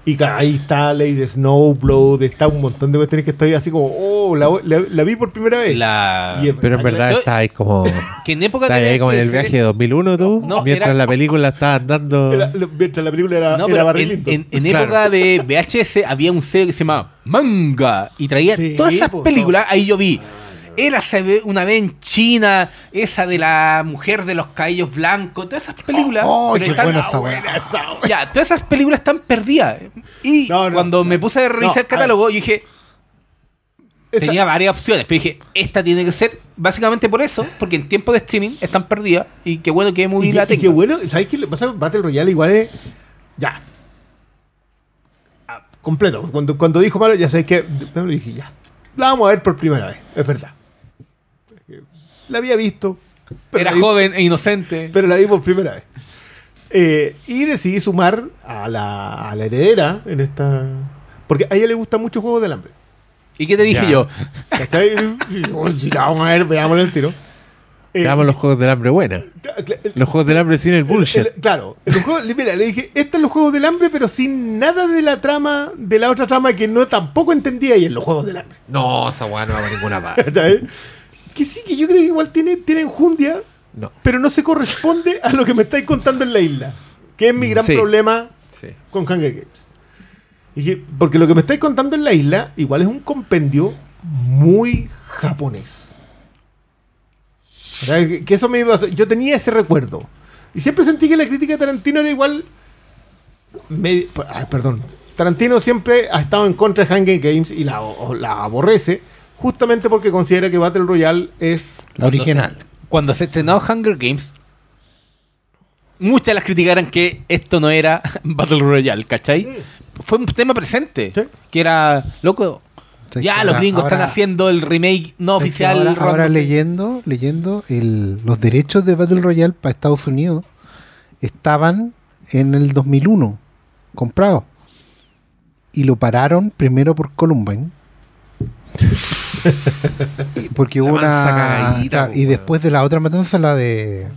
Y ahí está Lady Snowblood, está un montón de cuestiones que estoy así como, oh, la, la- la vi por primera vez. La... Y es Pero en verdad Yo- está ahí como. Que en época Está de ahí como en el viaje de 2001 tú. No, mientras era- la película está andando. Era- mientras la película era, No, era en, Lyndon. en- en Claro. época de VHS había un sello que se llamaba Manga y traía Sí, todas esas pues, películas. Ahí yo vi. Era una vez en China, esa de la mujer de los cabellos blancos, todas esas películas. Oh, qué están- buena esa weá. Ya, todas esas películas están perdidas. Y No, no, cuando me puse a revisar el catálogo, yo dije, Esa- tenía varias opciones, pero dije, esta tiene que ser básicamente por eso, porque en tiempo de streaming están perdidas y qué bueno que muy la tenga. qué bueno, ¿sabes qué pasa? Battle Royale igual es. Ya. Ah, completo. Cuando, cuando dijo malo, ya sabes que. Dije, ya. La vamos a ver por primera vez, es verdad. La había visto. pero Era vi- joven e inocente. Pero la vi por primera vez. Eh, y decidí sumar a la, a la heredera en esta. Porque a ella le gusta mucho Juegos del Hambre. ¿Y qué te dije Ya. yo? Si la vamos a ver, veámoslo el tiro. Eh, Veamos los juegos del hambre buena. Los juegos del hambre sin el bullshit. el- claro, en los juegos- mira, le dije, estos son los juegos del hambre, pero sin nada de la trama, de la otra trama que no tampoco entendía y en los juegos del hambre. No, esa weá no va a ninguna parte. Que sí, que yo creo que igual tiene, tiene enjundia, No. pero no se corresponde a lo que me estáis contando en la isla. Que es mi gran Sí. problema Sí. con Hunger Games. Y porque lo que me estáis contando en la isla igual es un compendio muy japonés. Que, eso me iba a Yo tenía ese recuerdo. Y siempre sentí que la crítica de Tarantino era igual. me- ay, perdón. Tarantino siempre ha estado en contra de Hunger Games y la aborrece justamente porque considera que Battle Royale es La original. Cuando se estrenó Hunger Games, muchas las criticaron que esto no era Battle Royale, ¿cachai? Fue un tema presente. Sí. Que era, loco, Sí, ya ahora- los gringos están haciendo el remake no Es que oficial. Ahora, leyendo, leyendo el- los derechos de Battle Royale para Estados Unidos estaban en el 2001 comprados y lo pararon primero por Columbine. Porque hubo una cagadita, y después de la otra matanza la de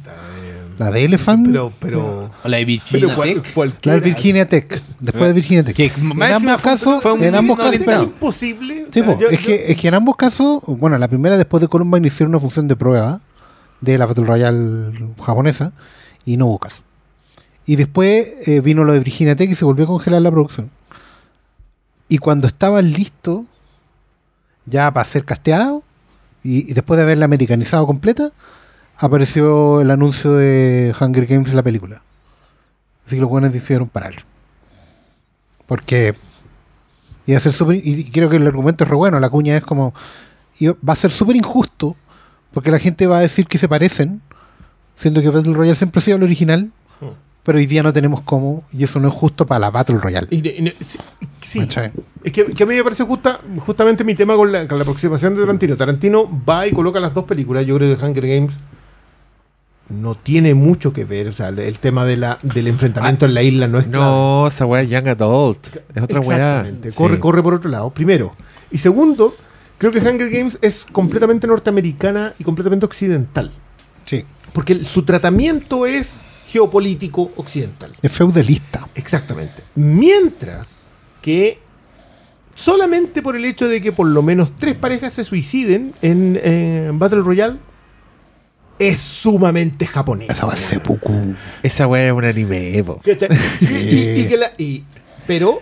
la de Elephant Pero, pero. O la de Virginia cual- Tech. la de Virginia Tech después de Virginia Tech Que en ambos casos fue un en ambos casos imposible. Sí, O sea, po, yo- es, yo- que, es que en ambos casos, bueno, la primera después de Columbine hicieron una función de prueba de la Battle Royale japonesa y no hubo caso. Y después eh, vino lo de Virginia Tech y se volvió a congelar la producción. Y cuando estaban listos ya para ser casteados y, después de haberla americanizado completa, apareció el anuncio de Hunger Games en la película. Así que los buenos decidieron parar. Porque iba a ser súper. Y creo que el argumento es re bueno. La cuña es como. va a ser súper injusto. Porque la gente va a decir que se parecen. Siendo que Battle Royale siempre ha sido el original. Pero hoy día no tenemos cómo. Y eso no es justo para la Battle Royale. y- y- sí. Es que, que a mí me parece justa, justamente mi tema con la, con la aproximación de Tarantino. Tarantino va y coloca las dos películas. Yo creo que Hunger Games no tiene mucho que ver. O sea, el, tema de la, del enfrentamiento en la isla no es clave. No, esa weá es Young Adult. Es otra weá. Corre, Sí. corre por otro lado, primero. Y segundo, creo que Hunger Games es completamente norteamericana y completamente occidental. Sí. Porque su tratamiento es geopolítico occidental. Es feudalista. Exactamente. Mientras que solamente por el hecho de que por lo menos tres parejas se suiciden en, Battle Royale es sumamente japonés. Esa va a ser. Esa weá es un anime. Y- y que la- y- pero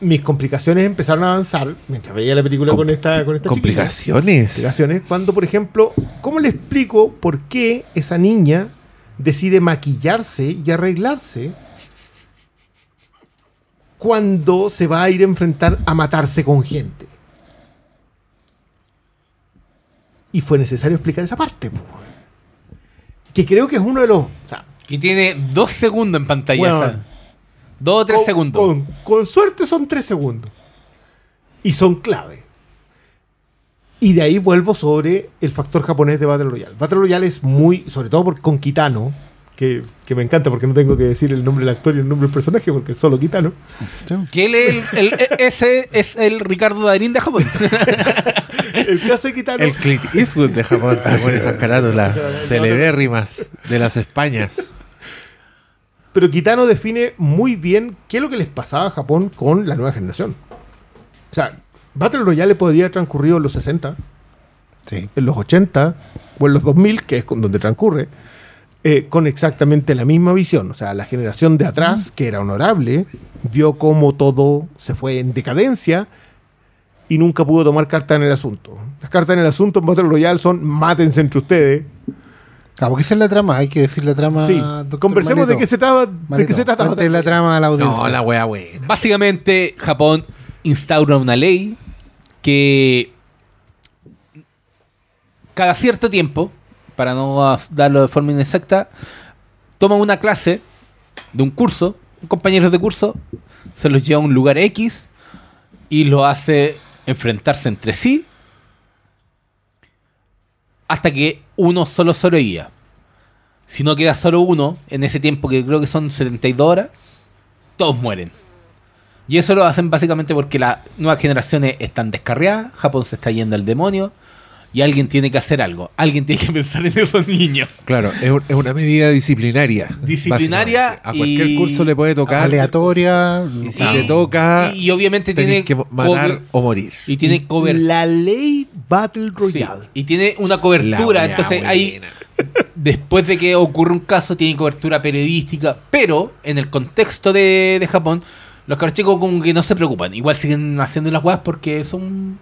mis complicaciones empezaron a avanzar mientras veía la película Com- con esta con esta. Complicaciones. Complicaciones cuando por ejemplo cómo le explico por qué esa niña decide maquillarse y arreglarse cuando se va a ir a enfrentar a matarse con gente y fue necesario explicar esa parte que creo que es uno de los o sea, Que tiene dos segundos en pantalla. Dos o tres con, segundos. Con, con suerte son tres segundos. Y son clave. Y de ahí vuelvo sobre el factor japonés de Battle Royale. Battle Royale es muy, sobre todo por, con Kitano, que, que me encanta porque no tengo que decir el nombre del actor y el nombre del personaje porque es solo Kitano. Que él es el, el- ese es el Ricardo Darín de Japón. El caso de Kitano. El Clint Eastwood de Japón se pone esas carátulas celebérrimas de las Españas. Pero Kitano define muy bien qué es lo que les pasaba a Japón con la nueva generación. O sea, Battle Royale podría haber transcurrido en los 60, Sí. en los 80 o en los 2000, que es con donde transcurre, eh, con exactamente la misma visión. O sea, la generación de atrás, que era honorable, vio cómo todo se fue en decadencia y nunca pudo tomar carta en el asunto. Las cartas en el asunto en Battle Royale son mátense entre ustedes. Claro, porque esa es la trama, hay que decir la trama. sí, conversemos de qué se trata. De Malito, qué se trata la trama a la audiencia. No, la weá buena. Básicamente, Japón instaura una ley que cada cierto tiempo, para no darlo de forma inexacta, toma una clase de un curso, compañeros de curso, se los lleva a un lugar X y lo hace enfrentarse entre sí hasta que uno solo sobreviva. Si no queda solo uno, en ese tiempo que creo que son 72 horas, todos mueren. Y eso lo hacen básicamente porque las nuevas generaciones están descarriadas, Japón se está yendo al demonio, y alguien tiene que hacer algo. Alguien tiene que pensar en esos niños. Claro, es, un- es una medida disciplinaria. Disciplinaria. A cualquier y- curso le puede tocar. Aleatoria. Y si Sí. te toca, Y, y obviamente tiene que matar o morir. y tiene cover La ley Battle sí, Royale. y tiene una cobertura, entonces hay buena. después de que ocurre un caso tiene cobertura periodística, pero en el contexto de, de Japón los cabros chicos como que no se preocupan, igual siguen haciendo las weas porque son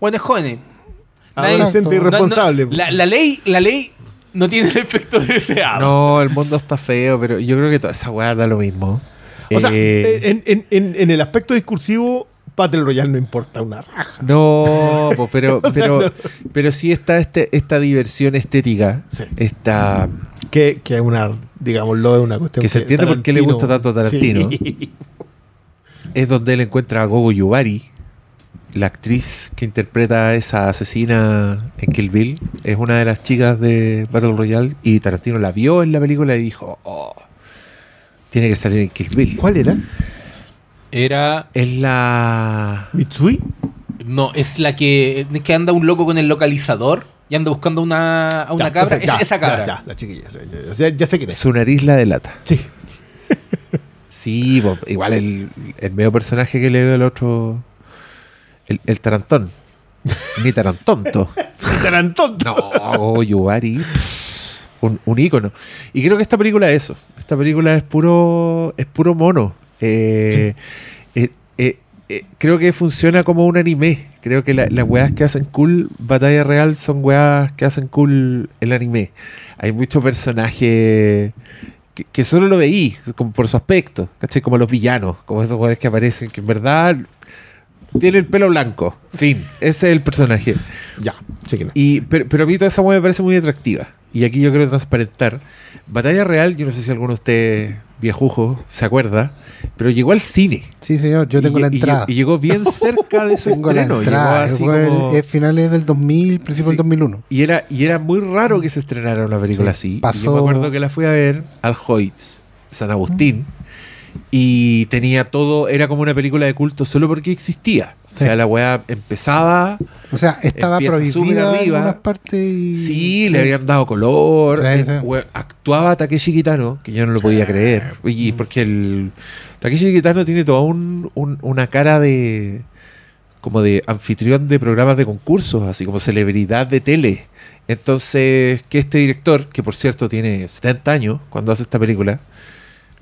buenos jóvenes. Nadie- Adolescente irresponsable. no- no- la, la ley, la ley no tiene el efecto deseado. No, el mundo está feo, pero yo creo que toda esa weá da lo mismo. O sea, Eh, en, en- en- en el aspecto discursivo, Battle Royale no importa una raja. No, pero, O sea, pero, no. pero sí está este, esta diversión estética. Sí. Esta, Que, que es una, digámoslo, es una cuestión Que se entiende por qué le gusta tanto Tarantino. Sí. es donde él encuentra a Gogo Yubari, la actriz que interpreta a esa asesina en Kill Bill. Es una de las chicas de Battle Royale y Tarantino la vio en la película y dijo, oh, tiene que salir en Kill Bill. ¿Cuál era? Era Es la... ¿Mitsui? no, es la que es que anda un loco con el localizador y anda buscando una, a una Ya, cabra, perfecto, ya, esa cabra. Ya, ya, la chiquilla. Ya, ya- sé quién es. Su nariz la delata. Sí. Sí, igual el, el medio personaje que le dio el otro... El, el tarantón. Ni tarantonto. Tarantón. No, Gogo Yubari. pff, Un, un ícono. Y creo que esta película es eso. Esta película es puro, es puro mono. Eh, eh, eh, eh, creo que funciona como un anime. Creo que la- las weas que hacen cool Batalla Real son weas que hacen cool el anime. Hay muchos personajes que, que solo lo veí como por su aspecto. ¿cachai? Como los villanos, como esos weones que aparecen, que en verdad tiene el pelo blanco. Fin, ese es el personaje. Ya, sé quién es. Y, pero, pero a mí toda esa hueá me parece muy atractiva. Y aquí yo quiero transparentar. Batalla Real, yo no sé si alguno de ustedes viejujo se acuerda, pero llegó al cine. Sí, señor, yo tengo la entrada. Y, llegó bien cerca de su tengo la estreno. Llegó así el- finales del 2000, principio Sí. del 2001. y, era, y era muy raro que se estrenara una película Sí, así. Y pasó- yo me acuerdo que la fui a ver al Hoyts, San Agustín. Y tenía todo, era como una película de culto solo porque existía. O sea, la weá empezaba, O sea, estaba prohibida en algunas partes y... Sí, le habían dado color. Sí, Eh, sí. Actuaba Takeshi Kitano, que yo no lo podía creer. Y porque el Takeshi Kitano tiene toda un- un- una cara de como de anfitrión de programas de concursos, así como celebridad de tele. Entonces, que este director, que por cierto tiene 70 años cuando hace esta película,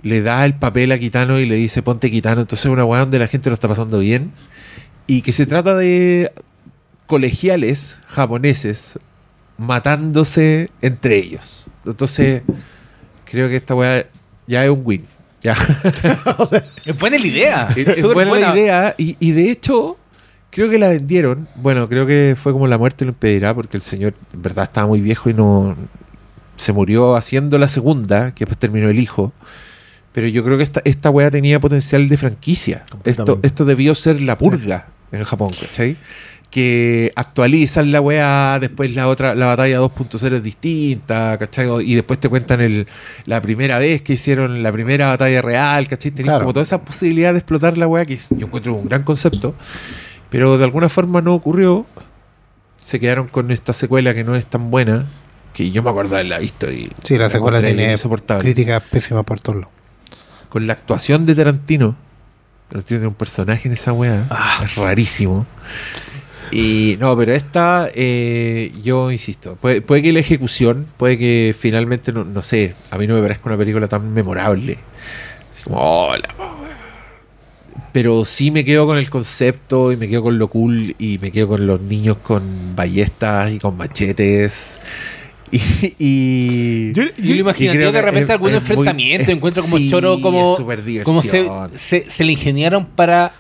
le da el papel a Kitano y le dice ponte Kitano. Entonces es una weá donde la gente lo está pasando bien. Y que se trata de colegiales japoneses matándose entre ellos. Entonces, creo que esta weá ya es un win. Ya. Es buena la idea. es es Súper buena, buena. la idea. Y, y de hecho, creo que la vendieron. Bueno, creo que fue como la muerte lo impedirá, porque el señor en verdad estaba muy viejo y no se murió haciendo la segunda, que después terminó el hijo. Pero yo creo que esta, esta weá tenía potencial de franquicia. Esto, esto debió ser la purga en Japón, ¿cachai? Que actualizan la weá, después la otra, la batalla 2.0 es distinta, ¿cachai? Y después te cuentan el, la primera vez que hicieron la primera batalla real, ¿cachai? Claro. como toda esa posibilidad de explotar la weá, que es- yo encuentro un gran concepto, pero de alguna forma no ocurrió. Se quedaron con esta secuela que no es tan buena, que yo me acuerdo de haberla visto y Sí, la secuela encontré tiene críticas pésimas por todos lados. Con la actuación de Tarantino. Tarantino tiene un personaje en esa weá. Es rarísimo. Y no, pero esta, eh, yo insisto, puede, puede que la ejecución, puede que finalmente, no, no sé, a mí no me parezca una película tan memorable. Así como, hola. Pero sí me quedo con el concepto y me quedo con lo cool y me quedo con los niños con ballestas y con machetes. Y, y- Yo- Yo lo imaginaría creo de que repente es- algún es enfrentamiento, muy- encuentro como sí, choro, como, como se, se, se le ingeniaron para,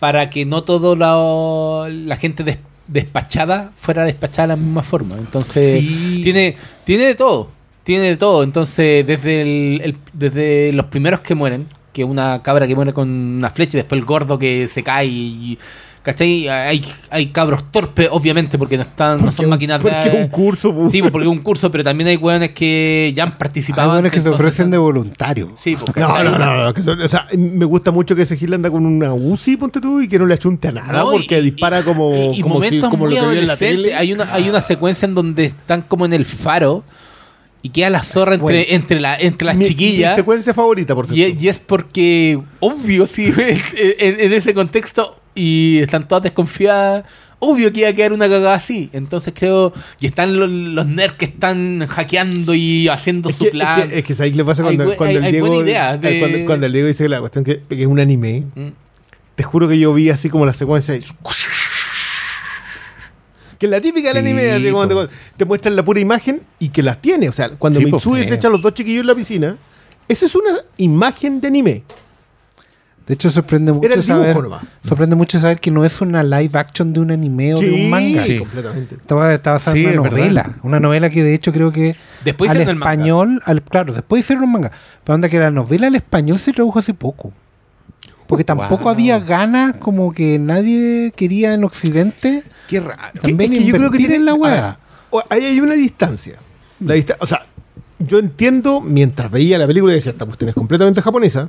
para que no todo la, la gente des- despachada fuera despachada de la misma forma. Entonces, Sí. tiene, tiene de todo, tiene de todo. Entonces, desde, el, el- desde los primeros que mueren, que una cabra que muere con una flecha y después el gordo que se cae y, ¿Cachai? Hay, hay cabros torpes, obviamente, porque no están, no son máquinas de. Porque es un curso, pues. Sí, porque es un curso, pero también hay weones que ya han participado. Hay buenos que se ofrecen de voluntario. Sí, pues, No, no, no, no, que son- o sea, me gusta mucho que ese Gil anda con una UCI, ponte tú, y que no le achunte a nada, No, y- porque dispara como, y, y como, si- como lo que vi en la tele. Hay una, hay una secuencia en donde están como en el faro y queda la zorra bueno. entre, entre, la, entre las Mi- chiquillas. Mi secuencia favorita, por cierto. y es porque, obvio, sí, en, en ese contexto, y están todas desconfiadas, obvio que iba a quedar una cagada así. Entonces creo, y están los, los nerds que están hackeando y haciendo Es su que, plan. es que, es que ¿sabes qué le pasa Hay cuando, bu- cuando hay- el hay Diego buena idea eh, de- cuando, cuando el Diego dice que la cuestión que, que es un anime Mm. te juro que yo vi así como la secuencia de- que es la típica del Sí, anime así como te, te muestran la pura imagen y que las tiene o sea cuando Sí, se echa a los dos chiquillos en la piscina esa es una imagen de anime De hecho, sorprende mucho dibujo saber. nomás. Sorprende mucho saber que no es una live action de un anime o de un manga. Sí. completamente Estaba, estaba basada Sí, en una verdad. novela. Una novela que de hecho creo que Después al el manga. español, al, claro, después hicieron un manga. Pero onda que la novela al español se tradujo hace poco. Porque tampoco Wow. había ganas, como que nadie quería en Occidente Qué raro. También es que yo creo que invertir tiene- en la weá. ahí hay una distancia. La dista- o sea, yo entiendo, mientras veía la película y decía, esta cuestión es completamente japonesa,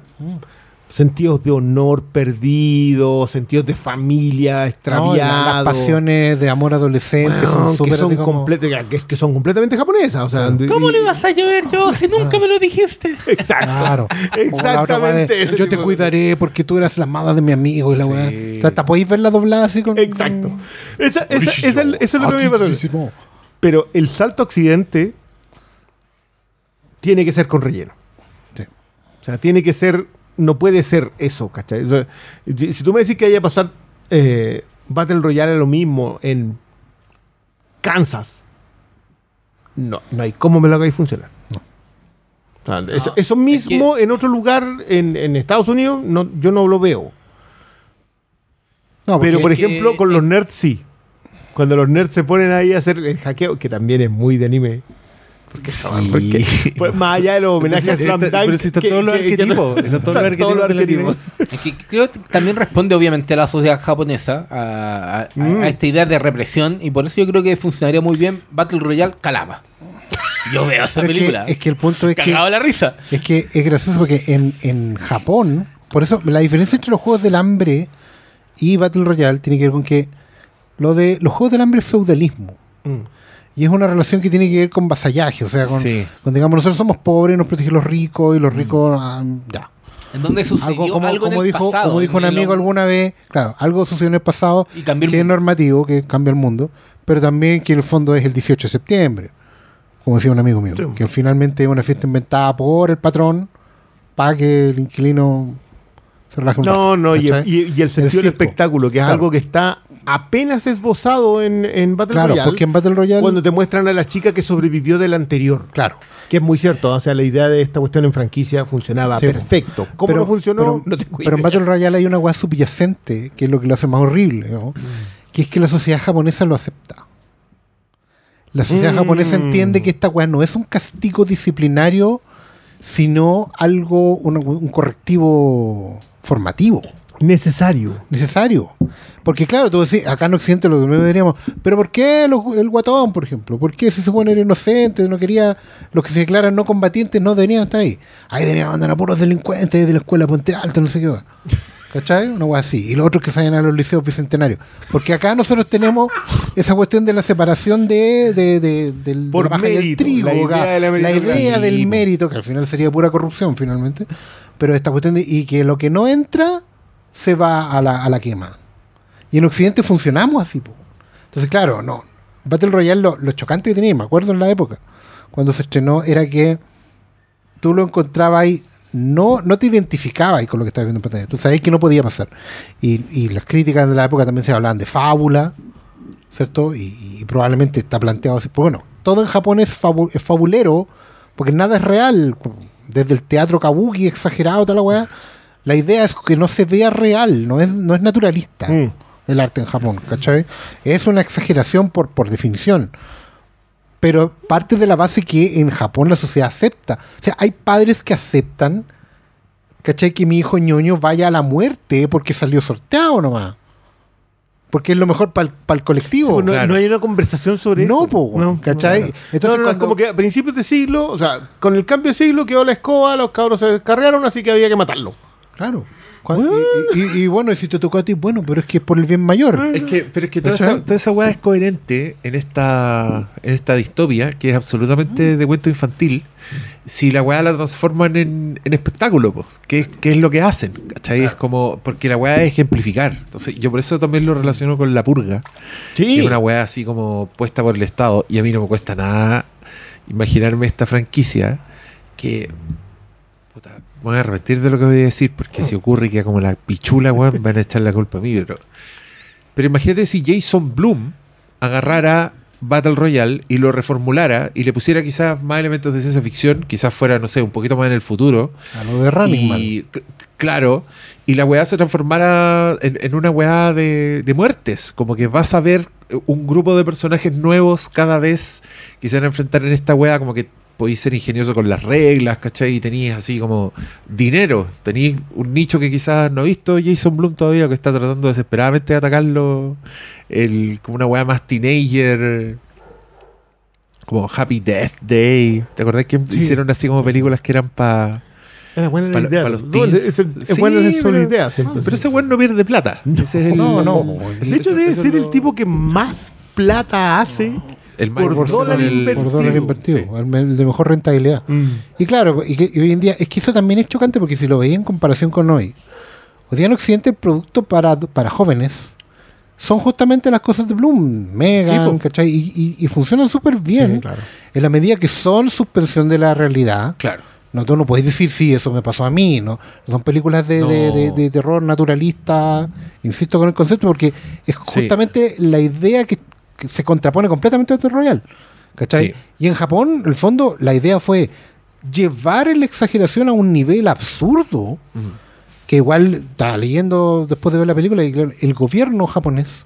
sentidos de honor perdidos, sentidos de familia No, extraviados. las pasiones de amor adolescente son que son complete- que, es- que son completamente japonesas. O sea, ¿Cómo y- le vas a llover yo si nunca me lo dijiste? Exacto. Claro. De, Exactamente. Yo te de- cuidaré porque tú eras la amada de mi amigo y la Sí. weá. O sea, hasta podéis verla doblada así con. Exacto. Esa- esa- esa- eso es lo que me. Muchísimo. Pero el salto a occidente tiene que ser con relleno. Sí. O sea, tiene que ser, no puede ser eso, ¿cachai? O sea, si, si tú me decís que haya que pasar eh, Battle Royale lo mismo en Kansas, no, no hay cómo me lo hagáis funcionar. O sea, eso, eso mismo en otro lugar en, en Estados Unidos, no, yo no lo veo. No, Pero, por es que- ejemplo, con los nerds sí. Cuando los nerds se ponen ahí a hacer el hackeo, que también es muy de anime. Porque, Sí. porque, pues, más allá de los homenajes a Pero Slam si- Dunk. pero si están que- todos los que- que no- arquetipos, están todos los están todos los arquetipos del Es que creo que también responde obviamente a la sociedad japonesa, a, Mm. a esta idea de represión, y por eso yo creo que funcionaría muy bien Battle Royale Calama. Yo veo esa pero que- película. es que el punto es que Cagado la risa. Es que es gracioso porque en, en Japón, por eso la diferencia entre los juegos del hambre y Battle Royale tiene que ver con que lo de los juegos del hambre es feudalismo. Mm. Y es una relación que tiene que ver con vasallaje, o sea, con, Sí. con, digamos, nosotros somos pobres, nos protegen los ricos y los ricos, ah, ya. En donde sucedió Algo algo, como, en como el dijo, pasado, como dijo un el- amigo alguna vez, claro, algo sucedió en el pasado Y el que es normativo, que cambia el mundo, pero también que en el fondo es el 18 de septiembre, como decía un amigo mío, Sí. que finalmente es una fiesta inventada por el patrón para que el inquilino se relaje un No, rato, no, y, ¿cachai? y- y el sentido del espectáculo, que es Claro. algo que está apenas esbozado en, en Battle Claro, Royale. porque en Battle Royale, Cuando te muestran a la chica que sobrevivió del anterior. claro, Que es muy cierto. O sea, la idea de esta cuestión en franquicia funcionaba Sí. perfecto. ¿Cómo Pero- no funcionó? pero- no tengo pero en. Battle Royale hay una hueá subyacente, que es lo que lo hace más horrible, ¿no? que es que la sociedad japonesa lo acepta. La sociedad Mm. japonesa entiende que esta weá no es un castigo disciplinario, sino algo, un, un correctivo formativo, Necesario. necesario. Porque claro, tú decís, acá en Occidente lo que no deberíamos, pero ¿por qué los- el guatón, por ejemplo? ¿Por qué si se supone era inocente, no quería, los que se declaran no combatientes no deberían estar ahí? Ahí deberían mandar a puros delincuentes de la escuela Puente Alto, no sé qué va. ¿Cachai? Una weá así. Y los otros que salen a los liceos bicentenarios. Porque acá nosotros tenemos esa cuestión de la separación de, de, de- del, Por de la mérito, trigo. la idea de la idea del mérito, que al final sería pura corrupción finalmente. Pero esta cuestión de, y que lo que no entra se va a la, a la quema. Y en Occidente funcionamos así. po. Entonces, claro, no. Battle Royale, lo, lo chocante que tenía, me acuerdo en la época, cuando se estrenó, era que tú lo encontrabas ahí, no, no te identificabas ahí con lo que estabas viendo en pantalla. Tú sabías que no podía pasar. Y, y las críticas de la época también se hablaban de fábula, ¿cierto? Y, y probablemente está planteado así. Pero bueno, todo en Japón es, fabu- es fabulero, porque nada es real. Desde el teatro kabuki exagerado, toda la weá. La idea es que no se vea real, no es, no es naturalista Mm. el arte en Japón, ¿cachai? Es una exageración por, por definición. Pero parte de la base que en Japón la sociedad acepta. O sea, hay padres que aceptan, ¿cachai? Que mi hijo ñoño vaya a la muerte porque salió sorteado nomás. porque es lo mejor para el colectivo. Sí, pues, no, claro. no hay una conversación sobre No, eso. po, ¿cachai? Entonces, Entonces, no, no, es cuando- como que a principios de siglo, o sea, con el cambio de siglo quedó la escoba, los cabros se descarriaron, así que había que matarlo. Claro. Y, y- y bueno, si te tocó a ti, bueno, pero es que es por el bien mayor. Es que, pero es que toda esa, toda esa weá es coherente en esta, en esta distopia, que es absolutamente de cuento infantil, si la weá la transforman en, en espectáculo, po, que, es- que es lo que hacen, ¿cachai? Es como, porque la weá es ejemplificar. Entonces, yo por eso también lo relaciono con la purga, que Sí. es una weá así como puesta por el Estado, y a mí no me cuesta nada imaginarme esta franquicia que... Voy a arrepentir de lo que voy a decir, porque si ocurre que como la pichula, weón, van a echar la culpa a mí, pero... Pero imagínate si Jason Bloom agarrara Battle Royale y lo reformulara y le pusiera quizás más elementos de ciencia ficción, quizás fuera, no sé, un poquito más en el futuro. A lo de Running y, claro, y la weá se transformara en, en una weá de, de muertes. Como que vas a ver un grupo de personajes nuevos cada vez que se van a enfrentar en esta weá, como que podéis ser ingenioso con las reglas, ¿cachai? Y tenéis así como dinero. Tenéis un nicho que quizás no ha visto Jason Bloom todavía, que está tratando desesperadamente de atacarlo. El, como una weá más teenager. Como Happy Death Day. ¿Te acordás que Sí. hicieron así como películas que eran para... Era buena Pa- la idea. pa los No, es, es Sí, buena pero- ideas. siempre. Pero ese weón no pierde plata. Ese es el, No, no. De hecho, debe ser el tipo que más plata hace. El por exitoso dólar el- invertido. por dólar invertido, sí. el, de mejor rentabilidad. Y claro, y, que- y hoy en día, es que eso también es chocante porque si lo veía en comparación con hoy, hoy día en Occidente el producto para, para jóvenes son justamente las cosas de Bloom, Megan, Sí. ¿cachai? Y, y- y funcionan súper bien Sí, claro. en la medida que son suspensión de la realidad. Claro. No, tú no podéis decir, sí, eso me pasó a mí, ¿no? Son películas de, No. de- de- de terror naturalista, insisto con el concepto, porque es Sí. justamente la idea que, que se contrapone completamente a Battle Royale. ¿Cachai? Sí. Y en Japón, en el fondo, la idea fue llevar la exageración a un nivel absurdo, que igual estaba leyendo después de ver la película, y claro, el gobierno japonés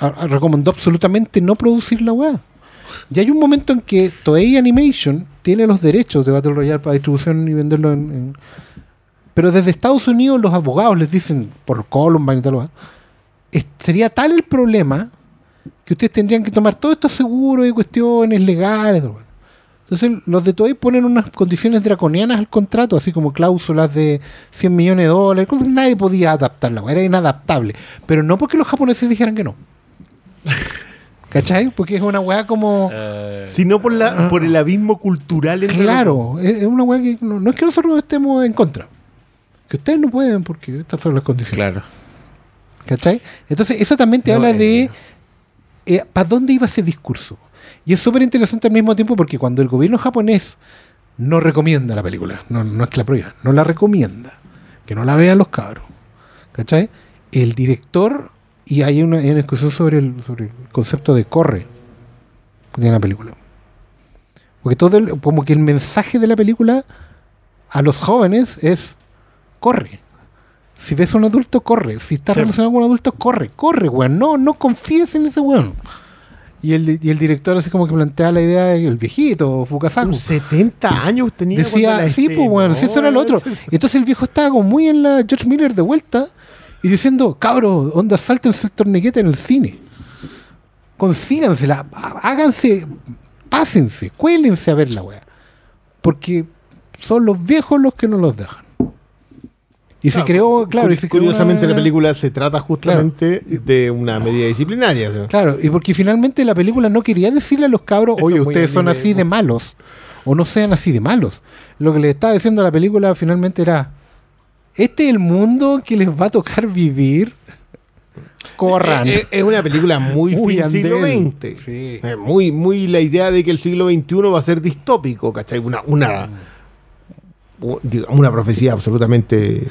re- recomendó absolutamente no producir la weá. Y hay un momento en que Toei Animation tiene los derechos de Battle Royale para distribución y venderlo en, en- Pero desde Estados Unidos los abogados les dicen, por Columbine y tal, sería tal el problema que ustedes tendrían que tomar todos estos seguros y cuestiones legales. Entonces los de Toei ponen unas condiciones draconianas al contrato, así como cláusulas de 100 millones de dólares, nadie podía adaptarla, era inadaptable. Pero no porque los japoneses dijeran que no. ¿Cachai? Porque es una weá como... Sino por, la, por el abismo cultural entre. Claro, es es una weá que no, no es que nosotros estemos en contra. Que ustedes no pueden porque estas son las condiciones. Claro. ¿Cachai? Entonces, eso también te No, habla eh. de para dónde iba ese discurso. Y es súper interesante al mismo tiempo porque cuando el gobierno japonés no recomienda la película, no, no es que la prohíba, no la recomienda, que no la vean los cabros. ¿Cachai? El director, y hay una, hay una discusión sobre el, sobre el concepto de corre de la película. Porque todo el- como que el mensaje de la película a los jóvenes es corre. Si ves a un adulto, corre. Si estás Sí. relacionado con un adulto, corre, corre, weón. No, no confíes en ese weón. Y el, y el director así como que plantea la idea del viejito, Fukasaku. Un 70 años tenía. Decía, sí, pues bueno, si eso era lo otro. Sí, sí. Y entonces el viejo estaba como muy en la George Miller de vuelta y diciendo, cabros, onda, sáltense el torniquete en el cine. Consígansela, há- háganse, pásense, cuélense a ver la weá. Porque son los viejos los que no los dejan. Y se creó, claro, y creó Curiosamente, una- la película se trata justamente de una medida disciplinaria. Claro, y porque finalmente la película no quería decirle a los cabros, Eso oye, ustedes son así de malos, o no sean así de malos. Lo que le estaba diciendo a la película finalmente era, este es el mundo que les va a tocar vivir. Corran. Es, es una película muy, Muy fin siglo. XX. Sí. Eh, muy, muy la idea de que el siglo XXI va a ser distópico, ¿cachai? Una, una, u- digamos, una profecía absolutamente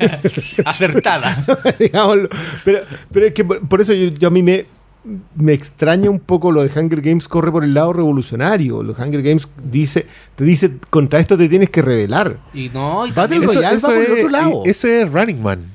Acertada. digámoslo. Pero, pero es que por, por eso yo, yo a mí me, me extraña un poco lo de Hunger Games corre por el lado revolucionario. Los Hunger Games dice, te dice, contra esto te tienes que rebelar. Y no, y Battle Royale va por el otro lado. Eso es Running Man.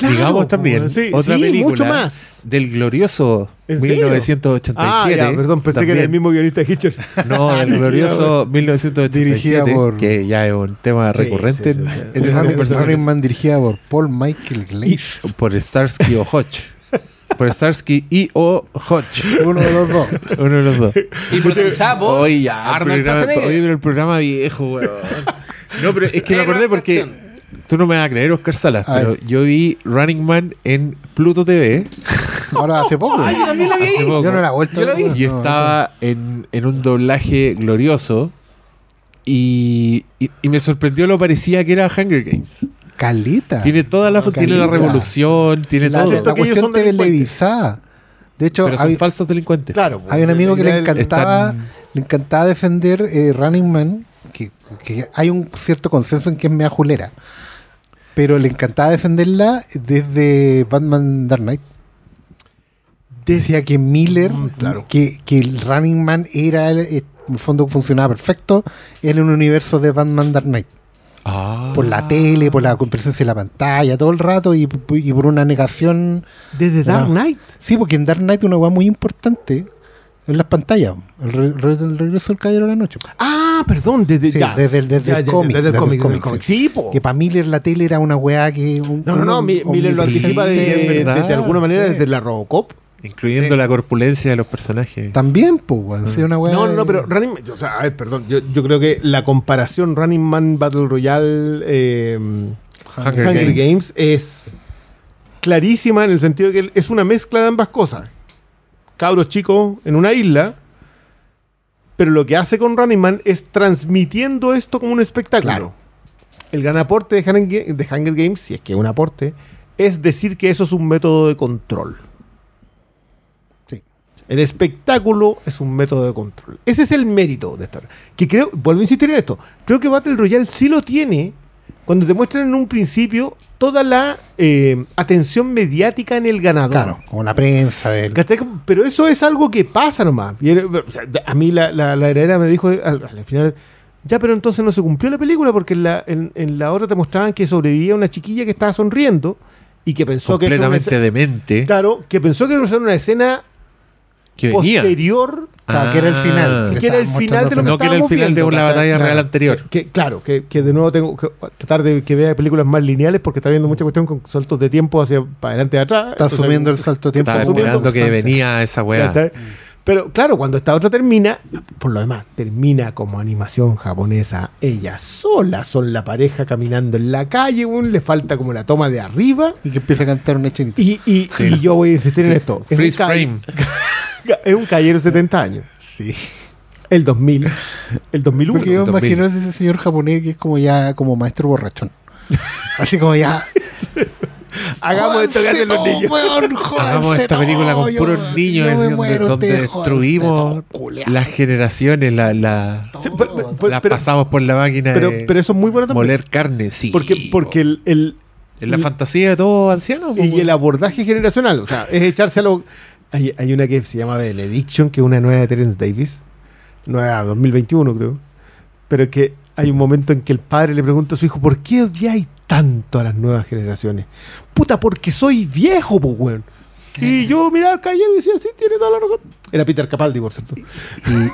Claro, Digamos también. sí, otra sí, película mucho más. del glorioso ¿En serio? 1987. Ah, ya, perdón, pensé que era el También. mismo guionista de Hitcher. No, el glorioso 1987, Dirigida por- que ya es un tema Sí, recurrente sí, sí, en- sí. en estas dirigida por Paul Michael Glaze. por Starsky o Hodge. por Starsky y o Hodge. Uno de los dos. Uno de los dos. Y protagonizada por Hoy ya, el Arnold programa, Schwarzenegger. pero el programa viejo, weón. No, pero es que me acordé porque acción. Tú no me vas a creer, Oscar Salas, A pero ver. yo vi Running Man en Pluto TV Ahora hace poco. Ah, yo también la vi hace ahí. poco. Yo no la he vuelto Yo la vi. y no, estaba en, en un doblaje glorioso y, y- y me sorprendió lo parecía que era Hunger Games. Calita. Tiene toda la, tiene la Calita. revolución, tiene la, todo. La ellos cuestión televisada. De hecho, Pero son falsos delincuentes. Claro. había un amigo que le La encantaba, están- le encantaba defender eh, Running Man, que, que hay un cierto consenso en que es mea julera. Pero le encantaba defenderla desde Batman Dark Knight. Decía que Miller, Mm, claro. que, que el Running Man era, el- eh, en el fondo funcionaba perfecto en un universo de Batman Dark Knight. Ah. Por la tele, por la presencia de la pantalla, todo el rato y, y por una negación. Desde Dark. Knight. Sí, porque en Dark Knight una weá muy importante en las pantallas. El, re- el regreso del caballero de la noche. Ah, perdón, desde, Sí, ya. desde el- desde Ya, el ya, cómic, Desde el cómic, desde el cómic, cómic. Sí, po. Que para Miller la tele era una weá que. un- No, no, no, un- Mi- Miller lo anticipa de, alguna manera Sí. desde la Robocop. Incluyendo Sí. la corpulencia de los personajes. También, pues, weón. sí, una weá No, no, pero Running Man, o sea, a ver, perdón, yo, yo creo que la comparación Running Man Battle Royale eh, Hunger Hunger, Games. Games. es clarísima en el sentido de que es una mezcla de ambas cosas. Cabros chicos en una isla, pero lo que hace con Running Man es transmitiendo esto como un espectáculo. Claro. El gran aporte de Hunger, Ga- de Hunger Games, si es que es un aporte, es decir que eso es un método de control. Sí. El espectáculo es un método de control. Ese es el mérito de estar. Que creo, vuelvo a insistir en esto, creo que Battle Royale sí lo tiene cuando te muestran en un principio toda la eh, atención mediática en el ganador. Claro, como la prensa del. Pero eso es algo que pasa nomás. A mí la, la, la heredera me dijo al, al final, ya, pero entonces no se cumplió la película porque en la, en, en la otra te mostraban que sobrevivía una chiquilla que estaba sonriendo y que pensó que era una completamente demente. Claro, que pensó que era una escena que venía. posterior o sea, que era el final. Ah. le Que era el final de lo mostrando No que era el final de viendo, una ¿cachai? batalla Claro. real anterior. Que, claro, que, que de nuevo tengo que tratar de que vea películas más lineales porque está viendo mucha cuestión con saltos de tiempo hacia para adelante y atrás. Está asumiendo el salto de tiempo. Está esperando que constante. venía esa weá. Pero claro, cuando esta otra termina, por lo demás, termina como animación japonesa. Ella sola son la pareja caminando en la calle, weón, le falta como la toma de arriba. Y que empieza a cantar un echenito. Y, y- Sí. y yo voy a insistir en Sí. esto. Es un Freeze frame. Es un caballero de 70 años. Sí. El 2000. El 2001. Porque yo me 2000. imagino ese señor japonés que es como ya como maestro borrachón. Así como ya. Hagamos esto que hacen los niños. weón, Hagamos esta película con puros yo- niños yo donde, muero, destruimos las generaciones, la, la- Sí, pero- pero- las pero- pasamos por la máquina pero, de pero eso es muy bueno también. moler carne, sí. porque porque el, el- es la fantasía de todo anciano. po, y el abordaje generacional, o sea, es echarse a lo. Hay, hay una que se llama Benediction, que es una nueva de Terence Davis, nueva 2021, creo. Pero que hay un momento en que el padre le pregunta a su hijo: ¿Por qué odiáis tanto a las nuevas generaciones? Puta, porque soy viejo, pues, weón. Y yo miraba al caballero y decía: Sí, tiene toda la razón. Era Peter Capaldi, por cierto.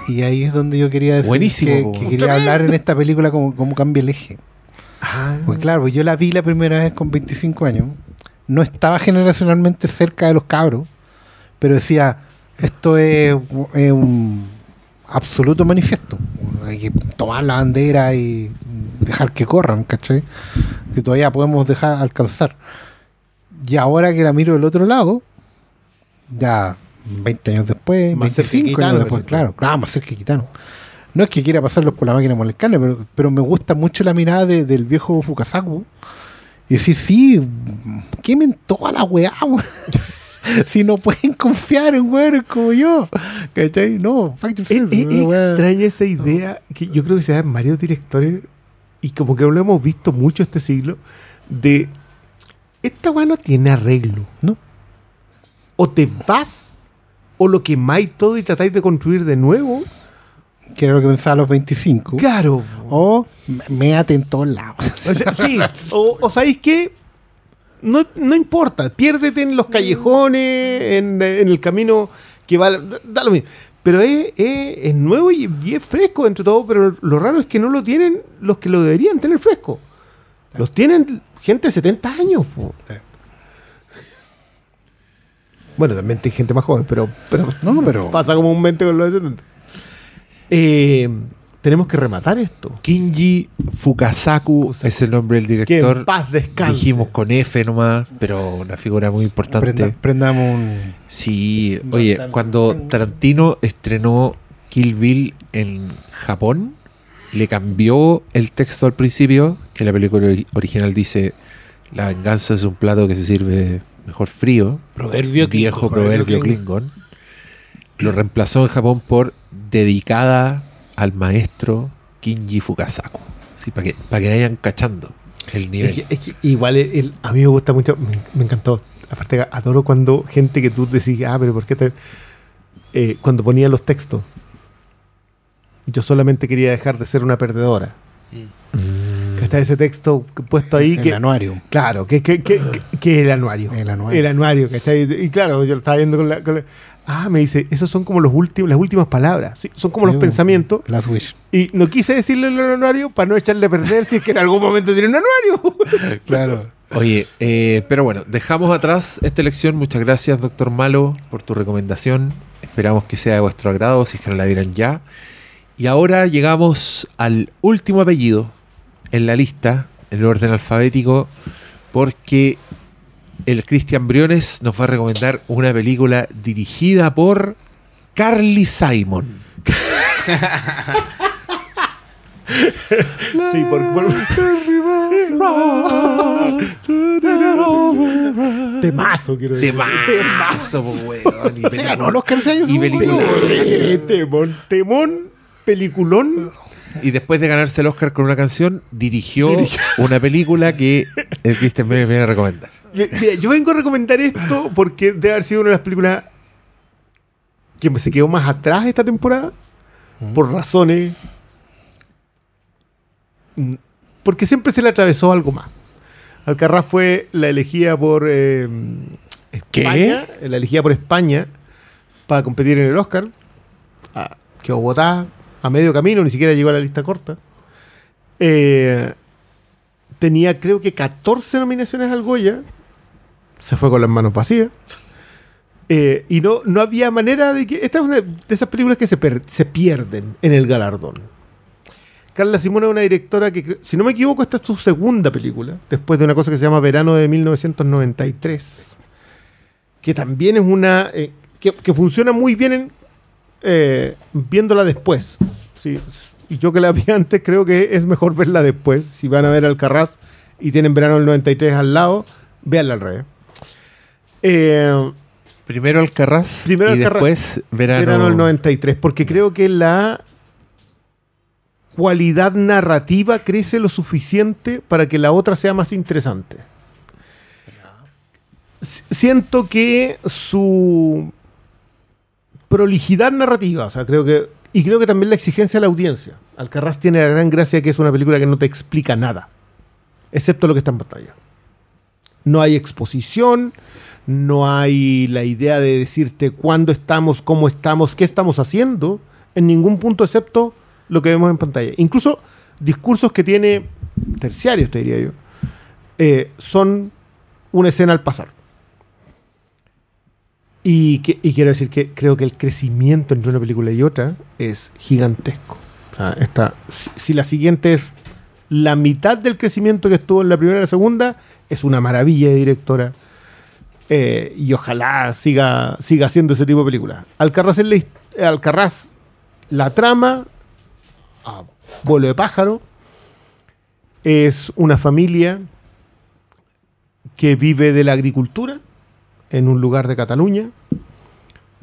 Y, y ahí es donde yo quería decir Buenísimo, que, quería hablar en esta película como, como cambia el eje. Ah, Pues claro, yo la vi la primera vez con 25 años. No estaba generacionalmente cerca de los cabros, pero decía, esto es, es un absoluto manifiesto. Hay que tomar la bandera y dejar que corran, ¿cachai? Que todavía podemos dejar alcanzar. Y ahora que la miro del otro lado, ya 20 años después, Más cerca que 25 Kitano, años después, claro, claro, más cerca que Kitano. No es que quiera pasarlos por la máquina de moler carne, pero, pero me gusta mucho la mirada de- del viejo Fukasaku. Y decir, sí, quemen toda la weá, weón. si no pueden confiar en weones como yo. ¿Cachai? No, fuck yourself. es- extraña esa idea que yo creo que se da en varios directores y como que lo hemos visto mucho este siglo de esta weá no tiene arreglo. No. O te vas o lo quemáis todo y tratáis de construir de nuevo. Que era lo que pensaba a los 25. Claro. O méate en todos lados. O sea, sí. O, o sabéis qué? No, no importa, piérdete en los callejones, en, en el camino que va. Da lo mismo. Pero es, es- es nuevo y, y es fresco dentro de todo, pero lo raro es que no lo tienen los que lo deberían tener fresco. Los tienen gente de 70 años. po. Bueno, también hay gente más joven, pero, pero No, pero. pasa comúnmente con los de 70. Eh, tenemos que rematar esto. Kinji Fukasaku es el nombre del Que director. en paz descanse. Dijimos con F nomás, pero una figura muy importante. Prenda- prendamos un. Sí, oye, cuando Tarantino estrenó Kill Bill en Japón, le cambió el texto al principio, que la película ori- original dice, la venganza es un plato que se sirve mejor frío, Proverbio viejo proverbio Klingon. Lo reemplazó en Japón por dedicada al maestro Kinji Fukasaku. Sí, para que, para que vayan cachando el nivel. Es que- es que igual el- el- a mí me gusta mucho, me, me encantó. Aparte, adoro cuando gente que tú decís, ah, pero ¿por qué te.? eh, cuando ponía los textos. Yo solamente quería dejar de ser una perdedora. Que está ese texto puesto ahí el que. anuario. Claro, que, que, que, que- que el anuario. El anuario. El anuario, ¿cachai? Y claro, yo lo estaba viendo con la. con la- ah, me dice, esos son como los últimos, las últimas palabras. sí, son como Sí, los pensamientos. Last Wish. Y no quise decirle el anuario para no echarle a perder si es que en algún momento tiene un anuario. Claro. Oye, eh, pero bueno, dejamos atrás esta elección. Muchas gracias, doctor Malo, por tu recomendación. Esperamos que sea de vuestro agrado, si es que no la vieran ya. Y ahora llegamos al último apellido en la lista, en el orden alfabético, porque el Cristian Briones nos va a recomendar una película dirigida por Carly Simon. Sí, por, por- Temazo, quiero decir. Temazo, weón, y Se ganó los calceños. y película- temón, temón, peliculón. Y después de ganarse el Oscar con una canción, dirigió una película que el Christian Bale viene a recomendar. Mira, yo vengo a recomendar esto porque debe haber sido una de las películas que se quedó más atrás esta temporada por razones porque siempre se le atravesó algo más. Alcarraz fue la elegida por eh, España, la elegida por España para competir en el Oscar. Ah, quedó botada a medio camino, ni siquiera llegó a la lista corta. Eh, tenía creo que 14 nominaciones al Goya. Se fue con las manos vacías. Eh, y no, no había manera de que... Esta es una de esas películas que se, se pierden en el galardón. Carla Simón es una directora que, si no me equivoco, esta es su segunda película, después de una cosa que se llama Verano de 1993, que también es una... eh, que, que funciona muy bien en, eh, viéndola después. Sí, y yo que la vi antes creo que es mejor verla después. Si van a ver Alcarraz y tienen Verano del 93 al lado, véanla al revés. Eh, Primero Alcarraz Primero y Alcarraz. después Verano. Verano del 93, porque creo que la cualidad narrativa crece lo suficiente para que la otra sea más interesante. Siento que su prolijidad narrativa, o sea, creo que y creo que también la exigencia de la audiencia. Alcarraz tiene la gran gracia que es una película que no te explica nada, excepto lo que está en pantalla. No hay exposición, no hay la idea de decirte cuándo estamos, cómo estamos, qué estamos haciendo, en ningún punto excepto lo que vemos en pantalla. Incluso discursos que tiene terciarios, te diría yo, eh, son una escena al pasar. Y, quiero decir que creo que el crecimiento entre una película y otra es gigantesco. O sea, si, si la siguiente es la mitad del crecimiento que estuvo en la primera y la segunda, es una maravilla de directora. Eh, y ojalá siga, siga haciendo ese tipo de películas. Alcarraz, la, Alcarraz, la trama, a vuelo de pájaro, es una familia que vive de la agricultura en un lugar de Cataluña,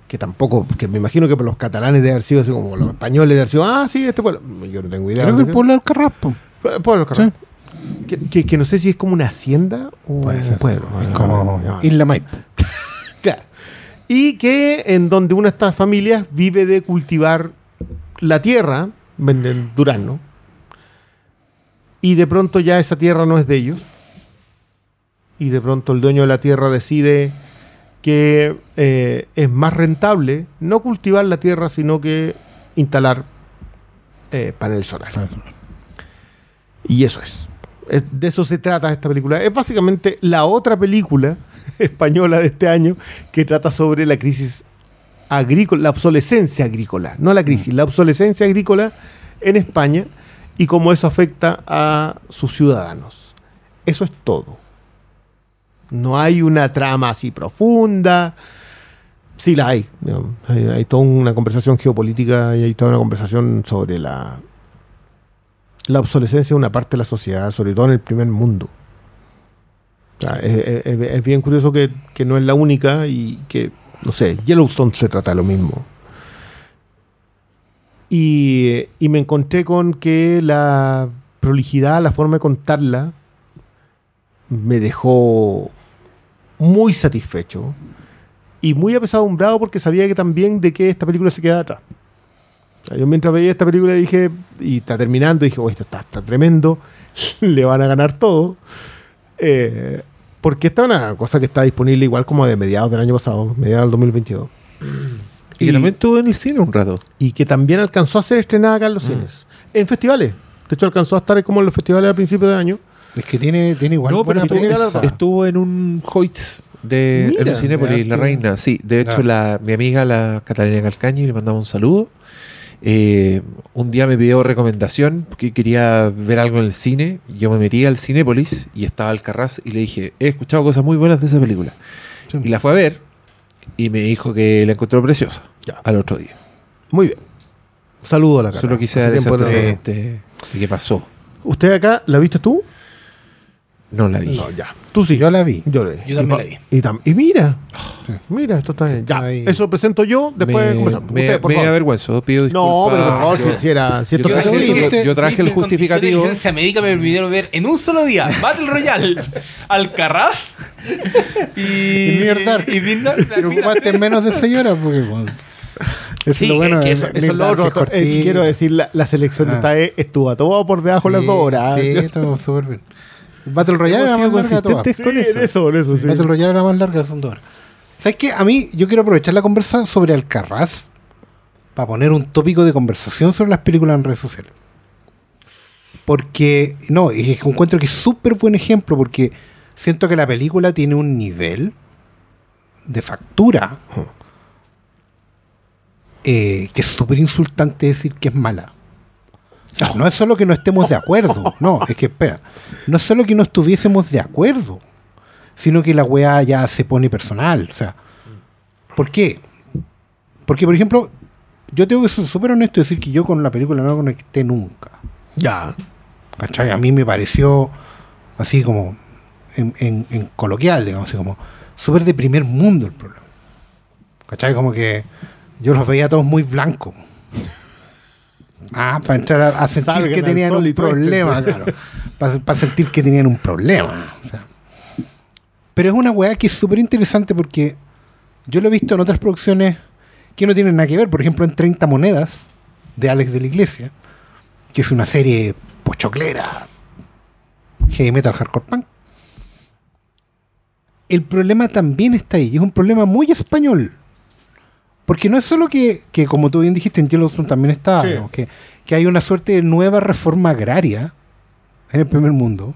que tampoco, que me imagino que por los catalanes debe haber sido así como los españoles debe haber sido, ah, sí, este pueblo. Yo no tengo idea. Creo que el pueblo del Carraspo. Pueblo, Carrasco. Que, que- que no sé si es como una hacienda o Puede un pueblo. Es Ah. Isla Maipo. Claro. Y que en donde una de estas familias vive de cultivar la tierra, venden durazno, y de pronto ya esa tierra no es de ellos, y de pronto el dueño de la tierra decide que eh, es más rentable no cultivar la tierra, sino que instalar eh, panel solar. Y eso es. Es- De eso se trata esta película. Es básicamente la otra película española de este año que trata sobre la crisis agrícola, la obsolescencia agrícola, no la crisis, la obsolescencia agrícola en España y cómo eso afecta a sus ciudadanos. Eso es todo. No hay una trama así profunda. Sí la. Hay, hay toda una conversación geopolítica y hay toda una conversación sobre la, la obsolescencia de una parte de la sociedad, sobre todo en el primer mundo. O sea, es, es- es- es bien curioso que, que no es la única y que, no sé, Yellowstone se trata de lo mismo. Y, y me encontré con que la prolijidad, la forma de contarla, me dejó muy satisfecho y muy apesadumbrado porque sabía que también de que esta película se queda atrás. O sea, yo mientras veía esta película dije, y está terminando, dije, oh, esto está, está tremendo, le van a ganar todo. Eh, porque esta es una cosa que está disponible igual como de mediados del año pasado, mediados del 2022. Y, que también estuvo en el cine un rato. y que también alcanzó a ser estrenada acá en los cines. En festivales. De hecho, alcanzó a estar como en los festivales al principio de año. Es que tiene, tiene igual no, pero estuvo, estuvo en un Hoyts de Mira, en un Cinépolis, La Reina. Sí, de hecho, la, mi amiga, la Catalina Calcañi, le mandaba un saludo. Eh, un día me pidió recomendación porque quería ver algo en el cine. Yo me metí al Cinépolis y estaba Alcarraz y le dije, he escuchado cosas muy buenas de esa película. Sí. Y la fue a ver y me dijo que la encontró preciosa Ya. al otro día. Muy bien. Saludo a la cara. Solo quise dar ese antecedente de qué pasó. ¿Usted acá la viste tú? No la vi. No, ya. Tú sí. Yo la vi. Yo, le- Yo también y la vi. Y, tam- y mira. Mira, esto está bien. Ya. Eso presento yo, después me, conversamos. me, Usted, por me favor. avergüenzo, pido disculpas. No, pero por favor, Yo- si, si era, si esto yo, traje, yo- yo traje el condiciones de justificativo. licencia médica me permitieron ver en un solo día Battle Royale, Alcarraz y, Y Mierda. y ocupaste menos de señora porque bueno, eso Sí, es lo bueno. que de- eso, de- eso es lo de- otro. Eh, cortito. quiero decir, la, la selección de Ah. esta E estuvo a todo por debajo de las dos horas. Sí, estuvo súper bien. Battle Royale era más larga de todas. consistentes con Sí, eso. en eso, en eso, sí. Battle Royale era más larga, son dos. ¿Sabes qué? A mí, yo quiero aprovechar la conversa sobre Alcarraz para poner un tópico de conversación sobre las películas en redes sociales. Porque, no, es que encuentro que es súper buen ejemplo porque siento que la película tiene un nivel de factura eh, que es súper insultante decir que es mala. O sea, no es solo que no estemos de acuerdo, no, es que espera, no es solo que no estuviésemos de acuerdo, sino que la weá ya se pone personal. O sea, ¿por qué? Porque, por ejemplo, yo tengo que ser súper honesto y decir que yo con la película no conecté nunca. Ya. ¿Cachai? A mí me pareció así como en, en- en coloquial, digamos, así como súper de primer mundo el problema. ¿Cachai? Como que yo los veía todos muy blancos. Ah, para entrar a, a sentir Salgan que tenían un problema, claro. Para, para sentir que tenían un problema. o sea. Pero es una weá que es súper interesante porque yo lo he visto en otras producciones que no tienen nada que ver. Por ejemplo, en 30 monedas de Alex de la Iglesia, que es una serie pochoclera, heavy metal hardcore punk. El problema también está ahí, y es un problema muy español. Porque no es solo que, que, como tú bien dijiste, en Yellowstone también está, Sí. digamos, que, que hay una suerte de nueva reforma agraria en el primer mundo.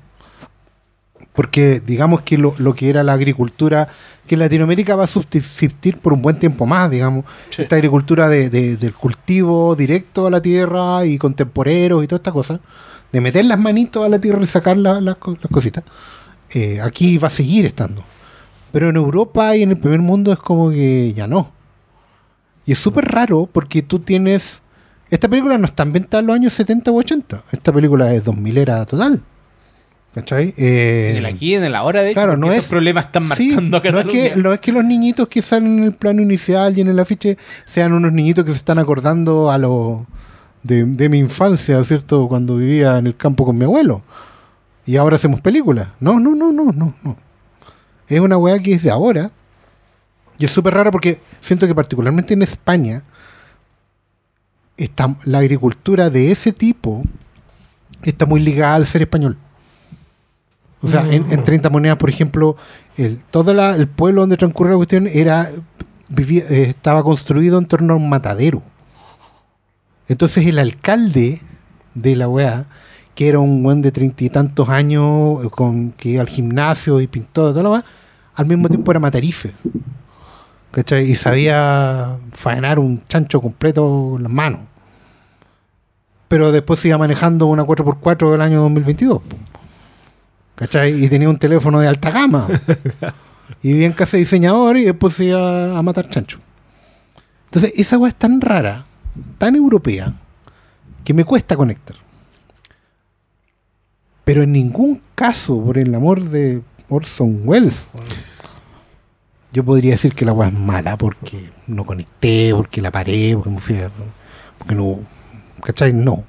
Porque digamos que lo, lo que era la agricultura, que en Latinoamérica va a subsistir por un buen tiempo más, digamos. Sí. Esta agricultura de, de- del cultivo directo a la tierra y con temporeros y toda esta cosa, de meter las manitos a la tierra y sacar la- las cositas, eh, aquí va a seguir estando. Pero en Europa y en el primer mundo es como que ya no. Y es súper raro porque tú tienes... Esta película no está ambientada en los años 70 u 80. Esta película es 2000 era total. ¿Cachai? Eh, En el aquí, en el ahora, de hecho, claro, no esos es- problemas están marcando no es, que, no es que los niñitos que salen en el plano inicial y en el afiche sean unos niñitos que se están acordando a lo de, de mi infancia, ¿cierto? Cuando vivía en el campo con mi abuelo. Y ahora hacemos películas. No, no, no, no, no, no. Es una weá que es de ahora. Y es súper raro porque siento que particularmente en España está, la agricultura de ese tipo está muy ligada al ser español. O sea, en, en 30 monedas, por ejemplo, el, todo la- el pueblo donde transcurre la cuestión era vivía- eh, estaba construido en torno a un matadero. Entonces el alcalde de la weá, que era un buen de treinta y tantos años, eh, con, que iba al gimnasio y pintó, todo lo demás, al mismo tiempo era matarife. ¿Cachai? Y sabía faenar un chancho completo en las manos. Pero después se iba manejando una 4x4 del año 2022. po. ¿Cachai? Y tenía un teléfono de alta gama. y vivía en casa de diseñador y después se iba a matar chancho. Entonces, esa weá es tan rara, tan europea, que me cuesta conectar. Pero en ningún caso, por el amor de Orson Welles, yo podría decir que la weá es mala porque no conecté, porque la paré, porque me fui a- porque no. ¿Cachai? No.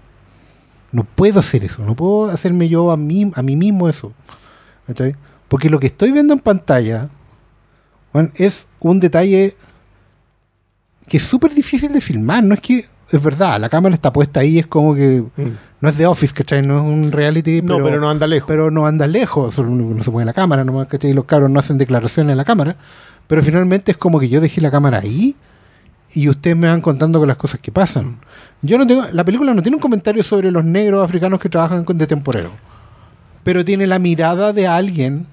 No puedo hacer eso. No puedo hacerme yo a mí, a mí mismo eso. ¿Cachai? Porque lo que estoy viendo en pantalla es un detalle que es súper difícil de filmar. No es que. Es verdad, la cámara está puesta ahí, es como que. No es de Office, ¿cachai? No es un reality. No, pero no anda lejos. Pero no anda lejos, no, se mueve la cámara, nomás, ¿cachai? Y los cabros no hacen declaraciones en la cámara. Pero finalmente es como que yo dejé la cámara ahí y ustedes me van contando con las cosas que pasan. Yo no tengo. La película no tiene un comentario sobre los negros africanos que trabajan con de temporero. Pero tiene la mirada de alguien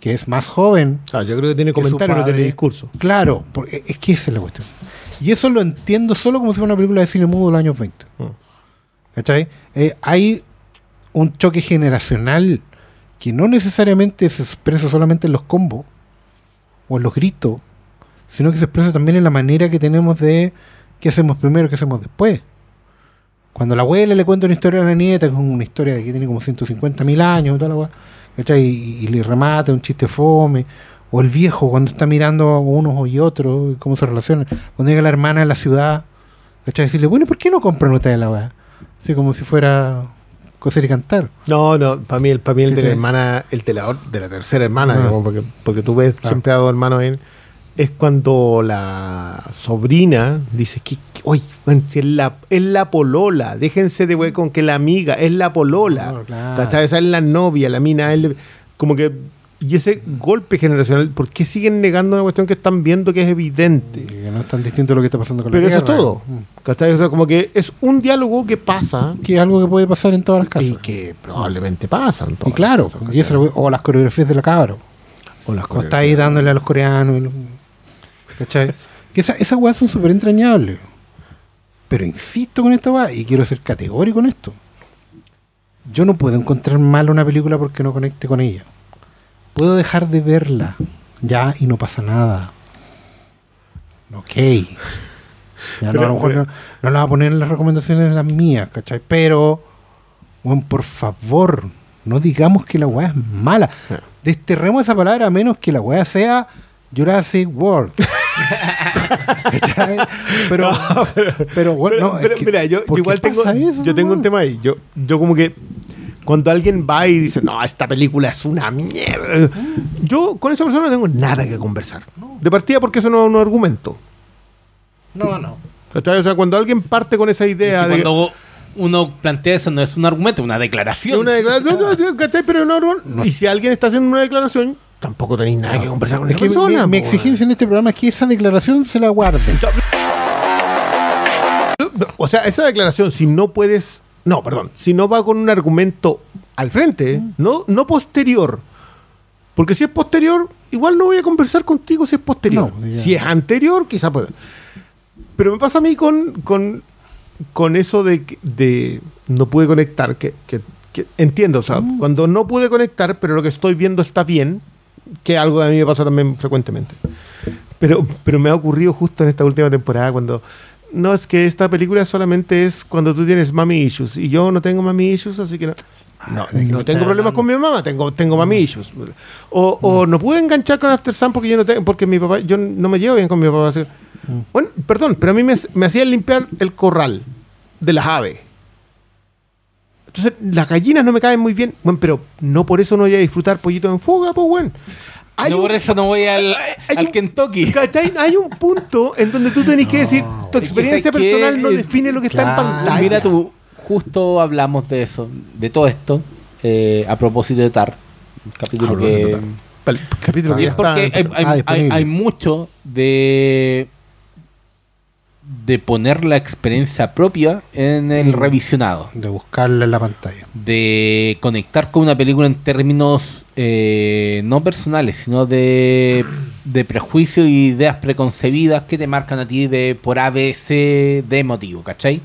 que es más joven, Ah, yo creo que tiene que comentario, no tiene discurso. Claro, porque es que esa es la cuestión. Y eso lo entiendo solo como si fuera una película de cine mudo de los años 20. Mm. ¿Cachai? Eh, hay un choque generacional que no necesariamente se expresa solamente en los combos o en los gritos, sino que se expresa también en la manera que tenemos de qué hacemos primero, qué hacemos después. Cuando la abuela le cuenta una historia a la nieta, que es una historia de que tiene como 150 mil años, toda la ¿cachai? Y, le remata un chiste fome. O el viejo cuando está mirando a unos y otros, cómo se relacionan. Cuando llega la hermana a la ciudad, ¿cachai? Decirle, bueno, ¿y por qué no compran ustedes la weá? Así como si fuera coser y cantar. No, no, para mí, para mí el ¿Qué de la hermana, el de la, de la tercera hermana, Ah. digamos, porque, porque tú ves Ah. siempre a dos hermanos en es cuando la sobrina dice que, oye, bueno, si es la, es la polola, déjense de wey con que la amiga es la polola, claro. ¿cachai? Esa es la novia, la mina, el- como que, y ese golpe generacional, ¿por qué siguen negando una cuestión que están viendo que es evidente? Que no es tan distinto a lo que está pasando con Pero la eso es todo, Mm. O sea, como que es un diálogo que pasa Que es algo que puede pasar en todas las casas. y que probablemente pasa. en Y claro, las y esa es la we- o las coreografías de la cabra. O las O está ahí dándole a los coreanos. los- ¿Cachai? que esa- esas weas son súper entrañables. Pero insisto con esta wea y quiero ser categórico en esto. Yo no puedo encontrar mal una película porque no conecte con ella. Puedo dejar de verla ya y no pasa nada. Ok. Ya no, Pero- a lo mejor pero- no, no la voy a poner en las recomendaciones de las mías, ¿cachai? Pero, bueno, por favor, no digamos que la weá es mala. Ah. Desterremos esa palabra a menos que la weá sea Jurassic World. ¿Cachai? pero, pero, bueno, Pero, no, es pero que- mira, yo, yo ¿por qué igual tengo, eso, yo tengo un tema ahí. Yo, yo como que cuando alguien va y dice, no, esta película es una mierda. Yo con esa persona no tengo nada que conversar. De partida porque eso no es un argumento. No, no. O sea, cuando alguien parte con esa idea si de... cuando uno plantea eso no es un argumento, es una declaración. Una declaración, no, no, ¿cachai? Pero no, no- Y si alguien está haciendo una declaración, tampoco tenéis nada que conversar con Es esa que persona. mi, exigencia en este programa es que esa declaración se la guarden. O sea, esa declaración, si no puedes. No, perdón. Si no va con un argumento al frente, no, no posterior. Porque si es posterior, igual no voy a conversar contigo si es posterior. No, si es anterior, quizá pueda. Pero me pasa a mí con, con, con eso de, de no pude conectar, que, que- que entiendo, o sea, cuando no pude conectar, pero lo que estoy viendo está bien, que algo a mí me pasa también frecuentemente. Pero, pero me ha ocurrido justo en esta última temporada cuando no es que esta película solamente es cuando tú tienes mami issues y yo no tengo mami issues, así que no. No, ¿de qué no me tengo problemas con mi mamá, tengo, tengo mami issues. O, o no pude enganchar con After Sun porque yo no tengo, porque mi papá, yo no me llevo bien con mi papá. así. Bueno, perdón, pero a mí me, me hacían limpiar el corral de las aves. Entonces, las gallinas no me caen muy bien. Bueno, pero no por eso no voy a disfrutar pollito en fuga, pues, bueno. Hay no un- por eso no voy al, hay al un- Kentucky. ¿Cachai? Hay un punto en donde tú tenés que decir, tu experiencia que personal no el- define lo que está en pantalla. Mira tú, justo hablamos de eso, de todo esto, eh, a propósito de Tar. Un capítulo que... de Tar. El capítulo Ah, que es porque hay, hay- Ah, disponible. hay- hay mucho de de poner la experiencia propia en el Mm. revisionado. De buscarla en la pantalla. de conectar con una película en términos eh, no personales, sino de, de prejuicios y ideas preconcebidas que te marcan a ti de por A, B, C, D motivo, ¿cachai?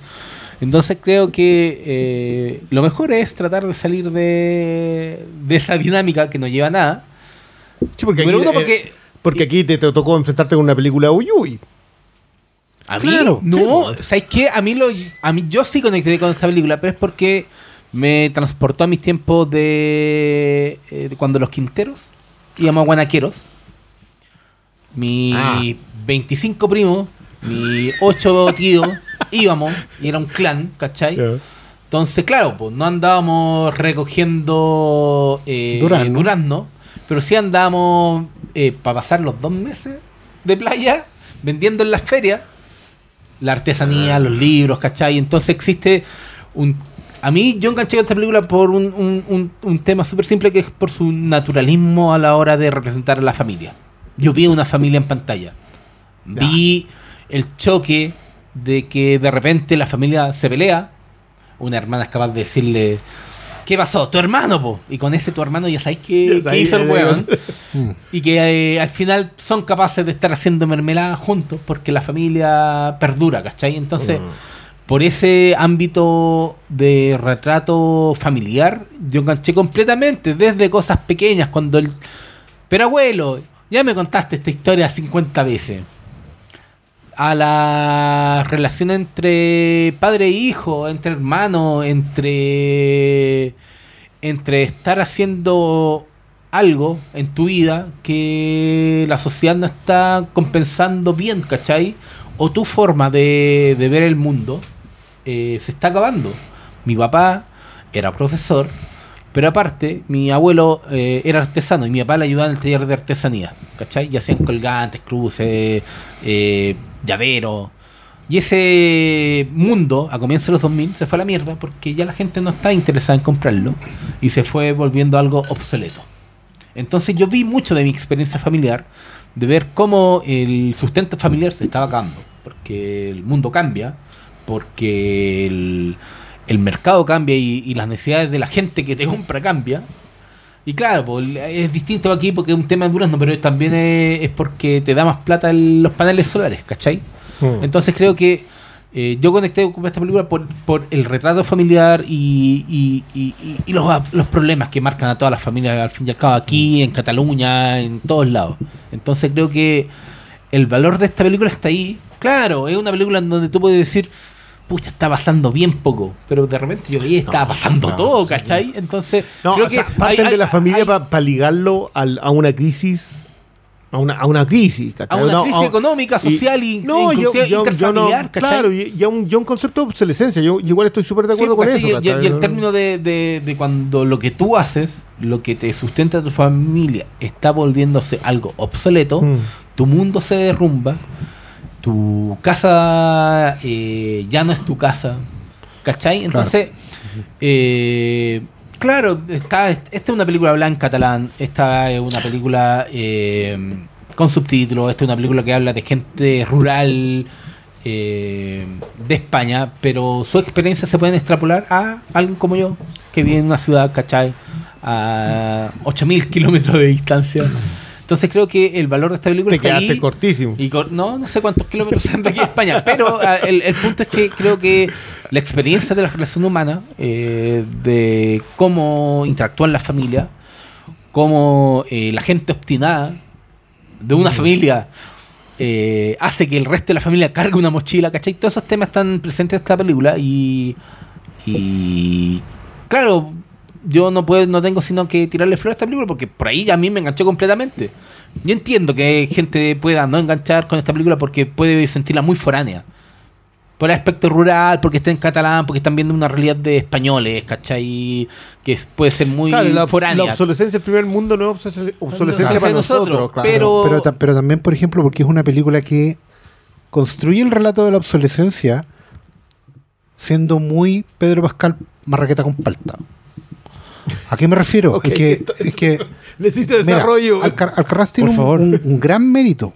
Entonces creo que eh, lo mejor es tratar de salir de, de esa dinámica que no lleva a nada. Sí, porque aquí, Número uno, eh, porque porque aquí te, te tocó enfrentarte con una película Uy Uy. A mí, Claro, no, ¿sabes qué? A mí, lo, a mí yo sí conecté con esta película, pero es porque me transportó a mis tiempos de, eh, de cuando los quinteros íbamos a Guanaqueros. Mis Ah. 25 primos, mis 8 tíos íbamos y era un clan, ¿cachai? Entonces, claro, pues no andábamos recogiendo eh, Durazno. durazno, pero sí andábamos para pasar los dos meses de playa vendiendo en las ferias la artesanía, los libros, ¿cachai? Entonces existe un... A mí yo enganché con esta película por un, un- un- un tema súper simple que es por su naturalismo a la hora de representar a la familia. Yo vi una familia en pantalla. Vi el choque de que de repente la familia se pelea. Una hermana es capaz de decirle, ¿qué pasó? Tu hermano, po. Y con ese tu hermano ya sabéis que, hizo el ya weón. Mm. Y que eh, al final son capaces de estar haciendo mermelada juntos porque la familia perdura, ¿cachai? Entonces, por ese ámbito de retrato familiar, yo enganché completamente, desde cosas pequeñas, cuando el... Pero abuelo, ya me contaste esta historia 50 veces. A la relación entre padre e hijo, entre hermanos, entre entre estar haciendo algo en tu vida que la sociedad no está compensando bien, ¿cachai? O tu forma de, de ver el mundo eh, se está acabando. Mi papá era profesor, pero aparte, mi abuelo eh, era artesano y mi papá le ayudaba en el taller de artesanía, ¿cachai? Y hacían colgantes, cruces, eh, llaveros. Y ese mundo, a comienzos de los 2000, se fue a la mierda porque ya la gente no está interesada en comprarlo y se fue volviendo algo obsoleto. Entonces yo vi mucho de mi experiencia familiar, de ver cómo el sustento familiar se estaba acabando, porque el mundo cambia, porque el, el mercado cambia y, y las necesidades de la gente que te compra cambia. Y claro, pues, es distinto aquí porque es un tema de durazno, pero también es, es porque te da más plata el- los paneles solares, ¿cachai? Mm. Entonces creo que eh, yo conecté con esta película por, por el retrato familiar y, y- y- y- y los, los problemas que marcan a todas las familias, al fin y al cabo, aquí, en Cataluña, en todos lados. Entonces creo que el valor de esta película está ahí. Claro, es una película en donde tú puedes decir, pucha, está pasando bien poco, pero de repente yo veía, estaba pasando no, todo, sí. ¿cachai? Entonces, No, creo o sea, que parten hay- de la familia para ligarlo al- a una crisis. A una, a una crisis, a ¿cachai? una No, crisis a- económica, social y no, yo, claro, y, y a un, y a un concepto de obsolescencia. Yo, yo igual estoy súper de acuerdo Sí, con ¿cachai? eso. Y- y, ¿cachai? y el término de, de- de cuando lo que tú haces, lo que te sustenta a tu familia, está volviéndose algo obsoleto, Mm. tu mundo se derrumba, tu casa eh, ya no es tu casa, ¿cachai? Entonces, eh, claro, está, esta es una película hablada en catalán, esta es una película eh, con subtítulos, esta es una película que habla de gente rural eh, de España, pero su experiencia se pueden extrapolar a alguien como yo, que vive en una ciudad, ¿cachai? A 8000 kilómetros de distancia. Entonces creo que el valor de esta película Te está quedaste ahí. cortísimo. Y con- no, no sé cuántos kilómetros sean de aquí a España, pero ah, el, el punto es que creo que la experiencia de la relación humana, eh, de cómo interactúan las familias, cómo eh, la gente obstinada de una familia eh, hace que el resto de la familia cargue una mochila, ¿cachai? Todos esos temas están presentes en esta película y, y claro, yo no puedo, no tengo sino que tirarle flores a esta película porque por ahí a mí me enganchó completamente. Yo entiendo que gente pueda no enganchar con esta película porque puede sentirla muy foránea. Por el aspecto rural, porque está en catalán, porque están viendo una realidad de españoles, ¿cachai? Que es- puede ser muy Claro, la, foránea. la obsolescencia del primer mundo no es obsolescencia, para Nosotros, nosotros, claro. pero- Pero, pero también, por ejemplo, porque es una película que construye el relato de la obsolescencia siendo muy Pedro Pascal marraqueta con palta. ¿A qué me refiero? Es que, entonces- es que Necesita Mira, desarrollo. Alcar- Alcaraz tiene un, favor. un- un gran mérito,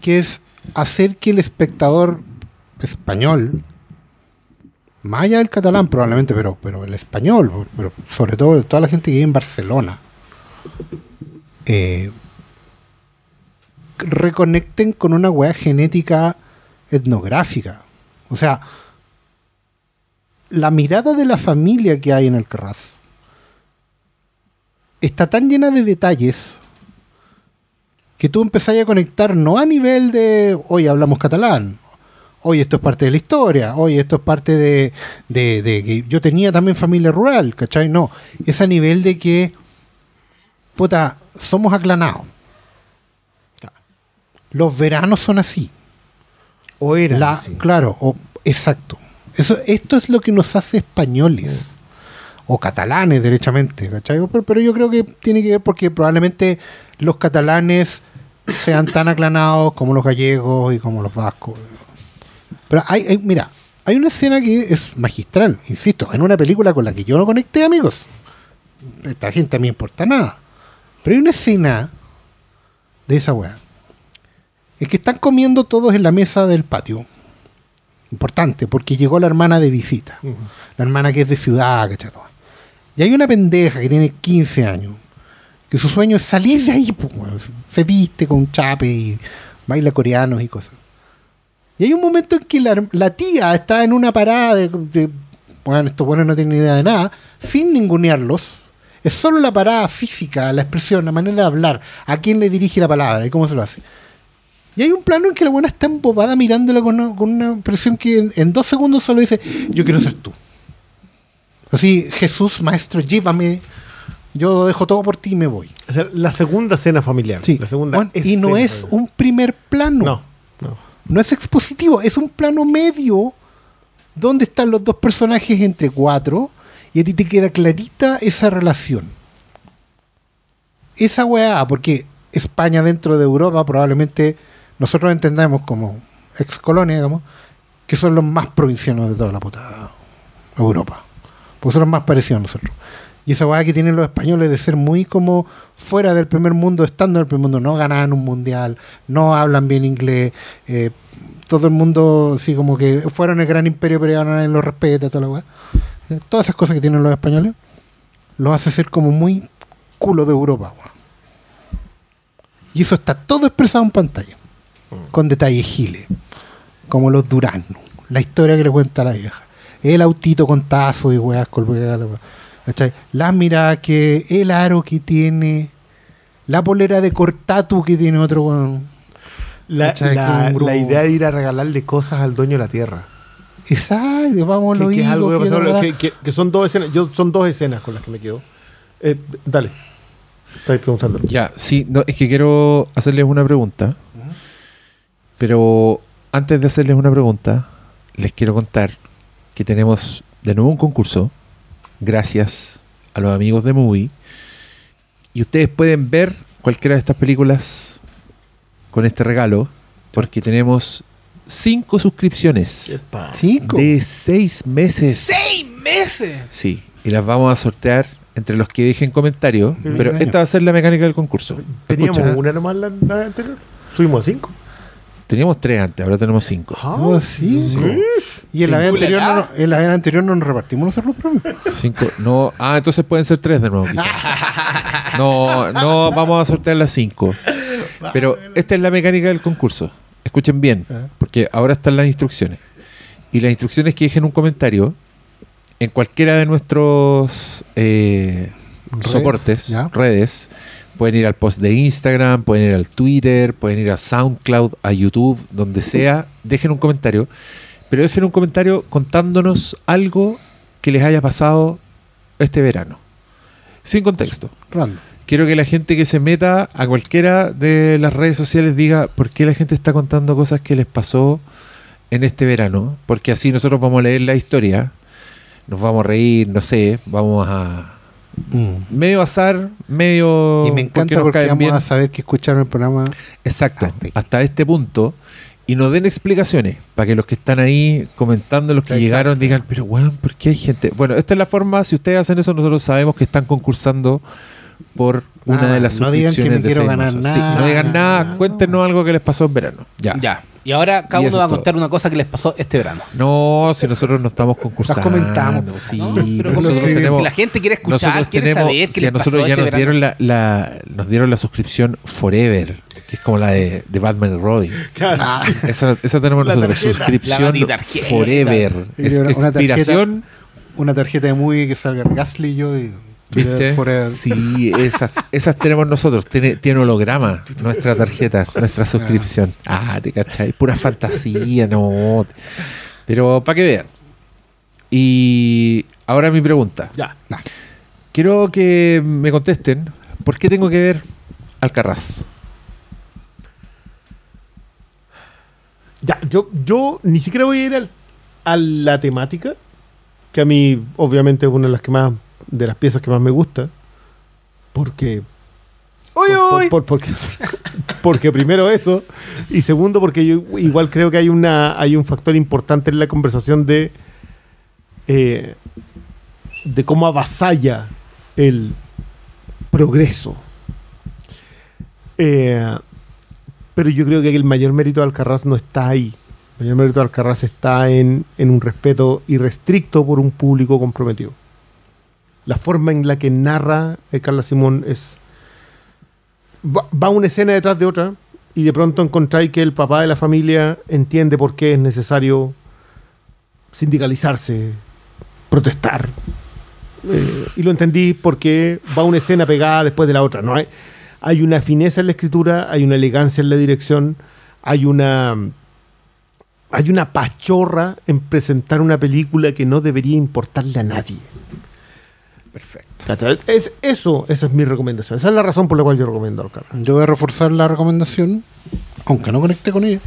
que es hacer que el espectador español, más allá del catalán probablemente, pero, pero el español, pero sobre todo toda la gente que vive en Barcelona, eh, reconecten con una weá genética etnográfica. O sea, la mirada de la familia que hay en el Carras está tan llena de detalles que tú empezás a conectar no a nivel de hoy hablamos catalán, hoy esto es parte de la historia, hoy esto es parte de, de- de que yo tenía también familia rural, ¿cachai? No, es a nivel de que, puta, somos aclanados. Los veranos son así. O era La- así. Claro, o- exacto. Eso, esto es lo que nos hace españoles. O catalanes, derechamente, ¿cachai? Pero, pero yo creo que tiene que ver porque probablemente los catalanes sean tan aclanados como los gallegos y como los vascos. Pero hay, hay- mira, hay una escena que es magistral, insisto, en una película con la que yo no conecté, amigos. Esta gente a mí me importa nada. Pero hay una escena de esa weá. Es que están comiendo todos en la mesa del patio. Importante, porque llegó la hermana de visita. La hermana que es de ciudad. Y hay una pendeja que tiene 15 años, que su sueño es salir de ahí, pues, se viste con chape y baila coreanos y cosas. Y hay un momento en que la, tía está en una parada de, de- bueno, estos buenos no tienen idea de nada, sin ningunearlos. Es solo la parada física, la expresión, la manera de hablar, a quién le dirige la palabra y cómo se lo hace. Y hay un plano en que la buena está embobada mirándola con una, con una expresión que en, en dos segundos solo dice, yo quiero ser tú. Así, Jesús, maestro, llévame, yo dejo todo por ti y me voy. O sea, la segunda cena familiar. La segunda Bueno, y no es familiar. un primer plano. No, no. No es expositivo, es un plano medio donde están los dos personajes entre cuatro y a ti te queda clarita esa relación. Esa weá, porque España dentro de Europa probablemente nosotros entendemos como ex colonia, digamos, que son los más provincianos de toda la puta Europa. Porque son los más parecidos a nosotros. Y esa weá que tienen los españoles de ser muy como fuera del primer mundo, estando en el primer mundo, no ganan un mundial, no hablan bien inglés, eh, todo el mundo así como que fueron el gran imperio, pero ya nadie lo respeta, toda la weá. Eh, Todas esas cosas que tienen los españoles los hace ser como muy culo de Europa, weón. Y eso está todo expresado en pantalla, con detalles giles, como los duranos, la historia que le cuenta la vieja, el autito con tazo y weas ¿cachai? Las miradas que, el aro que tiene, la polera de cortatu que tiene otro weón. La, la- idea de ir a regalarle cosas al dueño de la tierra. Exacto, vamos Que, lo es algo que- que son dos escenas. Yo, son dos escenas con las que me quedo. Eh, dale. Estáis preguntando. Ya, sí, no, es que quiero hacerles una pregunta. Pero antes de hacerles una pregunta, les quiero contar que tenemos de nuevo un concurso, gracias a los amigos de Movie. Y ustedes pueden ver cualquiera de estas películas con este regalo, porque tenemos cinco suscripciones Cinco. de seis meses. ¡Seis meses! Sí, y las vamos a sortear entre los que dejen comentarios. Pero esta va a ser la mecánica del concurso. Teníamos Escucha, una nomás la, la anterior. Subimos a cinco. Teníamos tres antes, ahora tenemos cinco. Oh, sí. Y en la, vez anterior no, en la vez anterior no nos repartimos nosotros los premios. Cinco. No, ah, entonces pueden ser tres de nuevo, quizás. No, no, vamos a sortear las cinco. Pero esta es la mecánica del concurso. Escuchen bien, porque ahora están las instrucciones. Y las instrucciones que dejen un comentario en cualquiera de nuestros eh, Redes, soportes, ya. redes. Pueden ir al post de Instagram, pueden ir al Twitter, pueden ir a SoundCloud, a YouTube, donde sea. Dejen un comentario. Pero dejen un comentario contándonos algo que les haya pasado este verano. Sin contexto. Random. Quiero que la gente que se meta a cualquiera de las redes sociales diga por qué la gente está contando cosas que les pasó en este verano. Porque así nosotros vamos a leer la historia, nos vamos a reír, no sé, vamos a... Medio azar, medio... Y me encanta nos porque caen vamos bien. a saber que escucharon el programa. Exacto, Hasta este punto. Y nos den explicaciones para que los que están ahí comentando, los que Exacto. llegaron, digan, pero weón, ¿por qué hay gente? Bueno, esta es la forma, si ustedes hacen eso, nosotros sabemos que están concursando por una Ah, de las no digan que me de quiero ganar. Sí, nada. no digan nada, No. cuéntenos algo que les pasó en verano. Ya. Ya. Y ahora cada Y uno va a todo. contar una cosa que les pasó este verano. No, si nosotros no estamos concursando. comentamos. Sí, ¿no? pero Pero nosotros como que tenemos. si la gente quiere escuchar, nosotros quiere tenemos, saber qué si les a nosotros pasó ya este nos verano. dieron la, la- nos dieron la suscripción Forever, que es como la de, de Batman y Robin. Esa, esa tenemos La nosotros, tarjeta. Suscripción. Forever. Es una- una expiración, Una tarjeta de movie que salga Gasly y yo y. ¿viste? Sí, esas, esas tenemos nosotros. Tiene, tiene holograma nuestra tarjeta, nuestra suscripción. Ah, te cachai. Pura fantasía, no. Pero para que vean. Y ahora mi pregunta. Ya. Quiero que me contesten, ¿por qué tengo que ver Alcarraz? Ya, yo, yo ni siquiera voy a ir al- a la temática, que a mí obviamente es una de las que más, de las piezas que más me gusta, porque... por- por- por- porque, porque primero eso, y segundo porque yo igual creo que hay, una, hay un factor importante en la conversación de, eh, de cómo avasalla el progreso. Eh, pero yo creo que el mayor mérito de Alcarraz no está ahí. El mayor mérito de Alcarraz está en, en un respeto irrestricto por un público comprometido. La forma en la que narra eh, Carla Simón es. Va, una escena detrás de otra y de pronto encontráis que el papá de la familia entiende por qué es necesario sindicalizarse, protestar. Eh, y lo entendí porque va una escena pegada después de la otra. ¿no? Hay, hay una fineza en la escritura, hay una elegancia en la dirección, hay una hay una pachorra en presentar una película que no debería importarle a nadie. Perfecto. Es, eso, esa es mi recomendación. Esa es la razón por la cual yo recomiendo al canal. Yo voy a reforzar la recomendación, aunque no conecte con ella.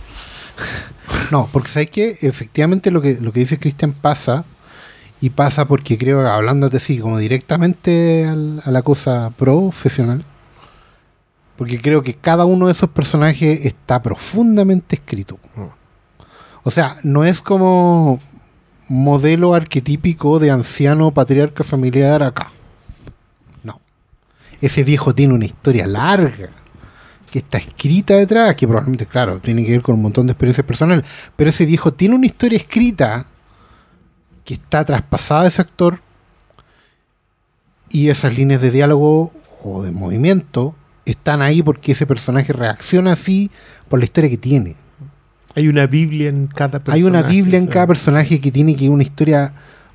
no, porque sabes que efectivamente lo que, lo que dice Cristian pasa, y pasa porque creo que hablándote así, como directamente al- a la cosa profesional, porque creo que cada uno de esos personajes está profundamente escrito. O sea, no es como modelo arquetípico de anciano patriarca familiar acá. No. Ese viejo tiene una historia larga que está escrita detrás, que probablemente, claro, tiene que ver con un montón de experiencias personales, pero ese viejo tiene una historia escrita que está traspasada a ese actor y esas líneas de diálogo o de movimiento están ahí porque ese personaje reacciona así por la historia que tiene. Hay una Biblia en cada personaje. Hay una Biblia en cada personaje que tiene que una historia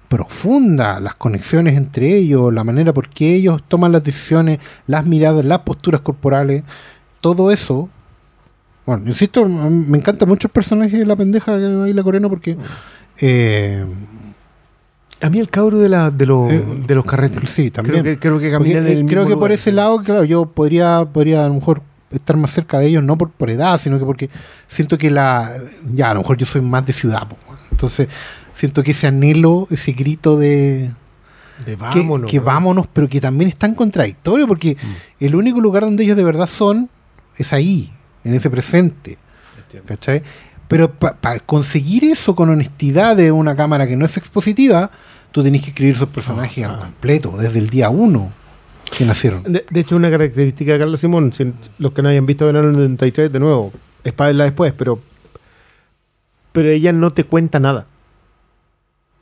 profunda, las conexiones entre ellos, la manera por qué ellos toman las decisiones, las miradas, las posturas corporales, todo eso. Bueno, insisto, me encanta mucho el personaje de la pendeja que baila coreano porque eh, A mí el cabro de, la, de, los, Eh, de los carretes. sí, también. Creo que, creo que Porque, eh, el creo que por lugar. ese lado, claro, yo podría, podría a lo mejor estar más cerca de ellos, no por, por edad, sino que porque siento que la. Ya, a lo mejor yo soy más de ciudad, po, entonces siento que ese anhelo, ese grito de. De que- vámonos. que, vámonos, pero que también es tan contradictorio, porque el único lugar donde ellos de verdad son es ahí, en ese presente. ¿Cachai? Pero para conseguir eso con honestidad de una cámara que no es expositiva, tú tenés que escribir esos personajes al completo, desde el día uno De, de hecho, una característica de Carla Simón, si- los que no hayan visto Verano del 93, de nuevo, es para verla después, pero, pero ella no te cuenta nada.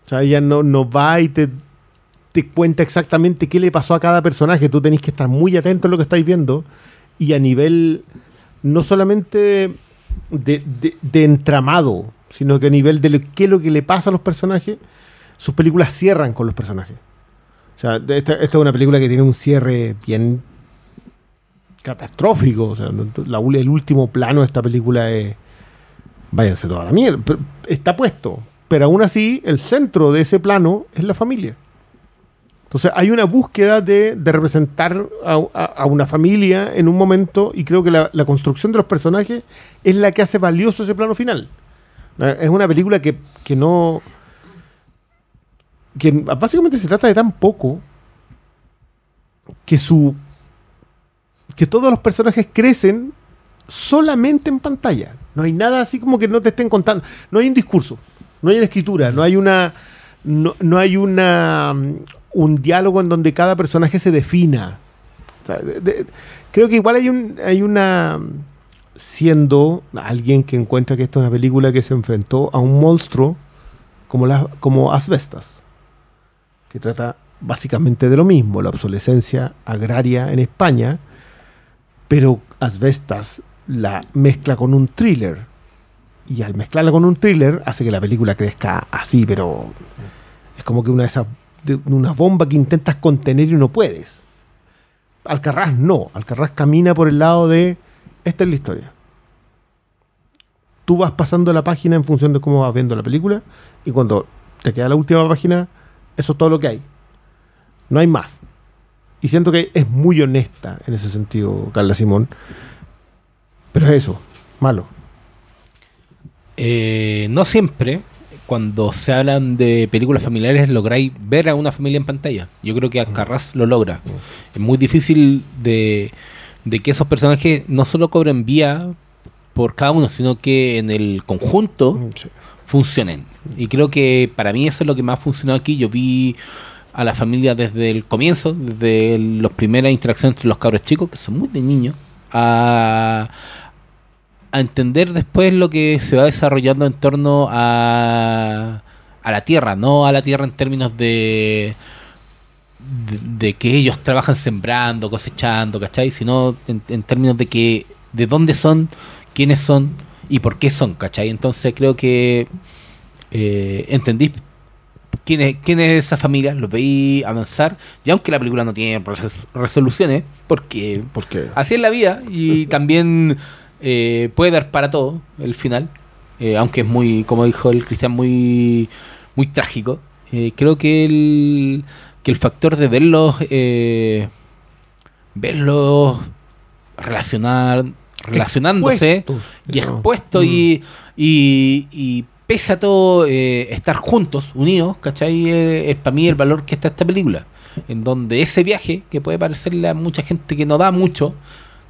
O sea, ella no, no va y te, te cuenta exactamente qué le pasó a cada personaje. Tú tenés que estar muy atento a lo que estáis viendo y a nivel no solamente de, de- de entramado, sino que a nivel de qué es lo que le pasa a los personajes, sus películas cierran con los personajes. O sea, esta, es una película que tiene un cierre bien catastrófico. O sea, la el último plano de esta película es. Váyanse toda la mierda. está puesto. Pero aún así, el centro de ese plano es la familia. Entonces, hay una búsqueda de, de representar a, una familia en un momento, y creo que la, la construcción de los personajes es la que hace valioso ese plano final. Es una película que, que no que básicamente se trata de tan poco que su que todos los personajes crecen solamente en pantalla. No hay nada así como que no te estén contando. No hay un discurso, no hay una escritura, no hay una no, no hay una mm, un diálogo en donde cada personaje se defina. Creo que igual hay un hay una siendo alguien que encuentra que esta es una película que se enfrentó a un monstruo como, la, como Asbestas, que trata básicamente de lo mismo, la obsolescencia agraria en España, pero Asbestas la mezcla con un thriller. Y al mezclarla con un thriller hace que la película crezca así, pero es como que una de esas una bomba que intentas contener y no puedes. Alcarrás no, Alcarrás camina por el lado de esta es la historia. Tú vas pasando la página en función de cómo vas viendo la película y cuando te queda la última página, eso es todo lo que hay. No hay más. Y siento que es muy honesta en ese sentido, Carla Simón. Pero es eso, malo. Eh, no siempre, cuando se hablan de películas familiares, lográis ver a una familia en pantalla. Yo creo que Alcarraz lo logra. Es muy difícil de, de que esos personajes no solo cobren vía por cada uno, sino que en el conjunto Sí. funcionen. Y creo que para mí eso es lo que más funcionó aquí. Yo vi a la familia desde el comienzo, desde las primeras interacciones entre los cabros chicos, que son muy de niños, a, a entender después lo que se va desarrollando en torno a, a la tierra, no a la tierra en términos de, de, de que ellos trabajan sembrando, cosechando, ¿cachai? Sino en, en términos de que de dónde son, quiénes son y por qué son, ¿cachai? Entonces creo que eh, entendí quién es, quién es esa familia, lo veí avanzar, y aunque la película no tiene res- resoluciones, porque Porque así es la vida, y también eh, puede dar para todo el final, eh, aunque es muy, como dijo el Cristian, muy, muy trágico. Eh, creo que el, que el factor de verlos, verlos relacionar, relacionándose Expuestos, y expuesto Mm. y, y, y pese a todo eh, estar juntos, unidos, ¿cachai? Eh, es para mí el valor que está esta película. En donde ese viaje, que puede parecerle a mucha gente que no da mucho,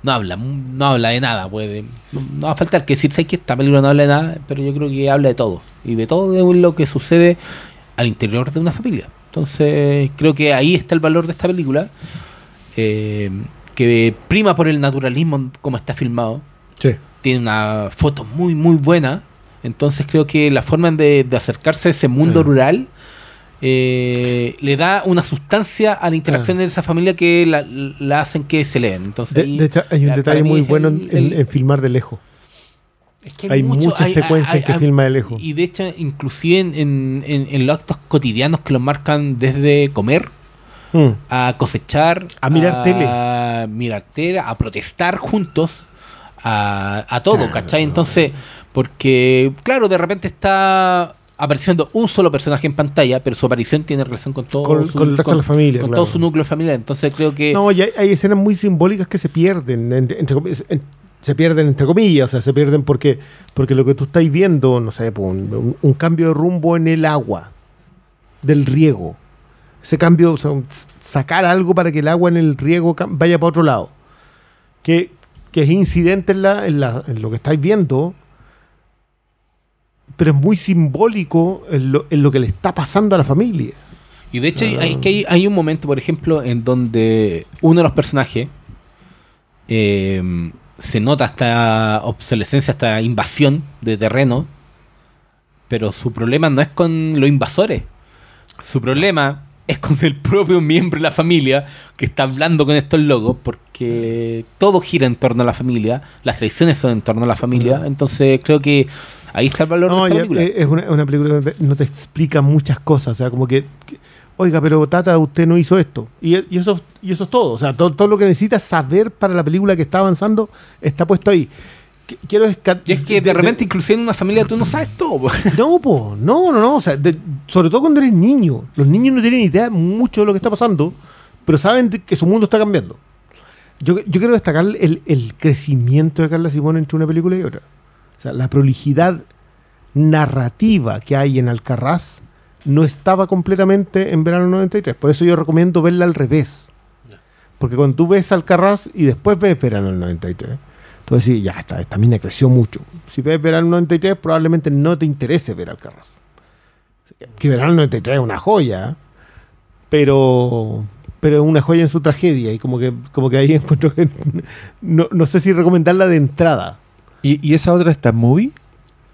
no habla, no habla de nada, puede. No, no va a faltar que decir, ¿sabes que esta película no habla de nada? Pero yo creo que habla de todo. Y de todo lo que sucede al interior de una familia. Entonces, creo que ahí está el valor de esta película. eh, que prima por el naturalismo como está filmado Sí. tiene una foto muy muy buena entonces creo que la forma de, de acercarse a ese mundo rural eh, le da una sustancia a la interacción de esa familia que la, la hacen que se leen entonces De, hecho, hay un detalle muy bueno el- en, filmar de lejos. es que hay muchas secuencias que filma de lejos. y de hecho inclusive en, en- en- en los actos cotidianos que los marcan desde comer Mm. a cosechar, A mirar tele. a mirar tele, a protestar juntos, a, a todo, Claro. ¿cachai? Entonces, porque, claro, de repente está apareciendo un solo personaje en pantalla, pero su aparición tiene relación con todo Con- con el resto de la familia, con claro. todo su núcleo familiar. Entonces creo que No, y hay, hay escenas muy simbólicas que se pierden, entre, entre en- se pierden entre comillas, o sea, se pierden porque, porque lo que tú estáis viendo, no sé, un, un- cambio de rumbo en el agua, del riego. Ese cambio, o sea, sacar algo para que el agua en el riego vaya para otro lado. Que, que es incidente en, la, en, la- en lo que estáis viendo, pero es muy simbólico en lo, en lo que le está pasando a la familia. Y de hecho, hay, hay- que hay, hay un momento, por ejemplo, en donde uno de los personajes eh, se nota esta obsolescencia, esta invasión de terreno, pero su problema no es con los invasores. Su problema es con el propio miembro de la familia que está hablando con estos locos, porque todo gira en torno a la familia, las tradiciones son en torno a la familia, entonces creo que ahí está el valor No, de esta película. eh, es una, una película que no te, no te explica muchas cosas. O sea, como que, que, oiga, pero Tata, usted no hizo esto. Y, y eso, y eso es todo. O sea, todo, todo lo que necesitas saber para la película que está avanzando está puesto ahí. Qu- Quiero y es que de repente, inclusive en una familia, tú no sabes todo. No, po, no, no, no. O sea, de- sobre todo cuando eres niño. Los niños no tienen idea mucho de lo que está pasando, pero saben que su mundo está cambiando. Yo, yo quiero destacar el, el crecimiento de Carla Simón entre una película y otra. O sea, la prolijidad narrativa que hay en Alcarraz no estaba completamente en verano 93. Por eso yo recomiendo verla al revés. Porque cuando tú ves Alcarraz y después ves verano 93, tú decís, ya, esta, esta mina creció mucho. Si ves verano 93, probablemente no te interese ver Alcarraz. Que verano 93 es una joya, pero pero es una joya en su tragedia y como que como que ahí encuentro que no, no sé si recomendarla de entrada ¿Y, y esa otra está en movie?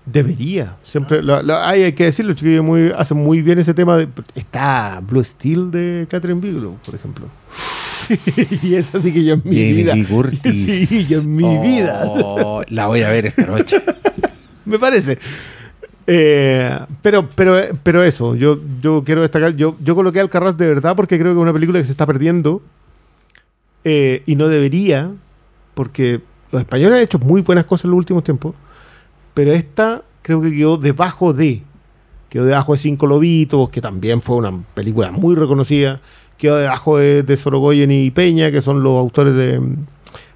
Debería. Siempre lo- lo- hay, hay que decirlo, chiquillos, muy, hacen muy bien ese tema. De, está Blue Steel de Catherine Bigelow, por ejemplo. y esa sí que yo en mi Jamie vida. Lee Curtis. Sí, yo en mi vida. Oh, La voy a ver esta noche. Me parece. Eh, pero, pero, pero eso, yo, yo quiero destacar, yo, yo coloqué al Carras de verdad porque creo que es una película que se está perdiendo eh, y no debería, porque los españoles han hecho muy buenas cosas en los últimos tiempos, pero esta creo que quedó debajo de, quedó debajo de Cinco Lobitos, que también fue una película muy reconocida, quedó debajo de, Sorogoyen y Peña, que son los autores de,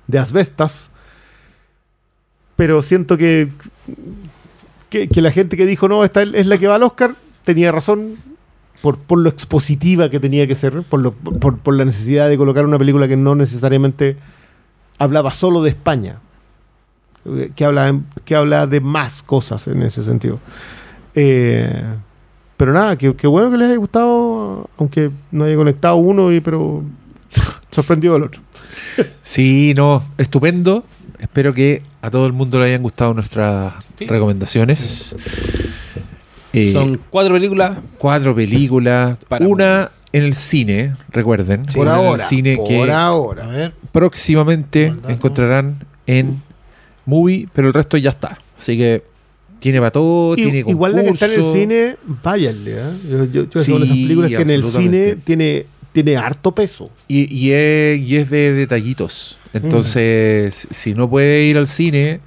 de Asbestas, pero siento que que, la gente que dijo, no, esta es la que va al Oscar, tenía razón por, por lo expositiva que tenía que ser, por, por, la necesidad de colocar una película que no necesariamente hablaba solo de España, que habla, que habla de más cosas en ese sentido. Eh, pero nada, que bueno que les haya gustado, aunque no haya conectado uno, y, pero sorprendió el otro. Sí, no, estupendo. Espero que a todo el mundo le hayan gustado nuestras Sí. recomendaciones. Eh, Son cuatro películas. cuatro películas. Para una en el cine, recuerden. por una en el ahora, cine por que A ahora. ver, próximamente encontrarán en Movie, pero el resto ya está. Así que tiene para todo, I- tiene igual la que está en el cine, váyanle. ¿eh? Yo, yo, yo Sí, esas películas que en el cine tiene, tiene harto peso. Y, y es, y es de detallitos. Entonces, si no puede ir al cine,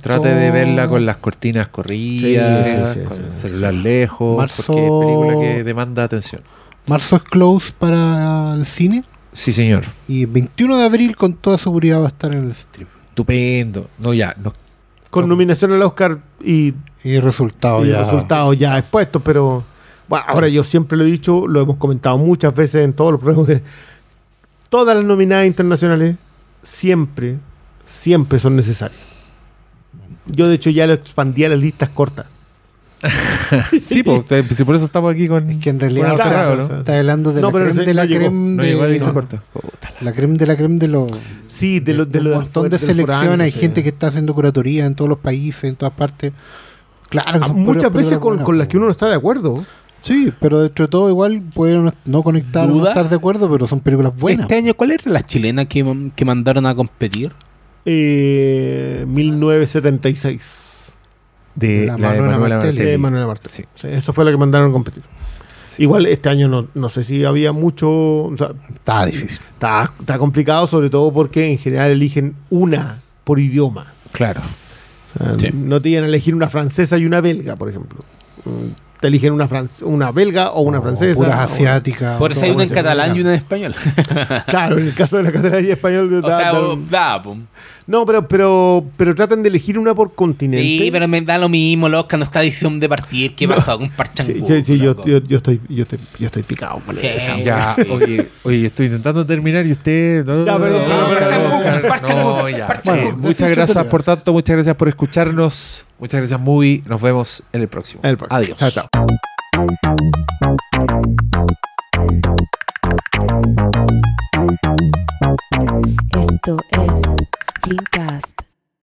trate de verla con las cortinas corridas, Sí, sí, con el celular lejos, Marzo- porque es película que demanda atención. Marzo es close para el cine Sí, señor. y el 21 de abril con toda seguridad va a estar en el stream. Estupendo. No, ya. No, Con No. nominación al Oscar y, y ya. resultados ya expuestos, pero bueno, ahora yo siempre lo he dicho, lo hemos comentado muchas veces en todos los programas, que todas las nominadas internacionales siempre, siempre son necesarias. Yo de hecho ya lo expandí a las listas cortas. sí, po, si por eso estamos aquí con. Es que en realidad está hablando de No, la creme de la creme de la creme de la creme de los Sí, de, lo, de, un montón de selecciones, hay sí. gente que está haciendo curatoría en todos los países, en todas partes. Claro, Ah, muchas veces con, buenas, con las que uno no está de acuerdo. Sí, pero dentro de todo igual pueden no- conectar o no estar de acuerdo, pero son películas buenas. Este año, ¿cuál era la chilena que, que mandaron a competir? Eh, 1976. De La la, de Manuela Martelli. Martelli. de Manuela Martelli. Sí. Sí, esa fue la que mandaron a competir. Sí. Igual este año no, no sé si había mucho. o sea, Está difícil. está, está complicado, sobre todo porque en general eligen una por idioma. Claro. O sea, Sí. No te iban a elegir una francesa y una belga, por ejemplo. Mm, Te eligen una, fran- una belga o una O francesa. Puras o- asiáticas. Por eso hay una en catalán y una en español. Claro, en el caso de la categoría español. o da- sea, da- o- da. No, pero, pero, pero tratan de elegir una por continente. Sí, pero me da lo mismo, loca, no está edición de partir. ¿Qué pasó? Un parchangú. sí, sí, yo, yo, yo estoy, yo, estoy, yo estoy picado con. Ya, oye, oye, estoy intentando terminar y usted. No, Ya, perdón, no, perdón, no, no, no, muchas gracias por tanto, muchas gracias por escucharnos. Muchas gracias, Movie. Nos vemos en el próximo. El próximo. Adiós. Chao, chao. Esto es Flimcast.